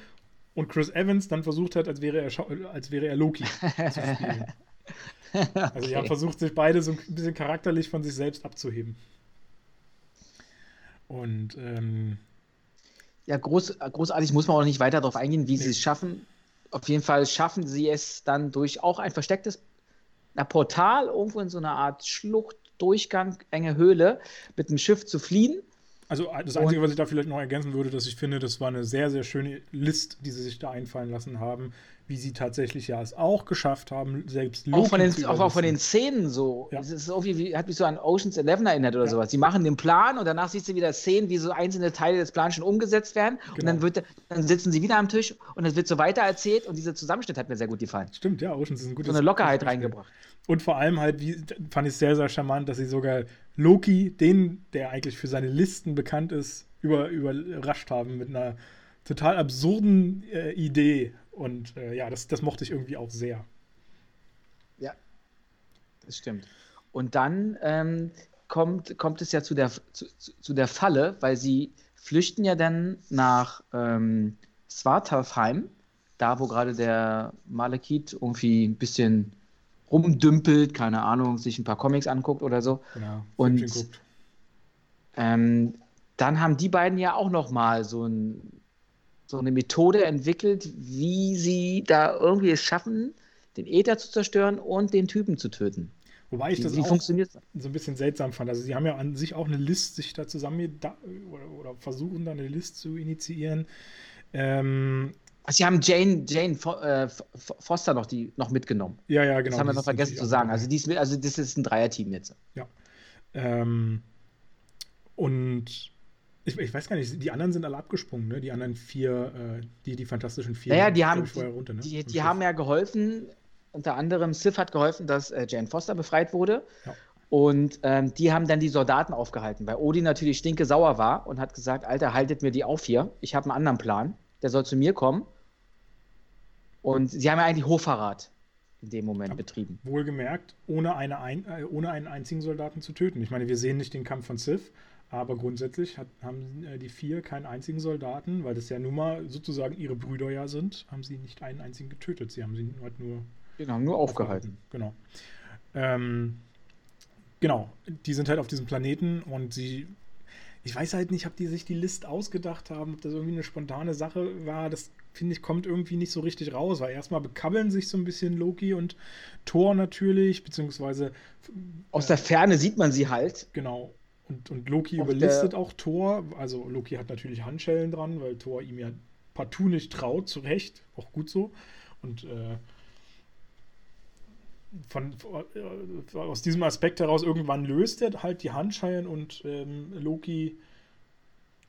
Und Chris Evans dann versucht hat, als wäre er, als wäre er Loki zu spielen. okay. Also die haben versucht, sich beide so ein bisschen charakterlich von sich selbst abzuheben. Und ähm, ja, groß, großartig muss man auch nicht weiter darauf eingehen, wie nee. sie es schaffen. Auf jeden Fall schaffen sie es dann durch auch ein verstecktes na, Portal, irgendwo in so einer Art Schlucht, Durchgang, enge Höhle, mit dem Schiff zu fliehen. Also das Einzige, was ich da vielleicht noch ergänzen würde, dass ich finde, das war eine sehr, sehr schöne List, die sie sich da einfallen lassen haben, wie sie tatsächlich ja es auch geschafft haben, selbst Loki auch von den, auch, auch von den Szenen so. Ja. Es ist irgendwie, wie, hat mich so an Oceans 11 erinnert oder ja. sowas. Sie machen den Plan und danach siehst du wieder Szenen, wie so einzelne Teile des Plans schon umgesetzt werden. Genau. Und dann, wird, dann sitzen sie wieder am Tisch und es wird so weiter erzählt und dieser Zusammenschnitt hat mir sehr gut gefallen. Stimmt, ja, Oceans ist ein gutes So eine Lockerheit reingebracht. Und vor allem halt, wie, fand ich sehr, sehr charmant, dass sie sogar Loki, den, der eigentlich für seine Listen bekannt ist, über, überrascht haben mit einer total absurden äh, Idee. Und äh, ja, das, das mochte ich irgendwie auch sehr. Ja, das stimmt. Und dann ähm, kommt, kommt es ja zu der, zu, zu, der Falle, weil sie flüchten ja dann nach ähm, Svartalfheim, da wo gerade der Malekith irgendwie ein bisschen rumdümpelt, keine Ahnung, sich ein paar Comics anguckt oder so. Genau, und Ähm, dann haben die beiden ja auch noch mal so, ein, so eine Methode entwickelt, wie sie da irgendwie es schaffen, den Äther zu zerstören und den Typen zu töten. Wobei ich Wie- das wie auch funktioniert das? so ein bisschen seltsam fand. Also sie haben ja an sich auch eine List sich da zusammen oder, oder versuchen da eine List zu initiieren. Ähm, sie haben Jane, Jane äh, Foster noch, die, noch mitgenommen. ja, ja, genau. das haben wir die noch vergessen zu sagen. Also, die mit- also das ist ein Dreierteam jetzt. Ähm, und ich, ich weiß gar nicht, die anderen sind alle abgesprungen, ne? Die anderen vier, äh, die, die fantastischen vier. Naja, die haben, vorher runter, ne? die, die haben ja geholfen, unter anderem Sif hat geholfen, dass äh, Jane Foster befreit wurde. Ja. Und ähm, die haben dann die Soldaten aufgehalten, weil Odin natürlich stinke sauer war und hat gesagt, Alter, haltet mir die auf hier. Ich habe einen anderen Plan. Der soll zu mir kommen. Und sie haben ja eigentlich Hochverrat in dem Moment Ja. betrieben. Wohlgemerkt, ohne, eine ein, äh, ohne einen einzigen Soldaten zu töten. Ich meine, wir sehen nicht den Kampf von Sith, aber grundsätzlich hat, haben äh, die vier keinen einzigen Soldaten, weil das ja nun mal sozusagen ihre Brüder ja sind, haben sie nicht einen einzigen getötet. Sie haben sie halt nur Genau, nur aufgehalten. Genau. Ähm, genau, die sind halt auf diesem Planeten und sie. Ich weiß halt nicht, ob die sich die List ausgedacht haben, ob das irgendwie eine spontane Sache war. Das finde ich, kommt irgendwie nicht so richtig raus, weil erstmal bekabbeln sich so ein bisschen Loki und Thor natürlich, beziehungsweise Aus der Ferne sieht man sie halt. Genau. Und, und Loki Auf überlistet auch Thor. Also Loki hat natürlich Handschellen dran, weil Thor ihm ja partout nicht traut, zu Recht. Auch gut so. Und äh, von, äh, aus diesem Aspekt heraus, irgendwann löst er halt die Handschellen und ähm, Loki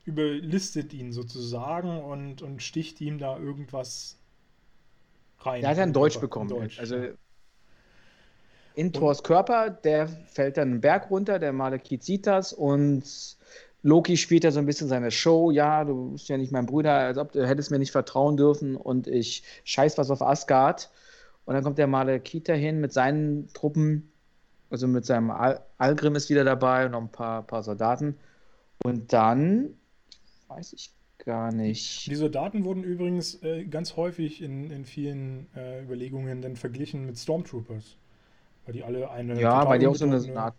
überlistet ihn sozusagen und, und sticht ihm da irgendwas rein. Der hat ja ein Deutsch bekommen. Deutsch, also in Thors Körper, der fällt dann einen Berg runter, der Malekith sieht das und Loki spielt da so ein bisschen seine Show. Ja, du bist ja nicht mein Bruder, als ob du hättest mir nicht vertrauen dürfen und ich scheiß was auf Asgard. Und dann kommt der Malekith dahin mit seinen Truppen, also mit seinem Al Algrim ist wieder dabei und noch ein paar, paar Soldaten. Und dann weiß ich gar nicht. Die Soldaten wurden übrigens äh, ganz häufig in, in vielen äh, Überlegungen dann verglichen mit Stormtroopers. Weil die alle eine Ja, weil die auch so eine Art.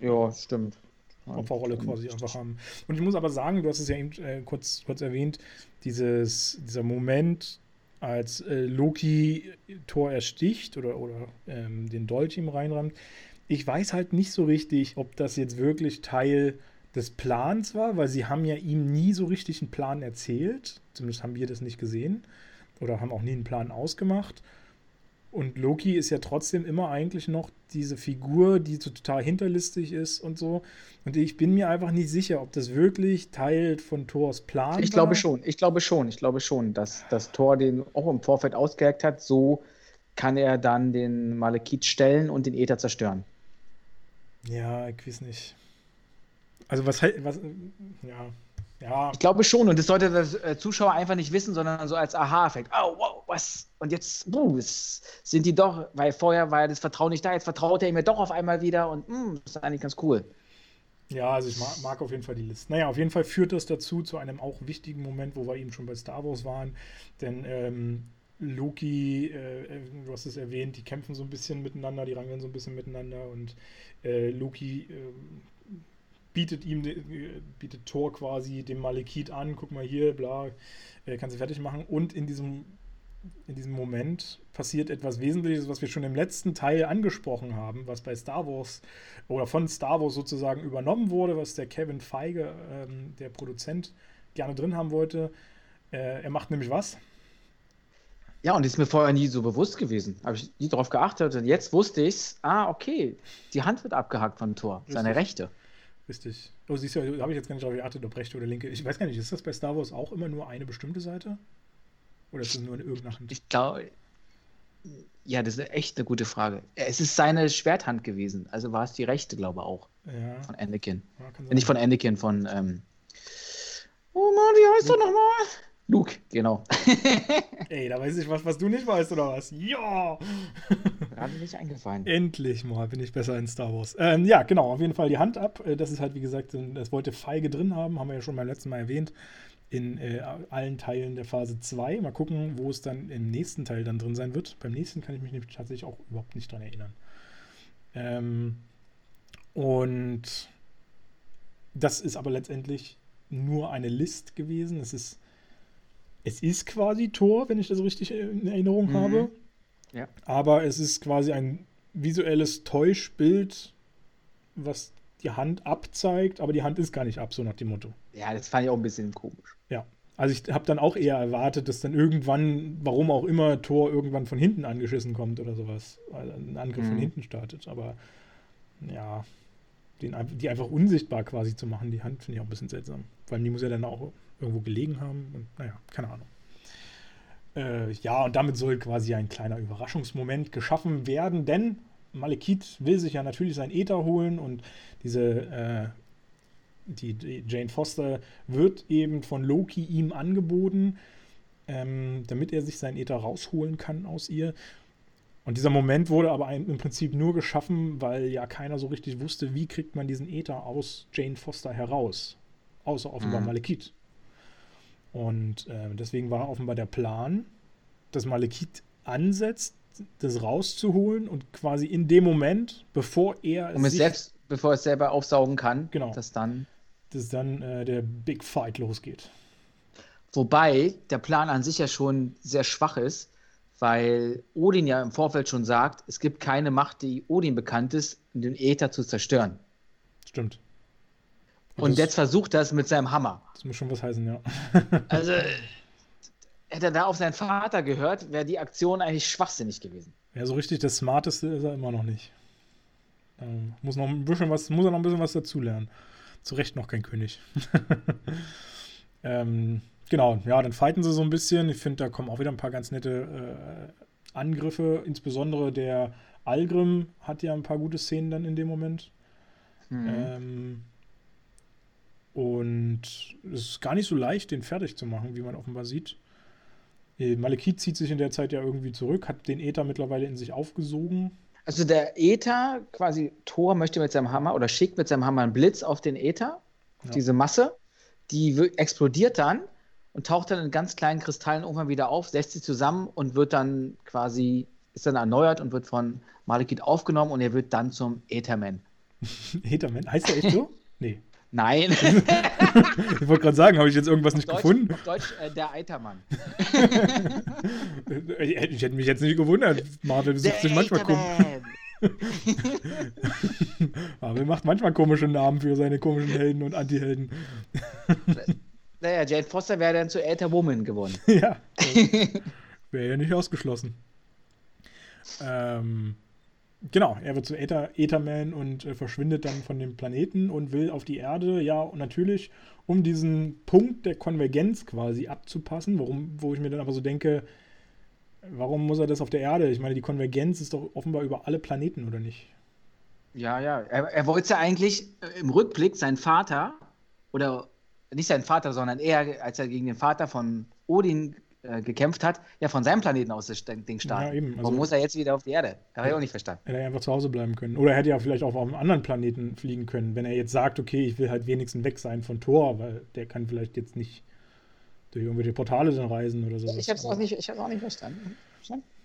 Ja, stimmt. Opferrolle quasi einfach haben. Und ich muss aber sagen, du hast es ja eben äh, kurz, kurz erwähnt, dieses, dieser Moment, als äh, Loki Thor ersticht oder, oder ähm, den Dolch ihm reinrammt. Ich weiß halt nicht so richtig, ob das jetzt wirklich Teil des Plans war, weil sie haben ja ihm nie so richtig einen Plan erzählt. Zumindest haben wir das nicht gesehen. Oder haben auch nie einen Plan ausgemacht. Und Loki ist ja trotzdem immer eigentlich noch diese Figur, die so total hinterlistig ist und so. Und ich bin mir einfach nicht sicher, ob das wirklich Teil von Thors Plan Ich war. glaube schon, ich glaube schon, ich glaube schon, dass das Tor den auch im Vorfeld ausgeheckt hat. So kann er dann den Malekith stellen und den Äther zerstören. Ja, ich weiß nicht. Also was halt, was, ja, ja, Ich glaube schon, und das sollte der äh, Zuschauer einfach nicht wissen, sondern so als Aha-Effekt. Oh, wow, was? Und jetzt, uh, es sind die doch, weil vorher war ja das Vertrauen nicht da, jetzt vertraut er ihm ja doch auf einmal wieder und mm, das ist eigentlich ganz cool. ja, also ich mag, mag auf jeden Fall die Liste. Naja, auf jeden Fall führt das dazu zu einem auch wichtigen Moment, wo wir eben schon bei Star Wars waren, denn ähm, Loki, äh, äh, du hast es erwähnt, die kämpfen so ein bisschen miteinander, die rangeln so ein bisschen miteinander und äh, Loki äh, bietet ihm, äh, bietet Thor quasi dem Malekith an, guck mal hier, bla, äh, kannst du fertig machen. Und in diesem, in diesem Moment passiert etwas Wesentliches, was wir schon im letzten Teil angesprochen haben, was bei Star Wars oder von Star Wars sozusagen übernommen wurde, was der Kevin Feige, ähm, der Produzent, gerne drin haben wollte. Äh, er macht nämlich was? Ja, und das ist mir vorher nie so bewusst gewesen. Habe ich nie darauf geachtet. Und jetzt wusste ich's. Ah, okay. Die Hand wird abgehackt von Thor. Seine rechte. Richtig. Oh, siehst du, da habe ich jetzt gar nicht drauf geachtet, ob rechte oder linke. Ich weiß gar nicht, ist das bei Star Wars auch immer nur eine bestimmte Seite? Oder ist es nur in irgendeiner Hand? Ich glaube. Ja, das ist echt eine gute Frage. Es ist seine Schwerthand gewesen. Also war es die rechte, glaube ich, auch. Ja, Von Anakin. ja Äh, Nicht von. Anakin, von. Ähm... Oh Mann, wie heißt er nochmal? Luke, genau. Ey, da weiß ich was, was du nicht weißt, oder was? Ja! Gerade nicht eingefallen. Endlich mal bin ich besser in Star Wars. Ähm, ja, genau, auf jeden Fall die Hand ab. Äh, Das ist halt, wie gesagt, das wollte Feige drin haben, haben wir ja schon beim letzten Mal erwähnt, in äh, allen Teilen der Phase 2. Mal gucken, wo es dann im nächsten Teil dann drin sein wird. Beim nächsten kann ich mich nämlich tatsächlich auch überhaupt nicht dran erinnern. Ähm, und das ist aber letztendlich nur eine List gewesen. Es ist, es ist quasi Tor, wenn ich das richtig in Erinnerung mhm. habe. Ja. Aber es ist quasi ein visuelles Täuschbild, was die Hand abzeigt, aber die Hand ist gar nicht ab, so nach dem Motto. Ja, das fand ich auch ein bisschen komisch. Ja. Also ich habe dann auch eher erwartet, dass dann irgendwann, warum auch immer, Tor irgendwann von hinten angeschissen kommt oder sowas. Weil ein Angriff mhm. von hinten startet. Aber ja, den, die einfach unsichtbar quasi zu machen, die Hand, finde ich auch ein bisschen seltsam. Weil die muss ja dann auch irgendwo gelegen haben und naja, keine Ahnung. Äh, ja, und damit soll quasi ein kleiner Überraschungsmoment geschaffen werden, denn Malekith will sich ja natürlich sein Äther holen und diese äh, die, die, Jane Foster wird eben von Loki ihm angeboten, ähm, damit er sich sein Äther rausholen kann aus ihr. Und dieser Moment wurde aber im Prinzip nur geschaffen, weil ja keiner so richtig wusste, wie kriegt man diesen Äther aus Jane Foster heraus. Außer offenbar mhm. Malekith. Und äh, deswegen war offenbar der Plan, dass Malekith ansetzt, das rauszuholen und quasi in dem Moment, bevor er um es selbst, bevor es selber aufsaugen kann, genau, dass dann, dass dann äh, der Big Fight losgeht. Wobei der Plan an sich ja schon sehr schwach ist, weil Odin ja im Vorfeld schon sagt, es gibt keine Macht, die Odin bekannt ist, den Äther zu zerstören. Stimmt. Und, und jetzt versucht er es mit seinem Hammer. Das muss schon was heißen, ja. also hätte er da auf seinen Vater gehört, wäre die Aktion eigentlich schwachsinnig gewesen. Ja, so richtig das Smarteste ist er immer noch nicht. Ähm, muss noch ein bisschen was, muss er noch ein bisschen was dazulernen. Zu Recht noch kein König. ähm, genau, ja, dann fighten sie so ein bisschen. Ich finde, da kommen auch wieder ein paar ganz nette äh, Angriffe. Insbesondere der Algrim hat ja ein paar gute Szenen dann in dem Moment. Mhm. Ähm, und es ist gar nicht so leicht, den fertig zu machen, wie man offenbar sieht. Äh, Malekith zieht sich in der Zeit ja irgendwie zurück, hat den Äther mittlerweile in sich aufgesogen. Also der Äther, quasi Thor möchte mit seinem Hammer oder schickt mit seinem Hammer einen Blitz auf den Äther, auf ja. diese Masse. Die explodiert dann und taucht dann in ganz kleinen Kristallen irgendwann wieder auf, setzt sie zusammen und wird dann quasi, ist dann erneuert und wird von Malekith aufgenommen und er wird dann zum Ätherman. Ätherman? Heißt der echt so? nee. Nein. ich wollte gerade sagen, habe ich jetzt irgendwas nicht Deutsch, gefunden? Auf Deutsch äh, der Eitermann. ich hätte mich jetzt nicht gewundert. Marvel besucht sich manchmal komisch. Marvel macht manchmal komische Namen für seine komischen Helden und Antihelden. naja, Jane Foster wäre dann zu Äther Woman gewonnen. ja. Wäre ja nicht ausgeschlossen. Ähm, Genau, er wird zu Äther, Ätherman und äh, verschwindet dann von dem Planeten und will auf die Erde. Ja, und natürlich, um diesen Punkt der Konvergenz quasi abzupassen, warum, wo ich mir dann aber so denke, warum muss er das auf der Erde? Ich meine, die Konvergenz ist doch offenbar über alle Planeten, oder nicht? Ja, ja. Er, er wollte ja eigentlich äh, im Rückblick seinen Vater, oder nicht seinen Vater, sondern er, als er gegen den Vater von Odin äh, gekämpft hat, ja von seinem Planeten aus das Ding starten. Ja, eben. Also, Warum muss er jetzt wieder auf die Erde? Habe ich auch nicht verstanden. Hätte er einfach zu Hause bleiben können. Oder er hätte ja vielleicht auch auf einem anderen Planeten fliegen können, wenn er jetzt sagt, okay, ich will halt wenigstens weg sein von Thor, weil der kann vielleicht jetzt nicht durch irgendwelche Portale dann reisen oder so. Ich habe es auch, nicht, auch nicht verstanden.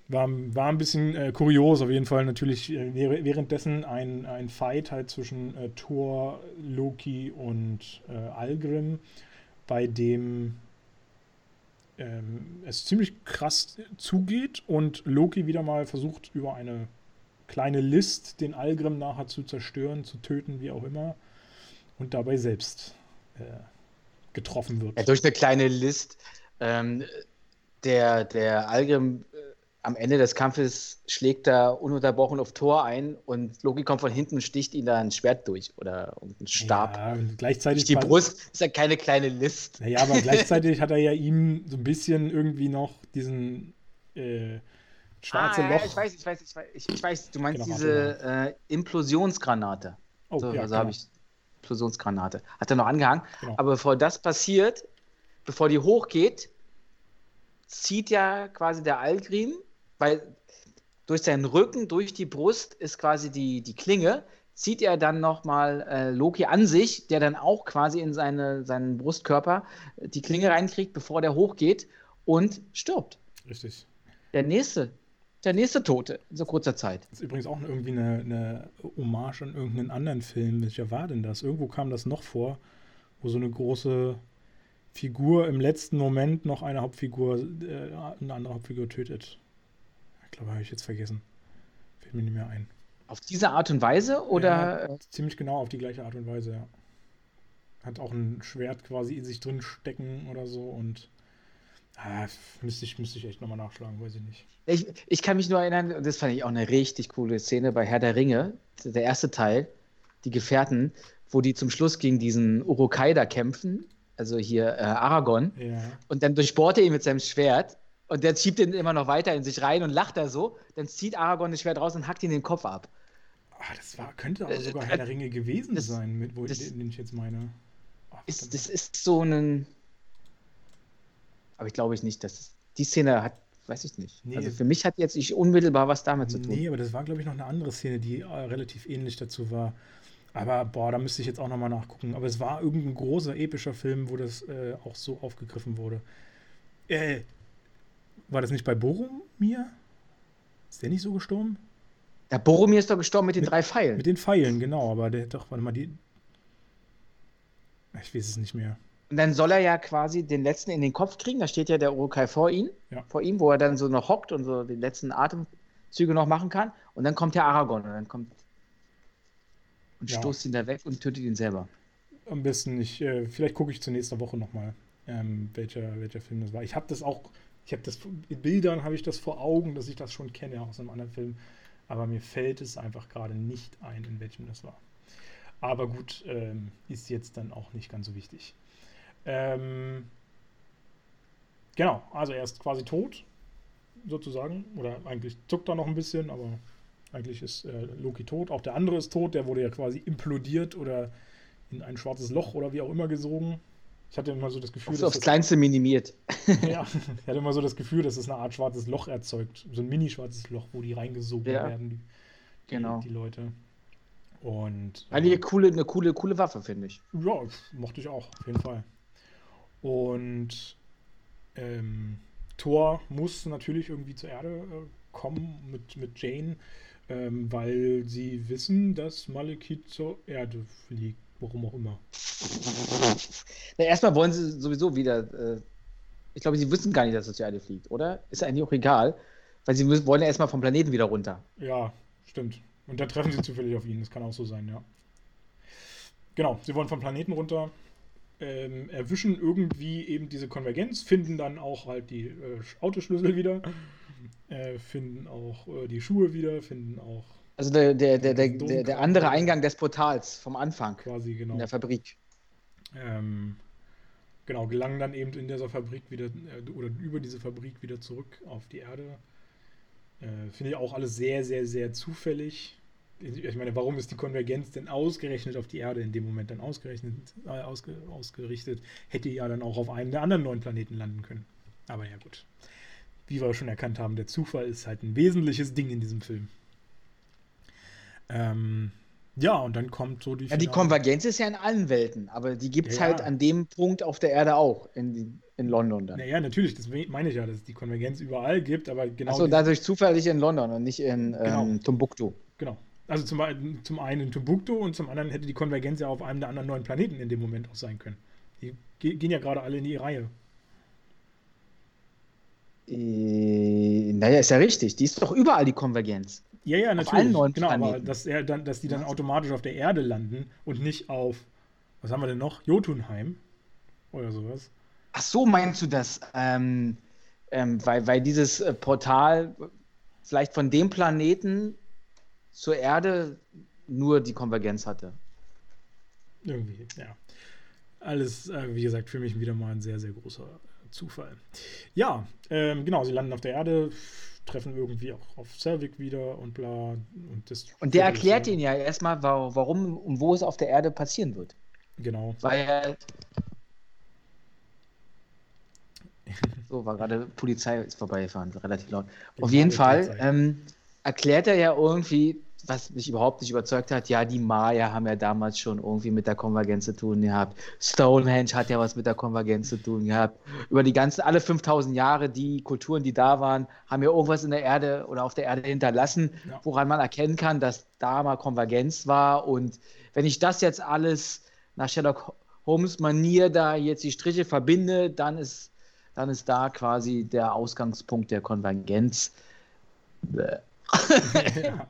War, war ein bisschen äh, kurios, auf jeden Fall natürlich äh, währenddessen ein, ein Fight halt zwischen äh, Thor, Loki und äh, Algrim, bei dem ähm, es ziemlich krass zugeht und Loki wieder mal versucht, über eine kleine List den Algrim nachher zu zerstören, zu töten, wie auch immer, und dabei selbst äh, getroffen wird. Ja, durch eine kleine List. Ähm, der, der Algrim am Ende des Kampfes schlägt er ununterbrochen auf Tor ein und Loki kommt von hinten und sticht ihn da ein Schwert durch oder ein Stab. Ja, gleichzeitig. Die Brust ist ja keine kleine List. Naja, aber gleichzeitig hat er ja ihm so ein bisschen irgendwie noch diesen äh, schwarze ah, Loch. Ja, ich weiß, ich weiß, ich weiß, ich, ich weiß, du meinst genau, diese äh, Implosionsgranate. Oh, so, ja, also genau. habe ich Implosionsgranate. Hat er noch angehangen. Genau. Aber bevor das passiert, bevor die hochgeht, zieht ja quasi der Algrim weil durch seinen Rücken, durch die Brust ist quasi die, die Klinge, zieht er dann nochmal äh, Loki an sich, der dann auch quasi in seine, seinen Brustkörper die Klinge reinkriegt, bevor der hochgeht und stirbt. Richtig. Der nächste der nächste Tote in so kurzer Zeit. Das ist übrigens auch irgendwie eine, eine Hommage an irgendeinen anderen Film. Welcher war denn das? Irgendwo kam das noch vor, wo so eine große Figur im letzten Moment noch eine Hauptfigur, äh, eine andere Hauptfigur tötet. Ich glaube, habe ich jetzt vergessen. Fällt mir nicht mehr ein. Auf diese Art und Weise oder? Ja, ziemlich genau auf die gleiche Art und Weise, ja. Hat auch ein Schwert quasi in sich drin stecken oder so und ah, müsste, ich, müsste ich echt nochmal nachschlagen, weiß ich nicht. Ich, ich kann mich nur erinnern, das fand ich auch eine richtig coole Szene bei Herr der Ringe, der erste Teil, die Gefährten, wo die zum Schluss gegen diesen Urukai da kämpfen, also hier äh, Aragorn, Ja. und dann durchbohrt er ihn mit seinem Schwert und der schiebt ihn immer noch weiter in sich rein und lacht da so, dann zieht Aragorn das Schwert raus und hackt ihn den Kopf ab. Ah, das war, könnte aber Äh, sogar äh, Herr der Ringe gewesen das- sein, mit, wo das- ich, den ich jetzt meine. Ah, Ist, das ist so ein. Aber ich glaube ich nicht, dass die Szene hat, weiß ich nicht. Nee. Also für mich hat jetzt nicht unmittelbar was damit zu tun. Nee, aber das war, glaube ich, noch eine andere Szene, die äh, relativ ähnlich dazu war. Aber boah, da müsste ich jetzt auch nochmal nachgucken. Aber es war irgendein großer, epischer Film, wo das äh, auch so aufgegriffen wurde. Äh, war das nicht bei Boromir? Ist der nicht so gestorben? Der Boromir ist doch gestorben mit den Mit- drei Pfeilen. Mit den Pfeilen, genau. Aber der hat doch, warte mal, die. Ich weiß es nicht mehr. Und dann soll er ja quasi den letzten in den Kopf kriegen. Da steht ja der Urukai vor ihm, Ja. vor ihm, wo er dann so noch hockt und so die letzten Atemzüge noch machen kann. Und dann kommt der Aragorn und dann kommt und Ja. stoßt ihn da weg und tötet ihn selber. Am besten, ich, äh, vielleicht gucke ich zur nächsten Woche nochmal, ähm, welcher, welcher Film das war. Ich habe das auch, ich habe das, in Bildern habe ich das vor Augen, dass ich das schon kenne aus einem anderen Film. Aber mir fällt es einfach gerade nicht ein, in welchem das war. Aber gut, ähm, ist jetzt dann auch nicht ganz so wichtig. Ähm, genau, also er ist quasi tot, sozusagen. Oder eigentlich zuckt er noch ein bisschen, aber eigentlich ist äh, Loki tot. Auch der andere ist tot, der wurde ja quasi implodiert oder in ein schwarzes Loch oder wie auch immer gesogen. Ich hatte immer so das Gefühl, Aufs, dass aufs Kleinste minimiert. ja, ich hatte immer so das Gefühl, dass es eine Art schwarzes Loch erzeugt. So ein mini-schwarzes Loch, wo die reingesogen Ja. werden, die, Genau. die Leute. Und Eine ähm, coole, eine coole, coole Waffe, finde ich. ja, mochte ich auch, auf jeden Fall. Und ähm, Thor muss natürlich irgendwie zur Erde äh, kommen mit, mit Jane, ähm, weil sie wissen, dass Malekith zur Erde fliegt. Warum auch immer. Na, erstmal wollen sie sowieso wieder. Äh, ich glaube, sie wissen gar nicht, dass es zur Erde fliegt, oder? Ist eigentlich auch egal. Weil sie müssen, wollen ja erstmal vom Planeten wieder runter. Ja, stimmt. Und da treffen sie zufällig auf ihn. Das kann auch so sein, ja. Genau, sie wollen vom Planeten runter, ähm, erwischen irgendwie eben diese Konvergenz, finden dann auch halt die äh, Autoschlüssel wieder, äh, finden auch äh, die Schuhe wieder, finden auch Also der, der, der, der, der, der andere Eingang des Portals vom Anfang quasi genau. in der Fabrik. Ähm, genau, gelangen dann eben in dieser Fabrik wieder äh, oder über diese Fabrik wieder zurück auf die Erde. Äh, Finde ich auch alles sehr, sehr, sehr zufällig. Ich meine, warum ist die Konvergenz denn ausgerechnet auf die Erde in dem Moment dann ausgerechnet, äh, ausge, ausgerichtet? Hätte ja dann auch auf einem der anderen neuen Planeten landen können. Aber ja, gut. Wie wir schon erkannt haben, der Zufall ist halt ein wesentliches Ding in diesem Film. Ähm, ja, und dann kommt so die. Ja, die Konvergenz ist ja in allen Welten, aber die gibt es Ja, halt ja. an dem Punkt auf der Erde auch, in, in London dann. Naja, natürlich, das meine ich ja, dass es die Konvergenz überall gibt, aber genau. Achso, dadurch zufällig in London und nicht in Genau. ähm, Timbuktu. genau. Also zum, zum einen in Timbuktu und zum anderen hätte die Konvergenz ja auf einem der anderen neuen Planeten in dem Moment auch sein können. Die ge- gehen ja gerade alle in die Reihe. Äh, naja, ist ja richtig. Die ist doch überall die Konvergenz. Ja, ja, natürlich. genau, aber Planeten. dass, er dann, dass die dann automatisch auf der Erde landen und nicht auf, was haben wir denn noch? Jotunheim oder sowas. Ach so, meinst du das? Ähm, ähm, weil, weil dieses äh, Portal vielleicht von dem Planeten zur Erde nur die Konvergenz hatte. Irgendwie, ja. Alles, äh, wie gesagt, für mich wieder mal ein sehr, sehr großer äh, Zufall. Ja, ähm, genau, sie landen auf der Erde, treffen irgendwie auch auf Selvig wieder und bla. Und, das Und der erklärt so- ihnen ja erstmal, wa- warum und wo es auf der Erde passieren wird. Genau. Weil. So, war gerade Polizei ist vorbeigefahren, relativ laut. Auf Genau, jeden Fall ähm, erklärt er ja irgendwie was mich überhaupt nicht überzeugt hat, ja, die Maya haben ja damals schon irgendwie mit der Konvergenz zu tun gehabt. Stonehenge hat ja was mit der Konvergenz zu tun gehabt. Über die ganzen, alle 5000 Jahre, die Kulturen, die da waren, haben ja irgendwas in der Erde oder auf der Erde hinterlassen, ja. woran man erkennen kann, dass da mal Konvergenz war. Und wenn ich das jetzt alles nach Sherlock Holmes Manier da jetzt die Striche verbinde, dann ist, dann ist da quasi der Ausgangspunkt der Konvergenz. ja.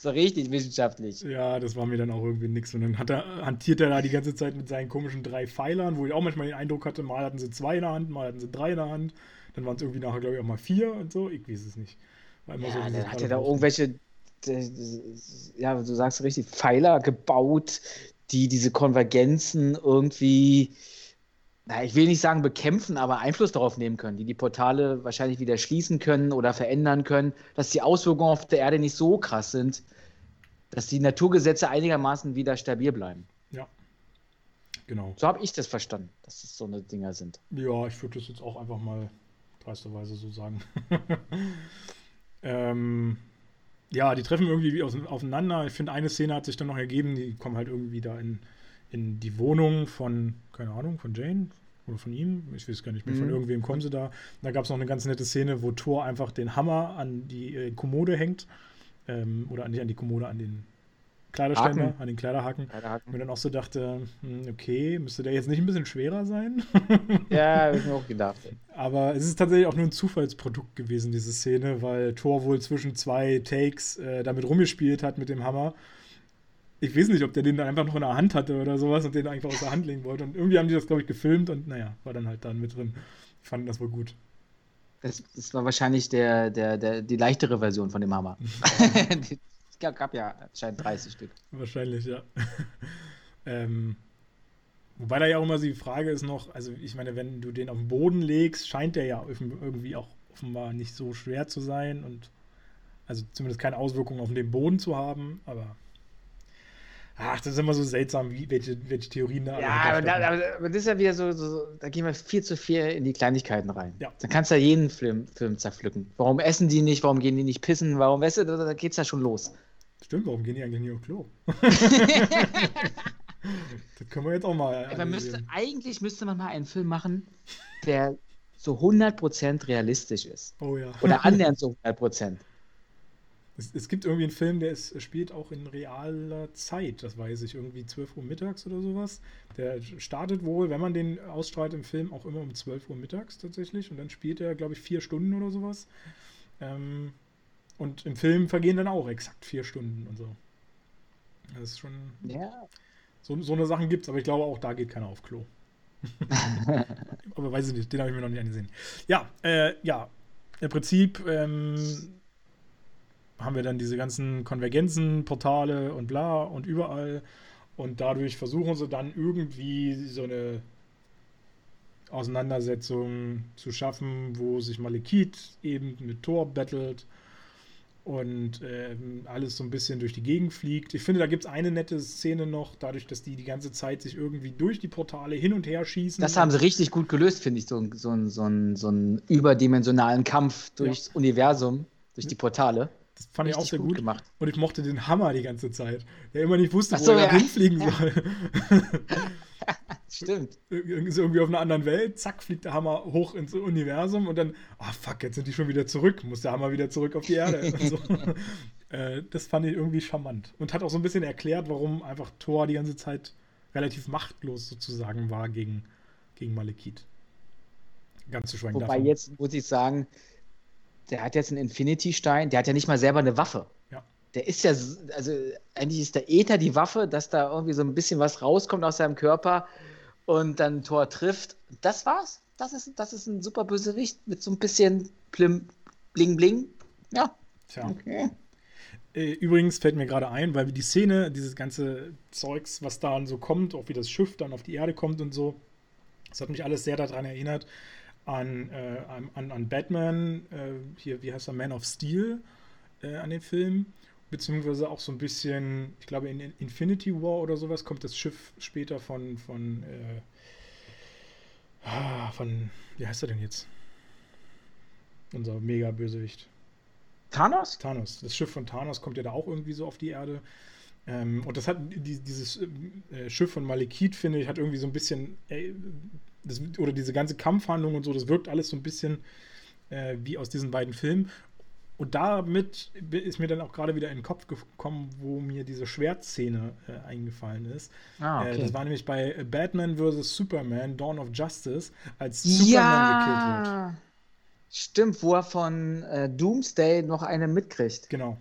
So richtig wissenschaftlich. Ja, das war mir dann auch irgendwie nix. Und dann hat er, hantiert er da die ganze Zeit mit seinen komischen drei Pfeilern, wo ich auch manchmal den Eindruck hatte, mal hatten sie zwei in der Hand, mal hatten sie drei in der Hand. Dann waren es irgendwie nachher, glaube ich, auch mal vier und so. Ich weiß es nicht. War immer ja, so dann hat er da irgendwelche, ja, du sagst richtig, Pfeiler gebaut, die diese Konvergenzen irgendwie na, ich will nicht sagen bekämpfen, aber Einfluss darauf nehmen können, die die Portale wahrscheinlich wieder schließen können oder verändern können, dass die Auswirkungen auf der Erde nicht so krass sind, dass die Naturgesetze einigermaßen wieder stabil bleiben. Ja, genau. So habe ich das verstanden, dass es so eine Dinger sind. Ja, ich würde das jetzt auch einfach mal dreisterweise so sagen. ähm, ja, die treffen irgendwie aufeinander. Ich finde, eine Szene hat sich dann noch ergeben, die kommen halt irgendwie da in in die Wohnung von, keine Ahnung, von Jane oder von ihm, ich weiß gar nicht mehr, mhm. von irgendwem kommen sie da. Da gab es noch eine ganz nette Szene, wo Thor einfach den Hammer an die äh, Kommode hängt. Ähm, oder nicht an die Kommode, an den Kleiderständer, Haken. an den Kleiderhaken. Kleiderhaken. Und mir dann auch so dachte, hm, okay, müsste der jetzt nicht ein bisschen schwerer sein? ja, habe ich mir auch gedacht. Aber es ist tatsächlich auch nur ein Zufallsprodukt gewesen, diese Szene, weil Thor wohl zwischen zwei Takes äh, damit rumgespielt hat mit dem Hammer ich weiß nicht, ob der den dann einfach noch in der Hand hatte oder sowas und den einfach aus der Hand legen wollte. Und irgendwie haben die das, glaube ich, gefilmt und naja, war dann halt dann mit drin. Ich fand das wohl gut. Das, das war wahrscheinlich der, der, der, die leichtere Version von dem Hammer. es gab, gab ja anscheinend 30 Stück. Wahrscheinlich, ja. ähm, wobei da ja auch immer die Frage ist noch, also ich meine, wenn du den auf den Boden legst, scheint der ja irgendwie auch offenbar nicht so schwer zu sein und also zumindest keine Auswirkungen auf den Boden zu haben, aber Ach, das ist immer so seltsam, wie, welche, welche Theorien da Ja, aber, da, aber, das ist ja wieder so, so, da gehen wir viel zu viel in die Kleinigkeiten rein. Ja. Dann kannst du ja jeden Film, Film zerpflücken. Warum essen die nicht? Warum gehen die nicht pissen? Warum, weißt du, da, da geht's ja schon los. Stimmt, warum gehen die eigentlich nicht auf Klo? das können wir jetzt auch mal. Müsste, eigentlich müsste man mal einen Film machen, der so 100% realistisch ist. Oh ja. Oder annähernd so 100%. Es, es, gibt irgendwie einen Film, der ist, spielt auch in realer Zeit, das weiß ich, irgendwie 12 Uhr mittags oder sowas. Der startet wohl, wenn man den ausstrahlt im Film, auch immer um 12 Uhr mittags tatsächlich. Und dann spielt er, glaube ich, vier Stunden oder sowas. Ähm, und im Film vergehen dann auch exakt vier Stunden und so. Das ist schon. Ja. So, so eine Sachen gibt es, aber ich glaube auch, da geht keiner auf Klo. aber weiß ich nicht, den habe ich mir noch nicht angesehen. Ja, äh, ja. Im Prinzip ähm, haben wir dann diese ganzen Konvergenzen, Portale und bla und überall. Und dadurch versuchen sie dann irgendwie so eine Auseinandersetzung zu schaffen, wo sich Malekith eben mit Thor battelt und äh, alles so ein bisschen durch die Gegend fliegt. Ich finde, da gibt es eine nette Szene noch, dadurch, dass die die ganze Zeit sich irgendwie durch die Portale hin und her schießen. Das haben sie richtig gut gelöst, finde ich, so, so, so, so einen überdimensionalen Kampf durchs ja. Universum, durch die Portale. Das fand Richtig ich auch sehr gut. gut. Gemacht. Und ich mochte den Hammer die ganze Zeit. Der immer nicht wusste, so, wo er ja. hinfliegen soll. Stimmt. irgendwie auf einer anderen Welt, zack, fliegt der Hammer hoch ins Universum und dann, oh fuck, jetzt sind die schon wieder zurück, muss der Hammer wieder zurück auf die Erde. so. äh, das fand ich irgendwie charmant. Und hat auch so ein bisschen erklärt, warum einfach Thor die ganze Zeit relativ machtlos sozusagen war gegen, gegen Malekith. Ganz zu schweigen Wobei davon. jetzt muss ich sagen, der hat jetzt einen Infinity-Stein, der hat ja nicht mal selber eine Waffe. Ja. Der ist ja, also eigentlich ist der Äther die Waffe, dass da irgendwie so ein bisschen was rauskommt aus seinem Körper und dann Tor trifft. Das war's. Das ist, das ist ein super Bösewicht mit so ein bisschen Plim, Bling Bling. Ja. Tja. Okay. Äh, übrigens fällt mir gerade ein, weil die Szene, dieses ganze Zeugs, was da so kommt, auch wie das Schiff dann auf die Erde kommt und so, das hat mich alles sehr daran erinnert, an, äh, an, an Batman, äh, hier, wie heißt er, Man of Steel, äh, an den Film. Beziehungsweise auch so ein bisschen, ich glaube, in Infinity War oder sowas kommt das Schiff später von, von, äh, ah, von, wie heißt er denn jetzt? Unser Mega-Bösewicht. Thanos? Thanos. Das Schiff von Thanos kommt ja da auch irgendwie so auf die Erde. Ähm, und das hat die, dieses äh, Schiff von Malekith, finde ich, hat irgendwie so ein bisschen, äh, das, oder diese ganze Kampfhandlung und so, das wirkt alles so ein bisschen äh, wie aus diesen beiden Filmen. Und damit ist mir dann auch gerade wieder in den Kopf gekommen, wo mir diese Schwertszene äh, eingefallen ist. Ah, äh, okay. das war nämlich bei Batman vs. Superman, Dawn of Justice, als Superman ja. gekillt wird. Stimmt, wo er von äh, Doomsday noch eine mitkriegt. Genau.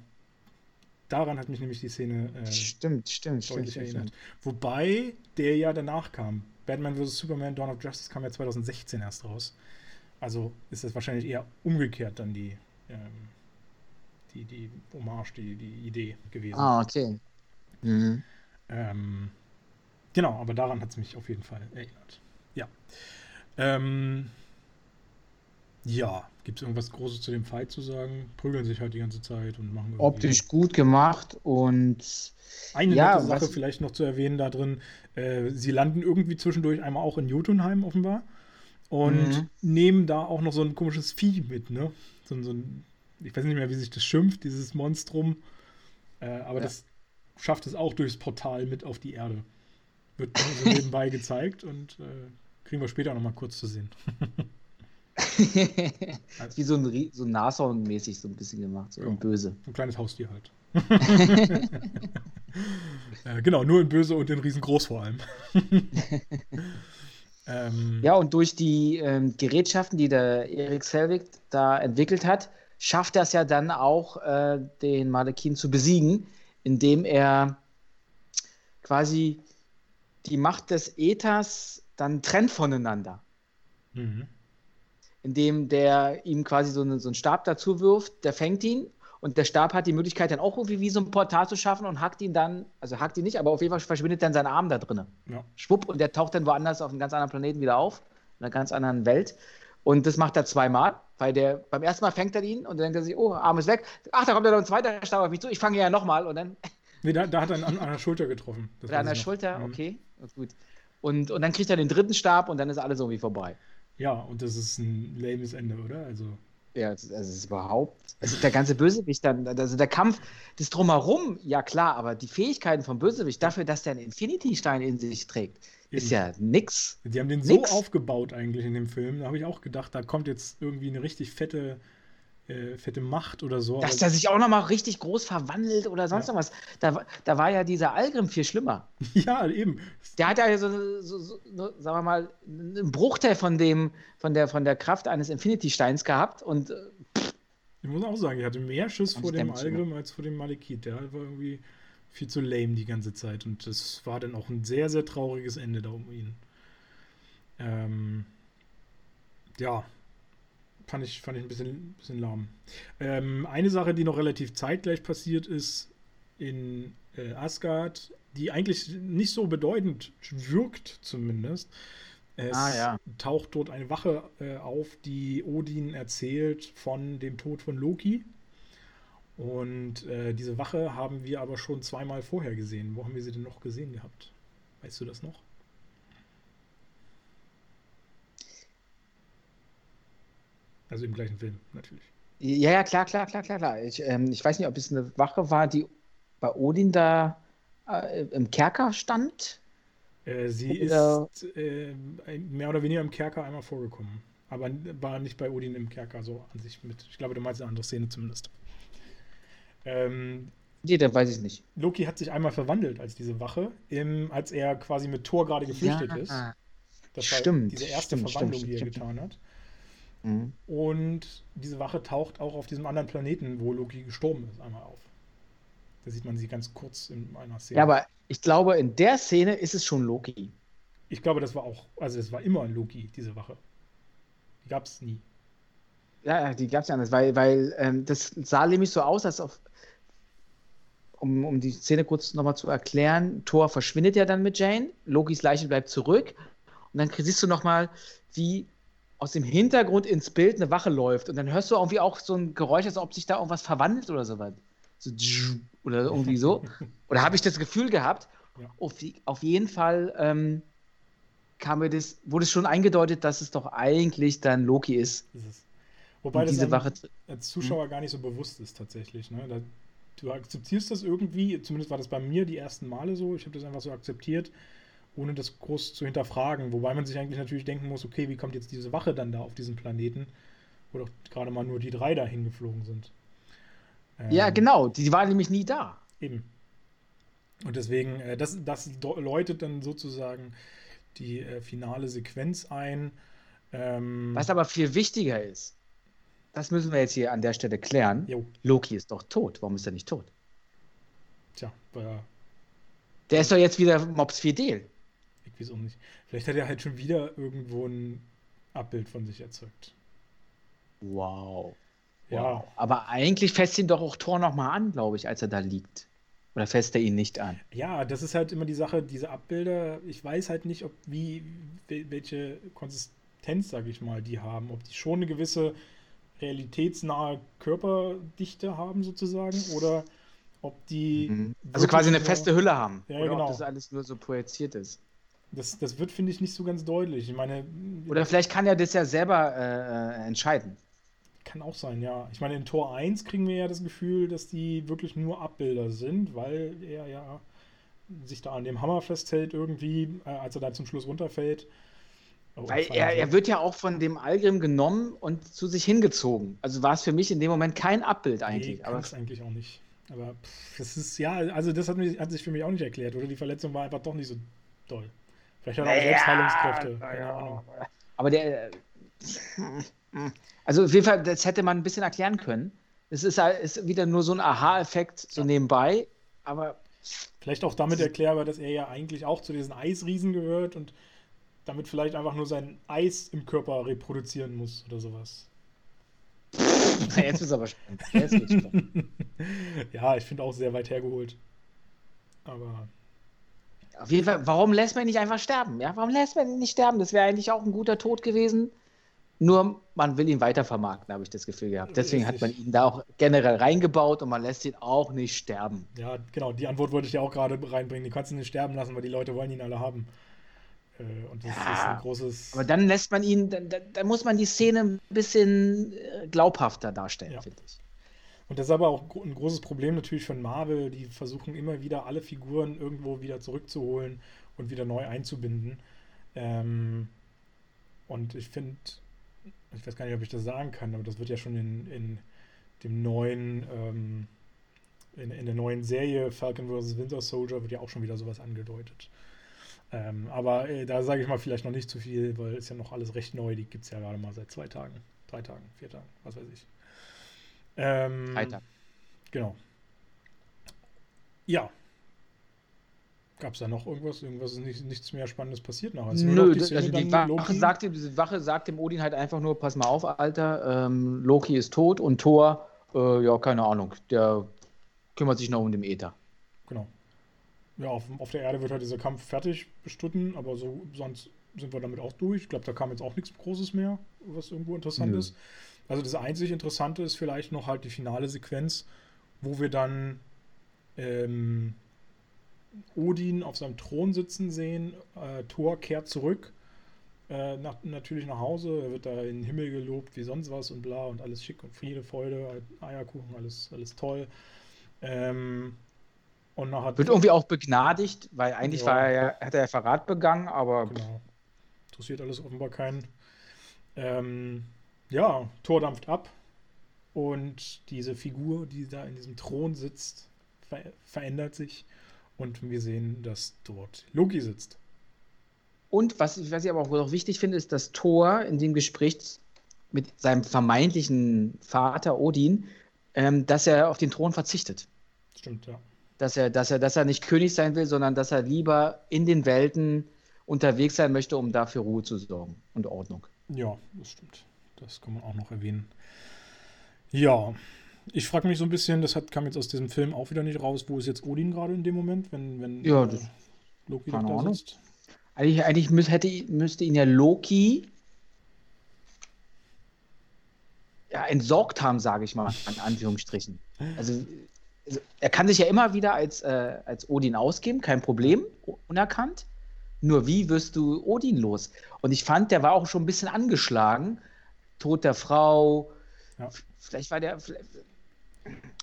Daran hat mich nämlich die Szene äh, stimmt, stimmt, deutlich stimmt, erinnert. Stimmt. Wobei der ja danach kam. Batman vs. Superman, Dawn of Justice kam ja 2016 erst raus. Also ist das wahrscheinlich eher umgekehrt dann die, ähm, die, die Hommage, die, die Idee gewesen. Ah, okay. Mhm. Ähm, genau, aber daran hat es mich auf jeden Fall erinnert. Ja. Ähm, ja, gibt es irgendwas Großes zu dem Fight zu sagen? Prügeln sich halt die ganze Zeit und machen. Optisch gut gemacht und. Eine ja, nette Sache vielleicht noch zu erwähnen da drin: äh, Sie landen irgendwie zwischendurch einmal auch in Jotunheim offenbar und mhm. nehmen da auch noch so ein komisches Vieh mit, ne? So, so ein ich weiß nicht mehr, wie sich das schimpft, dieses Monstrum. Äh, aber ja. das schafft es auch durchs Portal mit auf die Erde. Wird so nebenbei gezeigt und äh, kriegen wir später nochmal kurz zu sehen. wie so ein, so Nashorn-mäßig so ein bisschen gemacht, so ja, böse. Ein kleines Haustier halt. äh, genau, nur in böse und in riesengroß vor allem. ähm, ja, und durch die ähm, Gerätschaften, die der Erik Selvig da entwickelt hat, schafft er es ja dann auch, äh, den Malekin zu besiegen, indem er quasi die Macht des Äthers dann trennt voneinander. Mhm. Indem der ihm quasi so, eine, so einen Stab dazu wirft, der fängt ihn und der Stab hat die Möglichkeit dann auch irgendwie wie so ein Portal zu schaffen und hackt ihn dann, also hackt ihn nicht, aber auf jeden Fall verschwindet dann sein Arm da drin. Ja. Schwupp, und der taucht dann woanders auf einem ganz anderen Planeten wieder auf, in einer ganz anderen Welt. Und das macht er zweimal, weil der beim ersten Mal fängt er ihn und dann denkt er sich, oh, Arm ist weg. Ach, da kommt ja noch ein zweiter Stab auf mich zu. Ich fange ja nochmal und dann. Nee, da, da hat er an, an der Schulter getroffen. Das an der Schulter, mhm. okay, gut. Und, und dann kriegt er den dritten Stab und dann ist alles irgendwie vorbei. Ja, und das ist ein lames Ende, oder? Also. Ja, also es ist überhaupt. Also der ganze Bösewicht dann, also der Kampf, das Drumherum, ja klar, aber die Fähigkeiten vom Bösewicht dafür, dass der einen Infinity-Stein in sich trägt, ist ja nix. Die haben den nix. so aufgebaut eigentlich in dem Film. Da habe ich auch gedacht, da kommt jetzt irgendwie eine richtig fette, äh, fette Macht oder so. Dass der sich auch noch mal richtig groß verwandelt oder sonst ja. noch was. Da, da war ja dieser Algrim viel schlimmer. Ja, eben. Der hat ja so, so, so sagen wir mal, einen Bruchteil von dem, von der, von der Kraft eines Infinity-Steins gehabt und. Äh, ich muss auch sagen, ich hatte mehr Schiss vor dem Algrim als vor dem Malekith. Der war irgendwie viel zu lame die ganze Zeit. Und das war dann auch ein sehr, sehr trauriges Ende da um ihn. Ähm, ja, fand ich, fand ich ein bisschen, bisschen lahm. Ähm, eine Sache, die noch relativ zeitgleich passiert ist in äh, Asgard, die eigentlich nicht so bedeutend wirkt, zumindest. Es ah, ja. taucht dort eine Wache äh, auf, die Odin erzählt von dem Tod von Loki. Und äh, diese Wache haben wir aber schon zweimal vorher gesehen. Wo haben wir sie denn noch gesehen gehabt? Weißt du das noch? Also im gleichen Film, natürlich. Ja, ja, klar, klar, klar, klar, klar. Ich, ähm, ich weiß nicht, ob es eine Wache war, die bei Odin da äh, im Kerker stand. Äh, sie oder? ist äh, mehr oder weniger im Kerker einmal vorgekommen. Aber war nicht bei Odin im Kerker so an sich mit. Ich glaube, du meinst eine andere Szene zumindest. Ähm, nee, da weiß ich nicht. Loki hat sich einmal verwandelt als diese Wache, im, als er quasi mit Thor gerade geflüchtet ja, ist. Das stimmt, diese erste stimmt, Verwandlung, stimmt, die er getan hat. Mhm. Und diese Wache taucht auch auf diesem anderen Planeten, wo Loki gestorben ist, einmal auf. Da sieht man sie ganz kurz in einer Szene. Ja, aber ich glaube, in der Szene ist es schon Loki. Ich glaube, das war auch, also es war immer Loki, diese Wache. Die gab es nie. Ja, die gab es ja anders, weil, weil ähm, das sah nämlich so aus, als auf, um, um die Szene kurz nochmal zu erklären, Thor verschwindet ja dann mit Jane, Lokis Leiche bleibt zurück und dann siehst du nochmal, wie aus dem Hintergrund ins Bild eine Wache läuft und dann hörst du irgendwie auch so ein Geräusch, als ob sich da irgendwas verwandelt oder so was. So, oder irgendwie so. Oder habe ich das Gefühl gehabt? Ja. Auf, auf, jeden Fall ähm, kam mir das, wurde es schon eingedeutet, dass es doch eigentlich dann Loki ist. ist Wobei das diese Wache. als Zuschauer gar nicht so bewusst ist tatsächlich. Ne? Da, du akzeptierst das irgendwie, zumindest war das bei mir die ersten Male so. Ich habe das einfach so akzeptiert, ohne das groß zu hinterfragen. Wobei man sich eigentlich natürlich denken muss, okay, wie kommt jetzt diese Wache dann da auf diesen Planeten, wo doch gerade mal nur die drei da hingeflogen sind. Ja, Ähm, genau. Die war nämlich nie da. Eben. Und deswegen, äh, das, das läutet dann sozusagen die äh, finale Sequenz ein. Ähm, Was aber viel wichtiger ist, das müssen wir jetzt hier an der Stelle klären. Jo, Loki ist doch tot. Warum ist er nicht tot? tja, weil er, Der ist doch jetzt wieder Mops Fidel. Auch nicht. Vielleicht hat er halt schon wieder irgendwo ein Abbild von sich erzeugt. Wow. Ja, Wow. Aber eigentlich fässt ihn doch auch Thor nochmal an, glaube ich, als er da liegt. Oder fässt er ihn nicht an? ja, das ist halt immer die Sache, diese Abbilder, ich weiß halt nicht, ob wie, wel- welche Konsistenz, sage ich mal, die haben. Ob die schon eine gewisse realitätsnahe Körperdichte haben, sozusagen, oder ob die. Mhm. Also quasi eine feste Hülle haben. Ja, Oder genau. ob das alles nur so projiziert ist. Das, das wird, finde ich, nicht so ganz deutlich. Ich meine, Oder vielleicht kann er das ja selber äh, äh, entscheiden. kann auch sein, ja. Ich meine, in Tor 1 kriegen wir ja das Gefühl, dass die wirklich nur Abbilder sind, weil er ja sich da an dem Hammer festhält irgendwie, äh, als er da zum Schluss runterfällt. Oh, Weil er, er wird ja auch von dem Algrim genommen und zu sich hingezogen. Also war es für mich in dem Moment kein Abbild Nee, eigentlich. kann aber es eigentlich auch nicht. Aber pff, das ist, ja, also das hat, mich, hat sich für mich auch nicht erklärt, oder? Die Verletzung war einfach doch nicht so doll. Vielleicht hat er auch selbst Heilungskräfte. Keine Ahnung. Aber der. äh, Also auf jeden Fall, das hätte man ein bisschen erklären können. Es ist, halt- ist wieder nur so ein Aha-Effekt so nebenbei. Aber Vielleicht auch damit erklärbar, dass er ja eigentlich auch zu diesen Eisriesen gehört und damit vielleicht einfach nur sein Eis im Körper reproduzieren muss oder sowas. jetzt ist aber spannend. Jetzt wird's spannend. ja, ich finde auch sehr weit hergeholt. Aber Auf jeden Fall, warum lässt man ihn nicht einfach sterben? Ja, warum lässt man ihn nicht sterben? Das wäre eigentlich auch ein guter Tod gewesen. Nur man will ihn weiter vermarkten, habe ich das Gefühl gehabt. Deswegen hat man Richtig. ihn da auch generell reingebaut und man lässt ihn auch nicht sterben. ja, genau, die Antwort wollte ich ja auch gerade reinbringen. Die kannst du nicht sterben lassen, weil die Leute wollen ihn alle haben. Äh, und das Ja, ist ein großes. Aber dann lässt man ihn, dann, dann, dann muss man die Szene ein bisschen äh, glaubhafter darstellen, Ja. finde ich. Und das ist aber auch ein großes Problem natürlich von Marvel. Die versuchen immer wieder alle Figuren irgendwo wieder zurückzuholen und wieder neu einzubinden. Ähm, und ich finde, ich weiß gar nicht, ob ich das sagen kann, aber das wird ja schon in, in dem neuen, ähm, in, in der neuen Serie Falcon vs. Winter Soldier wird ja auch schon wieder sowas angedeutet. Ähm, aber äh, da sage ich mal vielleicht noch nicht zu viel, weil es ja noch alles recht neu. Die gibt es ja gerade mal seit zwei Tagen, drei Tagen, vier Tagen, was weiß ich. Ähm, Weiter. Genau. Ja. Gab es da noch irgendwas? Irgendwas ist nicht, nichts mehr Spannendes passiert nachher. Nur Nö, noch die also die Wache sagt, diese Wache sagt dem Odin halt einfach nur, pass mal auf, Alter, ähm, Loki ist tot und Thor, äh, ja, keine Ahnung, der kümmert sich noch um den Äther. Genau. Ja, auf, auf der Erde wird halt dieser Kampf fertig bestritten, aber so sonst sind wir damit auch durch. Ich glaube, da kam jetzt auch nichts Großes mehr, was irgendwo interessant Nö. ist. Also das einzig Interessante ist vielleicht noch halt die finale Sequenz, wo wir dann ähm, Odin auf seinem Thron sitzen sehen. Äh, Thor kehrt zurück, äh, nach, natürlich nach Hause. Er wird da in den Himmel gelobt, wie sonst was und bla und alles schick und Friede, Freude, Eierkuchen, alles, alles toll. Ähm, und nachher Wird irgendwie auch begnadigt, weil eigentlich Ja. war er ja, hat er ja Verrat begangen, aber Genau. Interessiert alles offenbar keinen. Ähm, ja, Thor dampft ab und diese Figur, die da in diesem Thron sitzt, ver verändert sich und wir sehen, dass dort Loki sitzt. Und was, was ich aber auch noch wichtig finde, ist, dass Thor in dem Gespräch mit seinem vermeintlichen Vater Odin, ähm, dass er auf den Thron verzichtet. Stimmt, ja. Dass er, dass, er, dass er nicht König sein will, sondern dass er lieber in den Welten unterwegs sein möchte, um dafür Ruhe zu sorgen und Ordnung. Ja, das stimmt. Das kann man auch noch erwähnen. Ja, ich frage mich so ein bisschen, das hat, kam jetzt aus diesem Film auch wieder nicht raus, wo ist jetzt Odin gerade in dem Moment, wenn, wenn Ja, äh, Loki da Ahnung. sitzt? Eigentlich, eigentlich müß, hätte, müsste ihn ja Loki ja, entsorgt haben, sage ich mal, in Anführungsstrichen. Also, also er kann sich ja immer wieder als, äh, als Odin ausgeben, kein Problem, unerkannt. Nur wie wirst du Odin los? Und ich fand, der war auch schon ein bisschen angeschlagen. Tod der Frau, Ja. Vielleicht war der.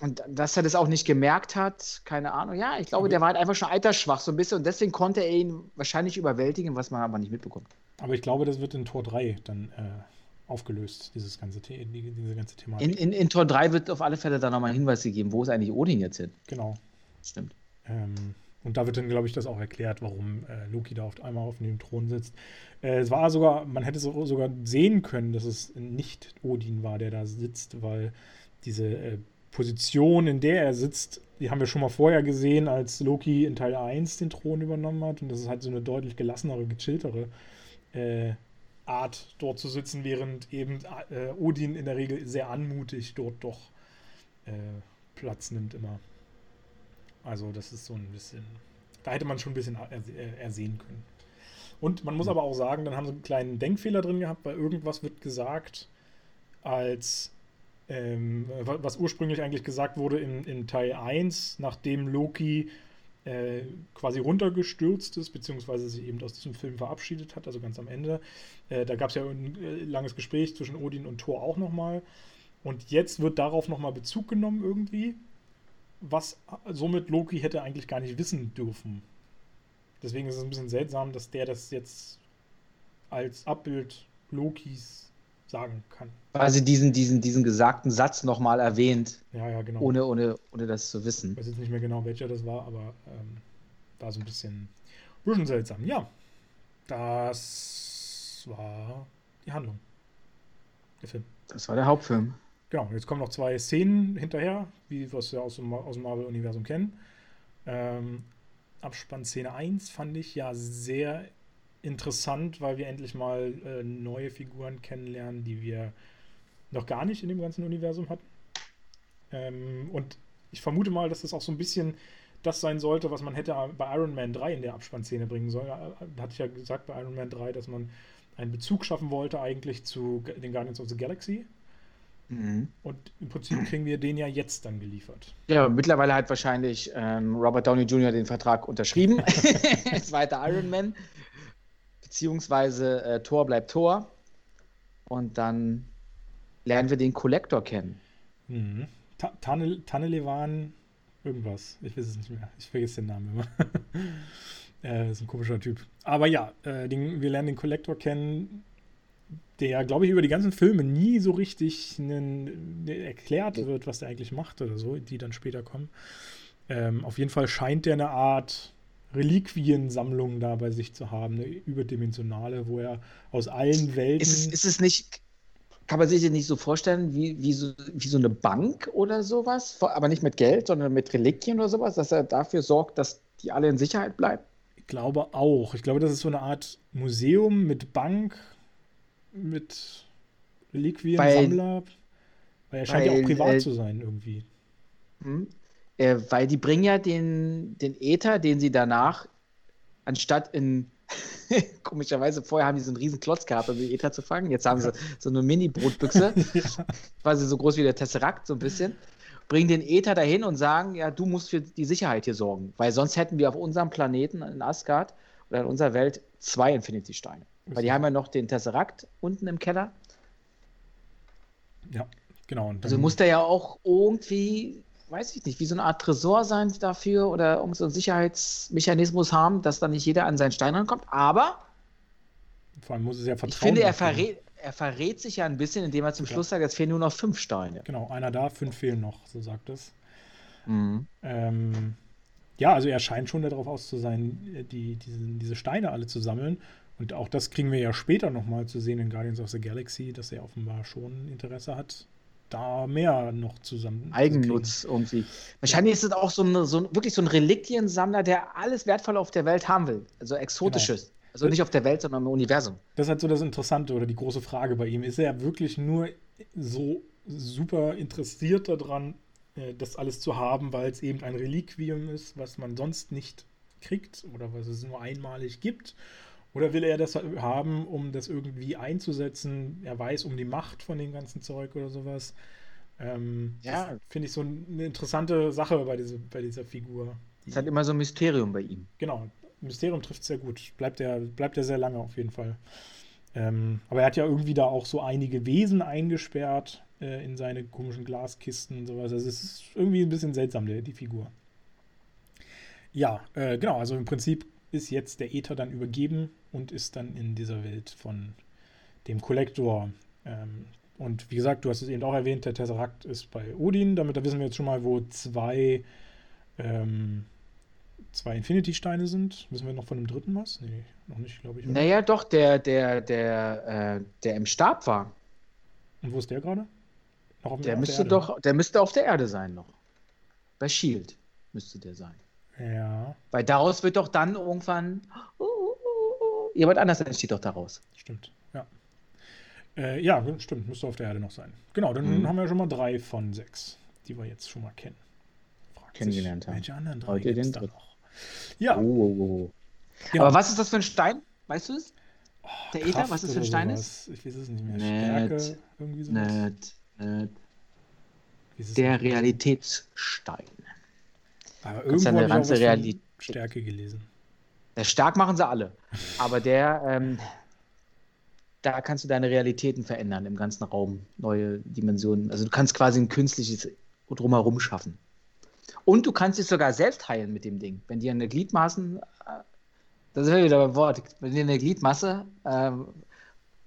Und dass er das auch nicht gemerkt hat, keine Ahnung. Ja, ich glaube, der war halt einfach schon altersschwach so ein bisschen und deswegen konnte er ihn wahrscheinlich überwältigen, was man aber nicht mitbekommt. Aber ich glaube, das wird in Tor 3 dann äh, aufgelöst, dieses ganze The die, diese ganze Thematik. In, in, in, Tor 3 wird auf alle Fälle dann nochmal ein Hinweis gegeben, wo ist eigentlich Odin jetzt hin? Genau. Stimmt. Ähm, und da wird dann, glaube ich, das auch erklärt, warum äh, Loki da auf einmal auf dem Thron sitzt. Äh, es war sogar, man hätte so, sogar sehen können, dass es nicht Odin war, der da sitzt, weil diese äh, Position, in der er sitzt, die haben wir schon mal vorher gesehen, als Loki in Teil 1 den Thron übernommen hat. Und das ist halt so eine deutlich gelassenere, gechilltere äh, Art, dort zu sitzen, während eben äh, Odin in der Regel sehr anmutig dort doch äh, Platz nimmt immer. Also das ist so ein bisschen, da hätte man schon ein bisschen äh, ersehen können. Und man muss aber auch sagen, dann haben sie einen kleinen Denkfehler drin gehabt, weil irgendwas wird gesagt, als ähm, was ursprünglich eigentlich gesagt wurde in, in Teil 1, nachdem Loki äh, quasi runtergestürzt ist, beziehungsweise sich eben aus diesem Film verabschiedet hat, also ganz am Ende. Äh, da gab es ja ein äh, langes Gespräch zwischen Odin und Thor auch nochmal. Und jetzt wird darauf nochmal Bezug genommen irgendwie, was somit Loki hätte eigentlich gar nicht wissen dürfen. Deswegen ist es ein bisschen seltsam, dass der das jetzt als Abbild Lokis sagen kann. Quasi diesen, diesen, diesen gesagten Satz nochmal erwähnt. Ja, ja, genau. Ohne, ohne, ohne das zu wissen. Ich weiß jetzt nicht mehr genau, welcher das war, aber ähm, war so ein bisschen, bisschen seltsam. Ja, das war die Handlung. Der Film. Das war der Hauptfilm. Genau, jetzt kommen noch zwei Szenen hinterher, wie wir es ja aus dem, aus dem Marvel-Universum kennen. Ähm, Abspannszene 1 fand ich ja sehr interessant, weil wir endlich mal äh, neue Figuren kennenlernen, die wir noch gar nicht in dem ganzen Universum hatten. Ähm, und ich vermute mal, dass das auch so ein bisschen das sein sollte, was man hätte bei Iron Man 3 in der Abspannszene bringen sollen. Da hatte ich ja gesagt bei Iron Man 3, dass man einen Bezug schaffen wollte eigentlich zu den Guardians of the Galaxy. Mhm. Und im Prinzip kriegen wir den ja jetzt dann geliefert. Ja, mittlerweile hat wahrscheinlich ähm, Robert Downey Jr. den Vertrag unterschrieben. Zweiter Iron Man. Beziehungsweise äh, Thor bleibt Thor. Und dann lernen wir den Collector kennen. Mhm. Ta Tanne, Tannelevan, irgendwas. Ich weiß es nicht mehr. Ich vergesse den Namen immer. äh, ist ein komischer Typ. Aber ja, äh, den, wir lernen den Collector kennen, der, glaube ich, über die ganzen Filme nie so richtig einen, ne, erklärt wird, was der eigentlich macht oder so, die dann später kommen. Ähm, auf jeden Fall scheint der eine Art Reliquiensammlung da bei sich zu haben, eine überdimensionale, wo er aus allen Welten. Ist es, ist es nicht, kann man sich das nicht so vorstellen, wie, wie, so, wie so eine Bank oder sowas, aber nicht mit Geld, sondern mit Reliquien oder sowas, dass er dafür sorgt, dass die alle in Sicherheit bleiben? Ich glaube auch. Ich glaube, das ist so eine Art Museum mit Bank mit Reliquiensammler? Weil er scheint weil, ja auch privat äh, zu sein irgendwie. Hm? Äh, weil die bringen ja den, den Äther, den sie danach, anstatt in komischerweise, vorher haben die so einen riesen Klotz gehabt, um die Äther zu fangen. Jetzt haben sie so eine Mini-Brotbüchse, ja. quasi so groß wie der Tesseract, so ein bisschen. Bringen den Äther dahin und sagen, ja, du musst für die Sicherheit hier sorgen. Weil sonst hätten wir auf unserem Planeten in Asgard oder in unserer Welt zwei Infinity-Steine. Weil die haben ja noch den Tesserakt unten im Keller. Ja, genau. also muss der ja auch irgendwie, weiß ich nicht, wie so eine Art Tresor sein dafür oder irgend so einen Sicherheitsmechanismus haben, dass dann nicht jeder an seinen Stein rankommt. Aber vor allem muss es ja vertrauen. Ich finde, er verrät, er verrät sich ja ein bisschen, indem er zum ja. Schluss sagt, es fehlen nur noch fünf Steine. Genau, einer da, fünf fehlen noch, so sagt es. Mhm. Ähm, ja, also er scheint schon darauf aus zu sein, die, diese, diese Steine alle zu sammeln. Und auch das kriegen wir ja später nochmal zu sehen in Guardians of the Galaxy, dass er offenbar schon Interesse hat, da mehr noch zusammen. Eigennutz irgendwie. Wahrscheinlich ist es auch so, eine, so wirklich so ein Reliquiensammler, der alles Wertvolle auf der Welt haben will. Also Exotisches. Genau. Also nicht auf der Welt, sondern im Universum. Das ist halt so das Interessante oder die große Frage bei ihm. Ist er wirklich nur so super interessiert daran, äh, das alles zu haben, weil es eben ein Reliquium ist, was man sonst nicht kriegt oder was es nur einmalig gibt? Oder will er das haben, um das irgendwie einzusetzen? Er weiß um die Macht von dem ganzen Zeug oder sowas. Ähm, ja. Finde ich so eine interessante Sache bei, diese, bei dieser Figur. Es hat immer so ein Mysterium bei ihm. Genau. Mysterium trifft sehr gut. Bleibt er bleibt sehr lange auf jeden Fall. Ähm, aber er hat ja irgendwie da auch so einige Wesen eingesperrt äh, in seine komischen Glaskisten und sowas. Also es ist irgendwie ein bisschen seltsam, der, die Figur. Ja, äh, genau, also im Prinzip ist jetzt der Äther dann übergeben und ist dann in dieser Welt von dem Kollektor. Ähm, und wie gesagt, du hast es eben auch erwähnt, der Tesseract ist bei Odin. Damit da wissen wir jetzt schon mal, wo zwei, ähm, zwei Infinity-Steine sind. Wissen wir noch von dem dritten was? Nee, noch nicht, glaube ich. Oder? Naja, doch, der, der, der, äh, der im Stab war. Und wo ist der gerade? Der müsste der doch, der müsste auf der Erde sein noch. Bei Shield müsste der sein. Ja. Weil daraus wird doch dann irgendwann. Uh, uh, jemand anders entsteht doch daraus. Stimmt, ja. Äh, ja, stimmt, müsste auf der Erde noch sein. Genau, dann mhm. haben wir schon mal drei von sechs, die wir jetzt schon mal kennen. Fragt Kennengelernt sich, haben. Welche anderen drei Heute den dritten. noch? Ja. Oh, oh, oh. Genau. Aber was ist das für ein Stein? Weißt du es? Oh, der Äther, was das für ein Stein sowas. ist? Ich weiß es nicht mehr. Net, Stärke, irgendwie sowas. Net, net. Der Realitätsstein. Aber irgendwo eine ganze Realität. Stärke gelesen. Der stark machen sie alle. Aber der, ähm, da kannst du deine Realitäten verändern im ganzen Raum, neue Dimensionen. Also du kannst quasi ein künstliches drumherum schaffen. Und du kannst dich sogar selbst heilen mit dem Ding. Wenn dir eine Gliedmaßen, äh, das ist wieder beim Wort, wenn dir eine Gliedmasse äh,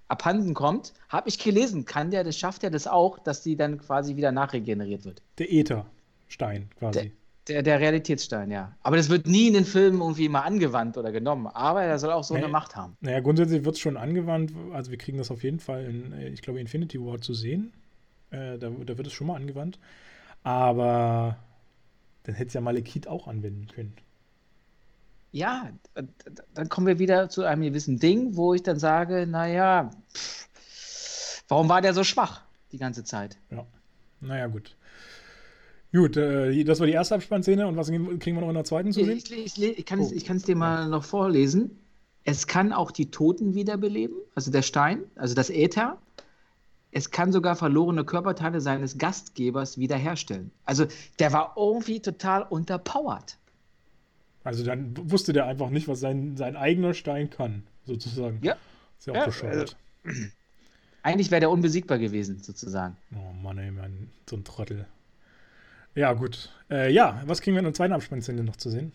abhanden kommt, habe ich gelesen, kann der, das schafft er das auch, dass die dann quasi wieder nachregeneriert wird. Der Ätherstein quasi. Der, der, Realitätsstein, ja. Aber das wird nie in den Filmen irgendwie mal angewandt oder genommen. Aber er soll auch so naja, eine Macht haben. Naja, grundsätzlich wird es schon angewandt. Also wir kriegen das auf jeden Fall in, äh, ich glaube, Infinity War zu sehen. Äh, da, da, wird es schon mal angewandt. Aber dann hätte es ja Malekith auch anwenden können. Ja, dann kommen wir wieder zu einem gewissen Ding, wo ich dann sage, naja, warum war der so schwach die ganze Zeit? Ja, naja, gut. Gut, äh, das war die erste Abspannszene und was kriegen wir noch in der zweiten zu sehen? Ich, ich, ich, ich kann es oh. dir mal noch vorlesen. Es kann auch die Toten wiederbeleben, also der Stein, also das Äther. Es kann sogar verlorene Körperteile seines Gastgebers wiederherstellen. Also der war irgendwie total unterpowered. Also dann wusste der einfach nicht, was sein, sein eigener Stein kann, sozusagen. Ja. Ist ja auch ja, bescheuert. Also, eigentlich wäre der unbesiegbar gewesen, sozusagen. Oh Mann, ey, Mann, so ein Trottel. Ja, gut. Äh, ja, was kriegen wir in der zweiten Abspannszene noch zu sehen?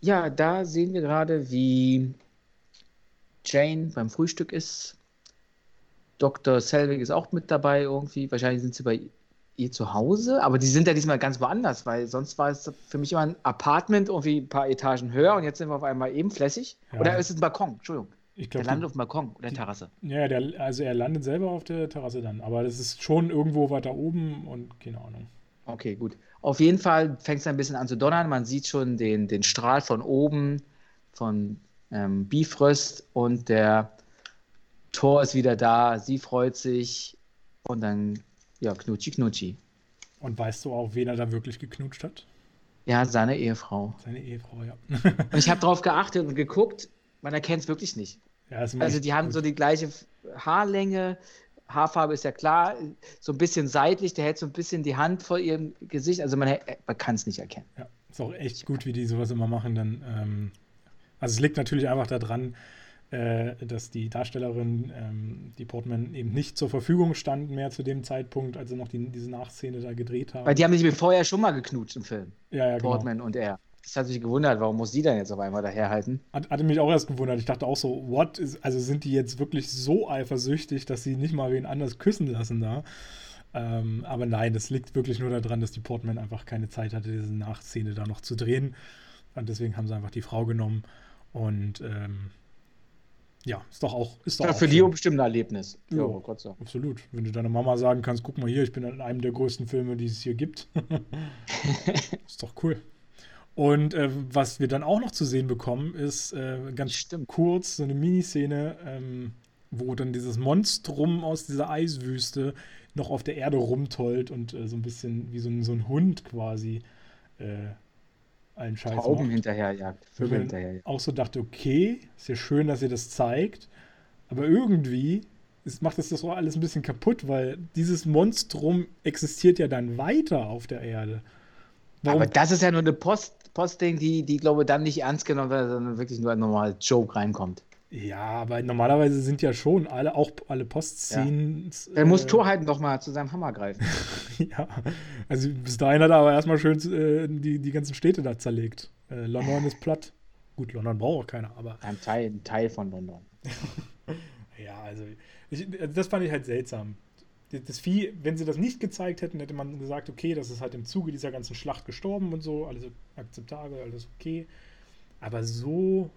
Ja, da sehen wir gerade, wie Jane beim Frühstück ist. Dr. Selvig ist auch mit dabei irgendwie. Wahrscheinlich sind sie bei ihr zu Hause, aber die sind ja diesmal ganz woanders, weil sonst war es für mich immer ein Apartment irgendwie ein paar Etagen höher und jetzt sind wir auf einmal eben flässig. Ja. Oder ist es ein Balkon? Entschuldigung. Ich glaub, der landet auf dem Balkon oder Terrasse. Ja, der, also er landet selber auf der Terrasse dann, aber das ist schon irgendwo weiter oben und keine Ahnung. Okay, gut. Auf jeden Fall fängt es ein bisschen an zu donnern. Man sieht schon den, den Strahl von oben von ähm, Bifröst und der Tor ist wieder da. Sie freut sich und dann, ja, knutschi, knutschi. Und weißt du auch, wen er da wirklich geknutscht hat? Ja, seine Ehefrau. Seine Ehefrau, ja. und ich habe darauf geachtet und geguckt, man erkennt es wirklich nicht. Ja, also die haben gut. so die gleiche Haarlänge, Haarfarbe ist ja klar, so ein bisschen seitlich, der hält so ein bisschen die Hand vor ihrem Gesicht, also man, man kann es nicht erkennen. Ja, ist auch echt gut, wie die sowas immer machen. Dann, ähm, also es liegt natürlich einfach daran, äh, dass die Darstellerin, ähm, die Portman, eben nicht zur Verfügung stand mehr zu dem Zeitpunkt, als sie noch die, diese Nachszene da gedreht haben. Weil die haben sich vorher schon mal geknutscht im Film. Ja, ja, genau. Portman genau. und er. Das hat sich gewundert, warum muss die dann jetzt auf einmal daherhalten? Hat, hatte mich auch erst gewundert. Ich dachte auch so, what? Ist, also sind die jetzt wirklich so eifersüchtig, dass sie nicht mal wen anders küssen lassen da? Ähm, aber nein, das liegt wirklich nur daran, dass die Portman einfach keine Zeit hatte, diese Nachszene da noch zu drehen. Und deswegen haben sie einfach die Frau genommen. Und ähm, ja, ist doch auch. Ist doch ja, auch für schön. die bestimmt ein Erlebnis. Ja, ja Gott sei Absolut. Wenn du deiner Mama sagen kannst, guck mal hier, ich bin in einem der größten Filme, die es hier gibt. ist doch cool. Und äh, was wir dann auch noch zu sehen bekommen, ist äh, ganz Stimmt. kurz so eine Miniszene, ähm, wo dann dieses Monstrum aus dieser Eiswüste noch auf der Erde rumtollt und äh, so ein bisschen wie so ein, so ein Hund quasi äh, allen Scheiß Trauben macht. hinterherjagt, Vögel hinterherjagt. Auch so dachte, okay, ist ja schön, dass ihr das zeigt, aber irgendwie ist, macht es das auch alles ein bisschen kaputt, weil dieses Monstrum existiert ja dann weiter auf der Erde. Warum? Aber das ist ja nur eine Post, Postding, die, die glaube ich, dann nicht ernst genommen wird, sondern wirklich nur ein normaler Joke reinkommt. Ja, aber normalerweise sind ja schon alle, auch alle Postscenes. Ja. Er muss äh, Thor halt nochmal zu seinem Hammer greifen. ja, also bis dahin hat er aber erstmal schön äh, die, die ganzen Städte da zerlegt. Äh, London ist platt. Gut, London braucht auch keiner, aber. Ein Teil, ein Teil von London. ja, also, ich, das fand ich halt seltsam. Das Vieh, wenn sie das nicht gezeigt hätten, hätte man gesagt, okay, das ist halt im Zuge dieser ganzen Schlacht gestorben und so, alles akzeptabel, alles okay. Aber so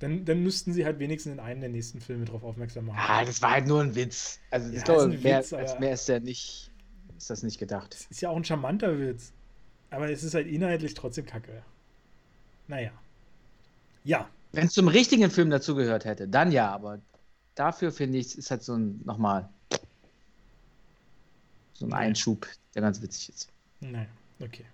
dann, dann müssten sie halt wenigstens in einem der nächsten Filme darauf aufmerksam machen. Ah, das war halt nur ein Witz. Also ja, ich glaube, mehr, Witz, als mehr ist ja nicht, ist das nicht gedacht. Ist ja auch ein charmanter Witz. Aber es ist halt inhaltlich trotzdem kacke. Naja. Ja. Wenn es zum richtigen Film dazugehört hätte, dann ja, aber dafür finde ich, ist halt so ein, nochmal, so ein Einschub, der ganz witzig ist. Naja, okay.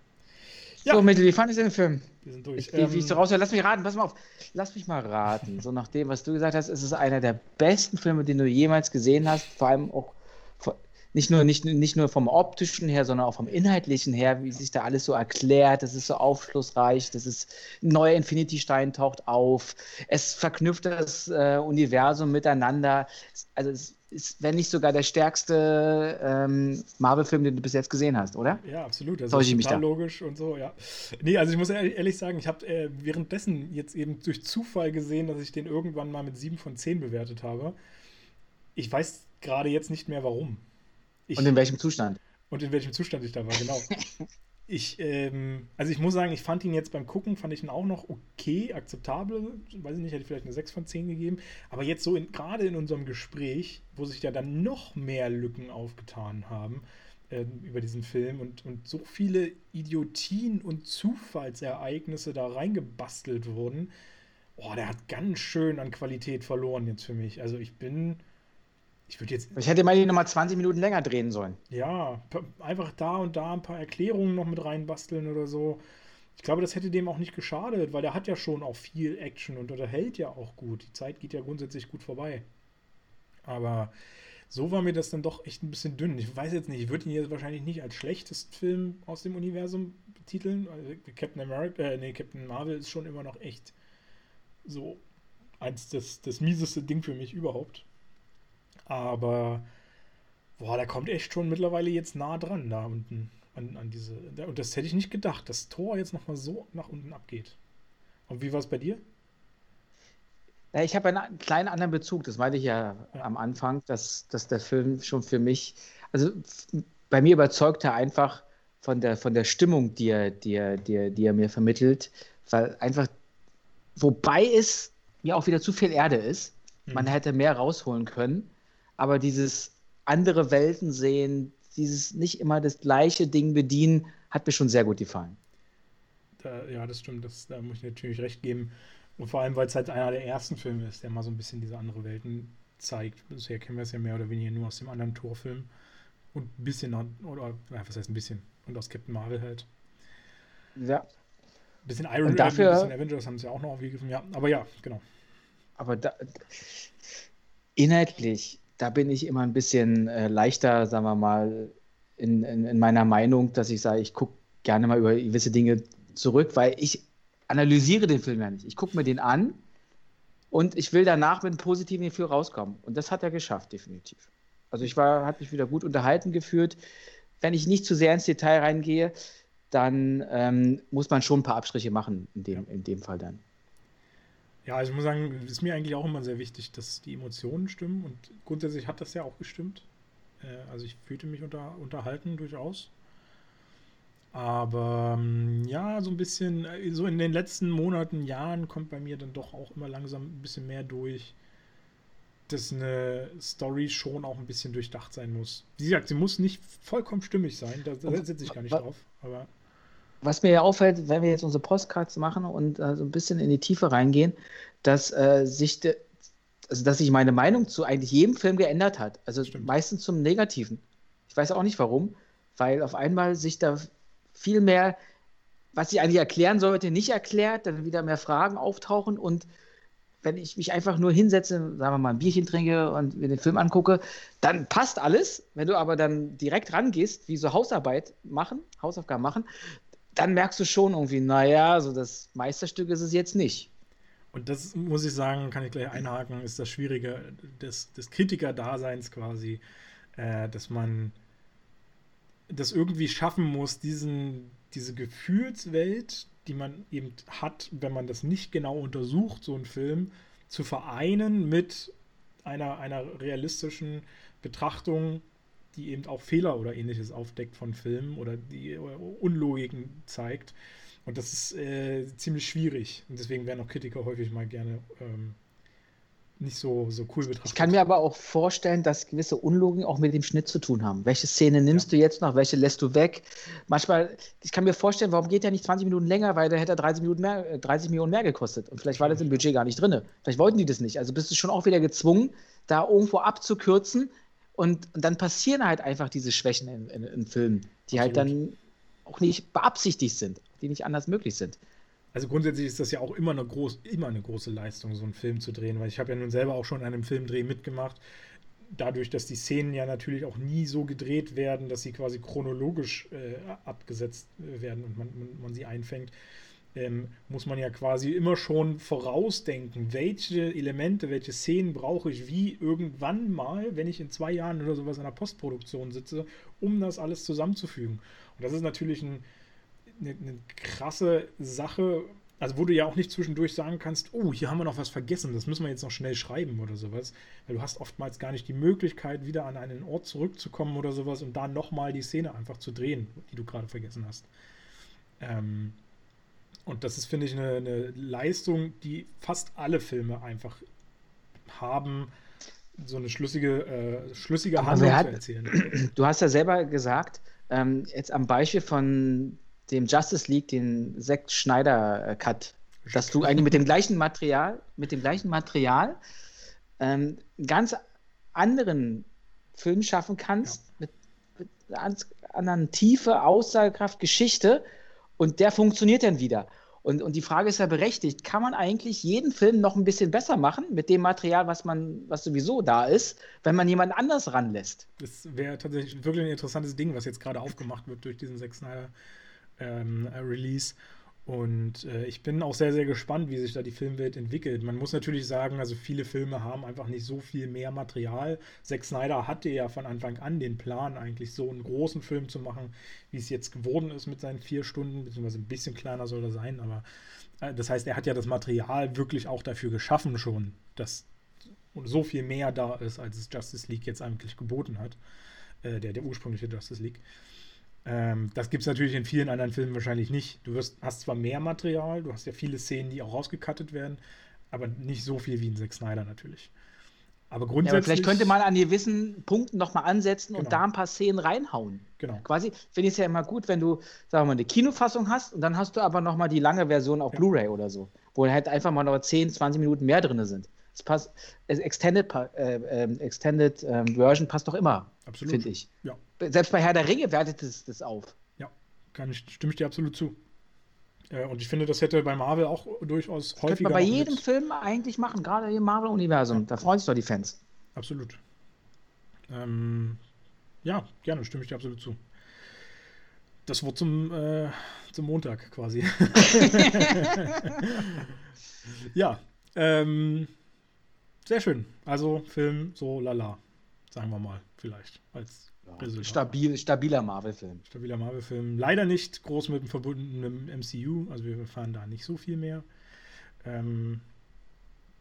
Ja. So, Mittel, wie fandest du den Film? Wir sind durch. Ich, ähm, wie ich so raushöre, lass mich raten, pass mal auf. Lass mich mal raten. So nach dem, was du gesagt hast, ist es einer der besten Filme, den du jemals gesehen hast. Vor allem auch nicht nur, nicht, nicht nur vom optischen her, sondern auch vom inhaltlichen her, wie sich da alles so erklärt. Das ist so aufschlussreich. Das ist ein neuer Infinity-Stein taucht auf. Es verknüpft das äh, Universum miteinander. Also es ist, wenn nicht sogar der stärkste ähm, Marvel-Film, den du bis jetzt gesehen hast, oder? Ja, absolut. Also ist total logisch und so, ja. Nee, also ich muss ehrlich sagen, ich habe äh, währenddessen jetzt eben durch Zufall gesehen, dass ich den irgendwann mal mit 7 von 10 bewertet habe. Ich weiß gerade jetzt nicht mehr warum. Ich, und in welchem Zustand? Und in welchem Zustand ich da war, genau. ich, ähm, also ich muss sagen, ich fand ihn jetzt beim Gucken, fand ich ihn auch noch okay, akzeptabel. Weiß ich nicht, hätte ich vielleicht eine 6 von 10 gegeben. Aber jetzt so gerade in unserem Gespräch, wo sich ja dann noch mehr Lücken aufgetan haben äh, über diesen Film und, und so viele Idiotien und Zufallsereignisse da reingebastelt wurden, oh, der hat ganz schön an Qualität verloren jetzt für mich. Also ich bin ich würde jetzt. Ich hätte mal die nochmal 20 Minuten länger drehen sollen. Ja, einfach da und da ein paar Erklärungen noch mit reinbasteln oder so. Ich glaube, das hätte dem auch nicht geschadet, weil der hat ja schon auch viel Action und unterhält ja auch gut. Die Zeit geht ja grundsätzlich gut vorbei. Aber so war mir das dann doch echt ein bisschen dünn. Ich weiß jetzt nicht, ich würde ihn jetzt wahrscheinlich nicht als schlechtesten Film aus dem Universum betiteln. Also Captain America, äh, nee, Captain Marvel ist schon immer noch echt so eins das, das mieseste Ding für mich überhaupt. Aber boah, der kommt echt schon mittlerweile jetzt nah dran da unten an, an diese. Und das hätte ich nicht gedacht, dass Tor jetzt nochmal so nach unten abgeht. Und wie war es bei dir? Ja, ich habe einen kleinen anderen Bezug, das meinte ich ja, ja, am Anfang, dass, dass der Film schon für mich, also bei mir überzeugt er einfach von der, von der Stimmung, die er, die, er, die, er, die er mir vermittelt, weil einfach, wobei es mir auch wieder zu viel Erde ist, mhm. man hätte mehr rausholen können, aber dieses andere Welten sehen, dieses nicht immer das gleiche Ding bedienen, hat mir schon sehr gut gefallen. Da, ja, das stimmt, das, da muss ich natürlich recht geben. Und vor allem, weil es halt einer der ersten Filme ist, der mal so ein bisschen diese andere Welten zeigt. Bisher kennen wir es ja mehr oder weniger nur aus dem anderen Torfilm. Und ein bisschen, oder was heißt ein bisschen? Und aus Captain Marvel halt. Ja. Ein bisschen Iron Man, ein bisschen Avengers haben sie ja auch noch aufgegriffen. Ja, aber ja, genau. Aber da, inhaltlich da bin ich immer ein bisschen äh, leichter, sagen wir mal, in, in, in, meiner Meinung, dass ich sage, ich gucke gerne mal über gewisse Dinge zurück, weil ich analysiere den Film ja nicht. Ich gucke mir den an und ich will danach mit einem positiven Gefühl rauskommen. Und das hat er geschafft, definitiv. Also ich war, hat mich wieder gut unterhalten geführt. Wenn ich nicht zu sehr ins Detail reingehe, dann ähm, muss man schon ein paar Abstriche machen in dem, in dem Fall dann. Ja, also ich muss sagen, ist mir eigentlich auch immer sehr wichtig, dass die Emotionen stimmen und grundsätzlich hat das ja auch gestimmt. Äh, also ich fühlte mich unter, unterhalten durchaus. Aber ähm, ja, so ein bisschen, äh, so in den letzten Monaten, Jahren kommt bei mir dann doch auch immer langsam ein bisschen mehr durch, dass eine Story schon auch ein bisschen durchdacht sein muss. Wie gesagt, sie muss nicht vollkommen stimmig sein, da, da setze ich gar nicht drauf. Aber was mir ja auffällt, wenn wir jetzt unsere Postcards machen und äh, so ein bisschen in die Tiefe reingehen, dass äh, sich de, also dass sich meine Meinung zu eigentlich jedem Film geändert hat. Also Stimmt. meistens zum Negativen. Ich weiß auch nicht warum, weil auf einmal sich da viel mehr, was ich eigentlich erklären sollte, nicht erklärt, dann wieder mehr Fragen auftauchen und wenn ich mich einfach nur hinsetze, sagen wir mal, ein Bierchen trinke und mir den Film angucke, dann passt alles. Wenn du aber dann direkt rangehst, wie so Hausarbeit machen, Hausaufgaben machen, dann merkst du schon irgendwie, naja, so das Meisterstück ist es jetzt nicht. und das muss ich sagen, kann ich gleich einhaken, ist das Schwierige des, des Kritiker-Daseins quasi, äh, dass man das irgendwie schaffen muss, diesen, diese Gefühlswelt, die man eben hat, wenn man das nicht genau untersucht, so einen Film, zu vereinen mit einer, einer realistischen Betrachtung, die eben auch Fehler oder ähnliches aufdeckt von Filmen oder die Unlogiken zeigt. Und das ist äh, ziemlich schwierig. Und deswegen werden auch Kritiker häufig mal gerne ähm, nicht so, so cool betrachtet. Ich kann mir aber auch vorstellen, dass gewisse Unlogen auch mit dem Schnitt zu tun haben. Welche Szene nimmst ja. du jetzt noch, welche lässt du weg? Manchmal, ich kann mir vorstellen, warum geht der nicht 20 Minuten länger, weil der hätte 30, Minuten mehr, 30 äh, Millionen mehr gekostet. Und vielleicht war das im Budget gar nicht drin. Vielleicht wollten die das nicht. Also bist du schon auch wieder gezwungen, da irgendwo abzukürzen. Und, und dann passieren halt einfach diese Schwächen in, in, in Filmen, die halt Absolut. halt dann auch nicht beabsichtigt sind die nicht anders möglich sind. Also grundsätzlich ist das ja auch immer eine, groß, immer eine große Leistung, so einen Film zu drehen, weil ich habe ja nun selber auch schon an einem Filmdreh mitgemacht. Dadurch, dass die Szenen ja natürlich auch nie so gedreht werden, dass sie quasi chronologisch äh, abgesetzt werden und man, man, man sie einfängt, ähm, muss man ja quasi immer schon vorausdenken, welche Elemente, welche Szenen brauche ich wie irgendwann mal, wenn ich in zwei Jahren oder sowas in der Postproduktion sitze, um das alles zusammenzufügen. Und das ist natürlich ein, eine, eine krasse Sache, also wo du ja auch nicht zwischendurch sagen kannst, oh, hier haben wir noch was vergessen, das müssen wir jetzt noch schnell schreiben oder sowas. Weil du hast oftmals gar nicht die Möglichkeit, wieder an einen Ort zurückzukommen oder sowas und da nochmal die Szene einfach zu drehen, die du gerade vergessen hast. Ähm, und das ist, finde ich, eine, eine, Leistung, die fast alle Filme einfach haben, so eine schlüssige, äh, schlüssige Handlung hat, zu erzählen. Du hast ja selber gesagt, ähm, jetzt am Beispiel von dem Justice League den Zack Schneider äh, Cut, dass du eigentlich mit dem gleichen Material, mit dem gleichen Material ähm, ganz anderen Film schaffen kannst, ja. mit, mit einer anderen Tiefe, Aussagekraft, Geschichte und der funktioniert dann wieder. Und, und die Frage ist ja berechtigt, kann man eigentlich jeden Film noch ein bisschen besser machen mit dem Material, was man, was sowieso da ist, wenn man jemand anders ranlässt? Das wäre tatsächlich wirklich ein interessantes Ding, was jetzt gerade aufgemacht wird durch diesen Zack Snyder ähm, äh, Release. Und äh, ich bin auch sehr, sehr gespannt, wie sich da die Filmwelt entwickelt. Man muss natürlich sagen, also viele Filme haben einfach nicht so viel mehr Material. Zack Snyder hatte ja von Anfang an den Plan, eigentlich so einen großen Film zu machen, wie es jetzt geworden ist mit seinen vier Stunden, beziehungsweise ein bisschen kleiner soll er sein, aber äh, das heißt, er hat ja das Material wirklich auch dafür geschaffen schon, dass so viel mehr da ist, als es Justice League jetzt eigentlich geboten hat. Äh, der, der ursprüngliche Justice League. Ähm, das gibt es natürlich in vielen anderen Filmen wahrscheinlich nicht. Du wirst, hast zwar mehr Material, du hast ja viele Szenen, die auch rausgekattet werden, aber nicht so viel wie in Zack Snyder natürlich. Aber grundsätzlich. Ja, aber vielleicht könnte man an gewissen Punkten nochmal ansetzen genau. und da ein paar Szenen reinhauen. Genau. Quasi finde ich es ja immer gut, wenn du, sagen wir mal, eine Kinofassung hast und dann hast du aber nochmal die lange Version auf ja. Blu-ray oder so, wo halt einfach mal noch 10, 20 Minuten mehr drin sind. Es passt, Extended, äh, äh, Extended äh, Version passt doch immer, finde ich. Ja. Selbst bei Herr der Ringe wertet es das auf. Ja, kann ich, stimme ich dir absolut zu. Äh, und ich finde, das hätte bei Marvel auch durchaus das häufiger. Könnte man bei jedem Film eigentlich machen, gerade im Marvel-Universum. Ja. Da freuen sich doch die Fans. Absolut. Ähm, ja, gerne, stimme ich dir absolut zu. Das Wort zum, äh, zum Montag quasi. ja, ähm, sehr schön. Also Film so lala, sagen wir mal, vielleicht als ja, Stabil, stabiler Marvel-Film. Stabiler Marvel-Film. Leider nicht groß mit dem verbundenen MCU, also wir erfahren da nicht so viel mehr. Ähm,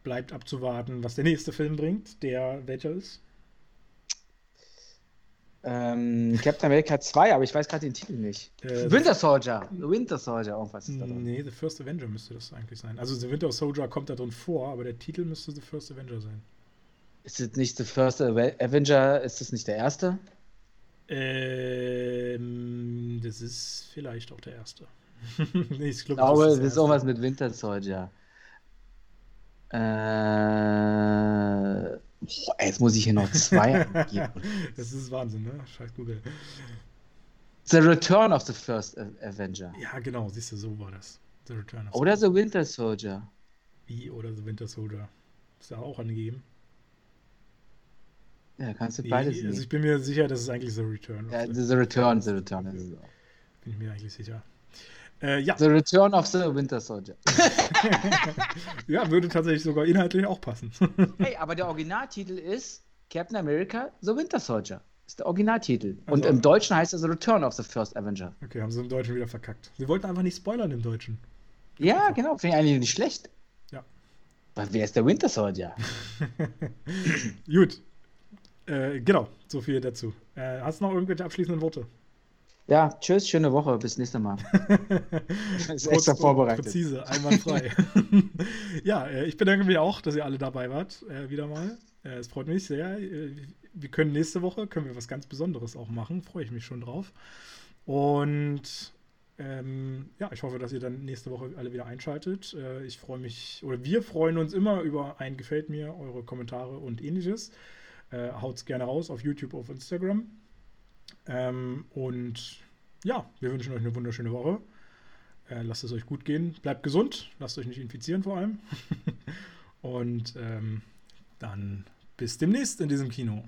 bleibt abzuwarten, was der nächste Film bringt, der welcher ist. Ähm, Captain America 2, aber ich weiß gerade den Titel nicht. Äh, Winter Soldier. Winter Soldier, irgendwas ist da drin. Nee, The First Avenger müsste das eigentlich sein. Also The Winter Soldier kommt da drin vor, aber der Titel müsste The First Avenger sein. Ist es nicht The First Avenger? Ist das nicht der erste? Ähm, das ist vielleicht auch der erste. nee, ich, glaub, glaube, das ist, ist irgendwas mit Winter Soldier. Äh, boah, jetzt muss ich hier noch zwei angeben. Das ist Wahnsinn, ne? Scheiß Google. The Return of the First Avenger. Ja, genau, siehst du, so war das. The Return of Oder The Winter Soldier. Wie oder The Winter Soldier? Ist da auch angegeben. Ja, kannst du beides Also ich bin mir sicher, dass es eigentlich The Return ja, The Return, The Return ist Bin ich mir eigentlich sicher. Äh, ja. The Return of the Winter Soldier. ja, würde tatsächlich sogar inhaltlich auch passen. hey, aber der Originaltitel ist Captain America The Winter Soldier. Ist der Originaltitel. Also- Und im Deutschen heißt er The Return of the First Avenger. Okay, haben sie im Deutschen wieder verkackt. Sie wollten einfach nicht spoilern im Deutschen. Ja, genau. Finde ich eigentlich nicht schlecht. Ja. Weil wer ist der Winter Soldier? Gut. Äh, genau, so viel dazu. Äh, hast du noch irgendwelche abschließenden Worte? Ja, tschüss, schöne Woche. Bis nächstes Mal. Ist extra vorbereitet. Präzise, einwandfrei. ja, äh, ich bedanke mich auch, dass ihr alle dabei wart, äh, wieder mal. Äh, es freut mich sehr. Wir können nächste Woche, können wir was ganz Besonderes auch machen. Freue ich mich schon drauf. Und ähm, ja, ich hoffe, dass ihr dann nächste Woche alle wieder einschaltet. Äh, ich freue mich, oder wir freuen uns immer über ein Gefällt mir, eure Kommentare und ähnliches. Äh, haut's gerne raus auf YouTube, auf Instagram. Ähm, und ja, wir wünschen euch eine wunderschöne Woche. Äh, lasst es euch gut gehen. Bleibt gesund. Lasst euch nicht infizieren vor allem. und ähm, dann bis demnächst in diesem Kino.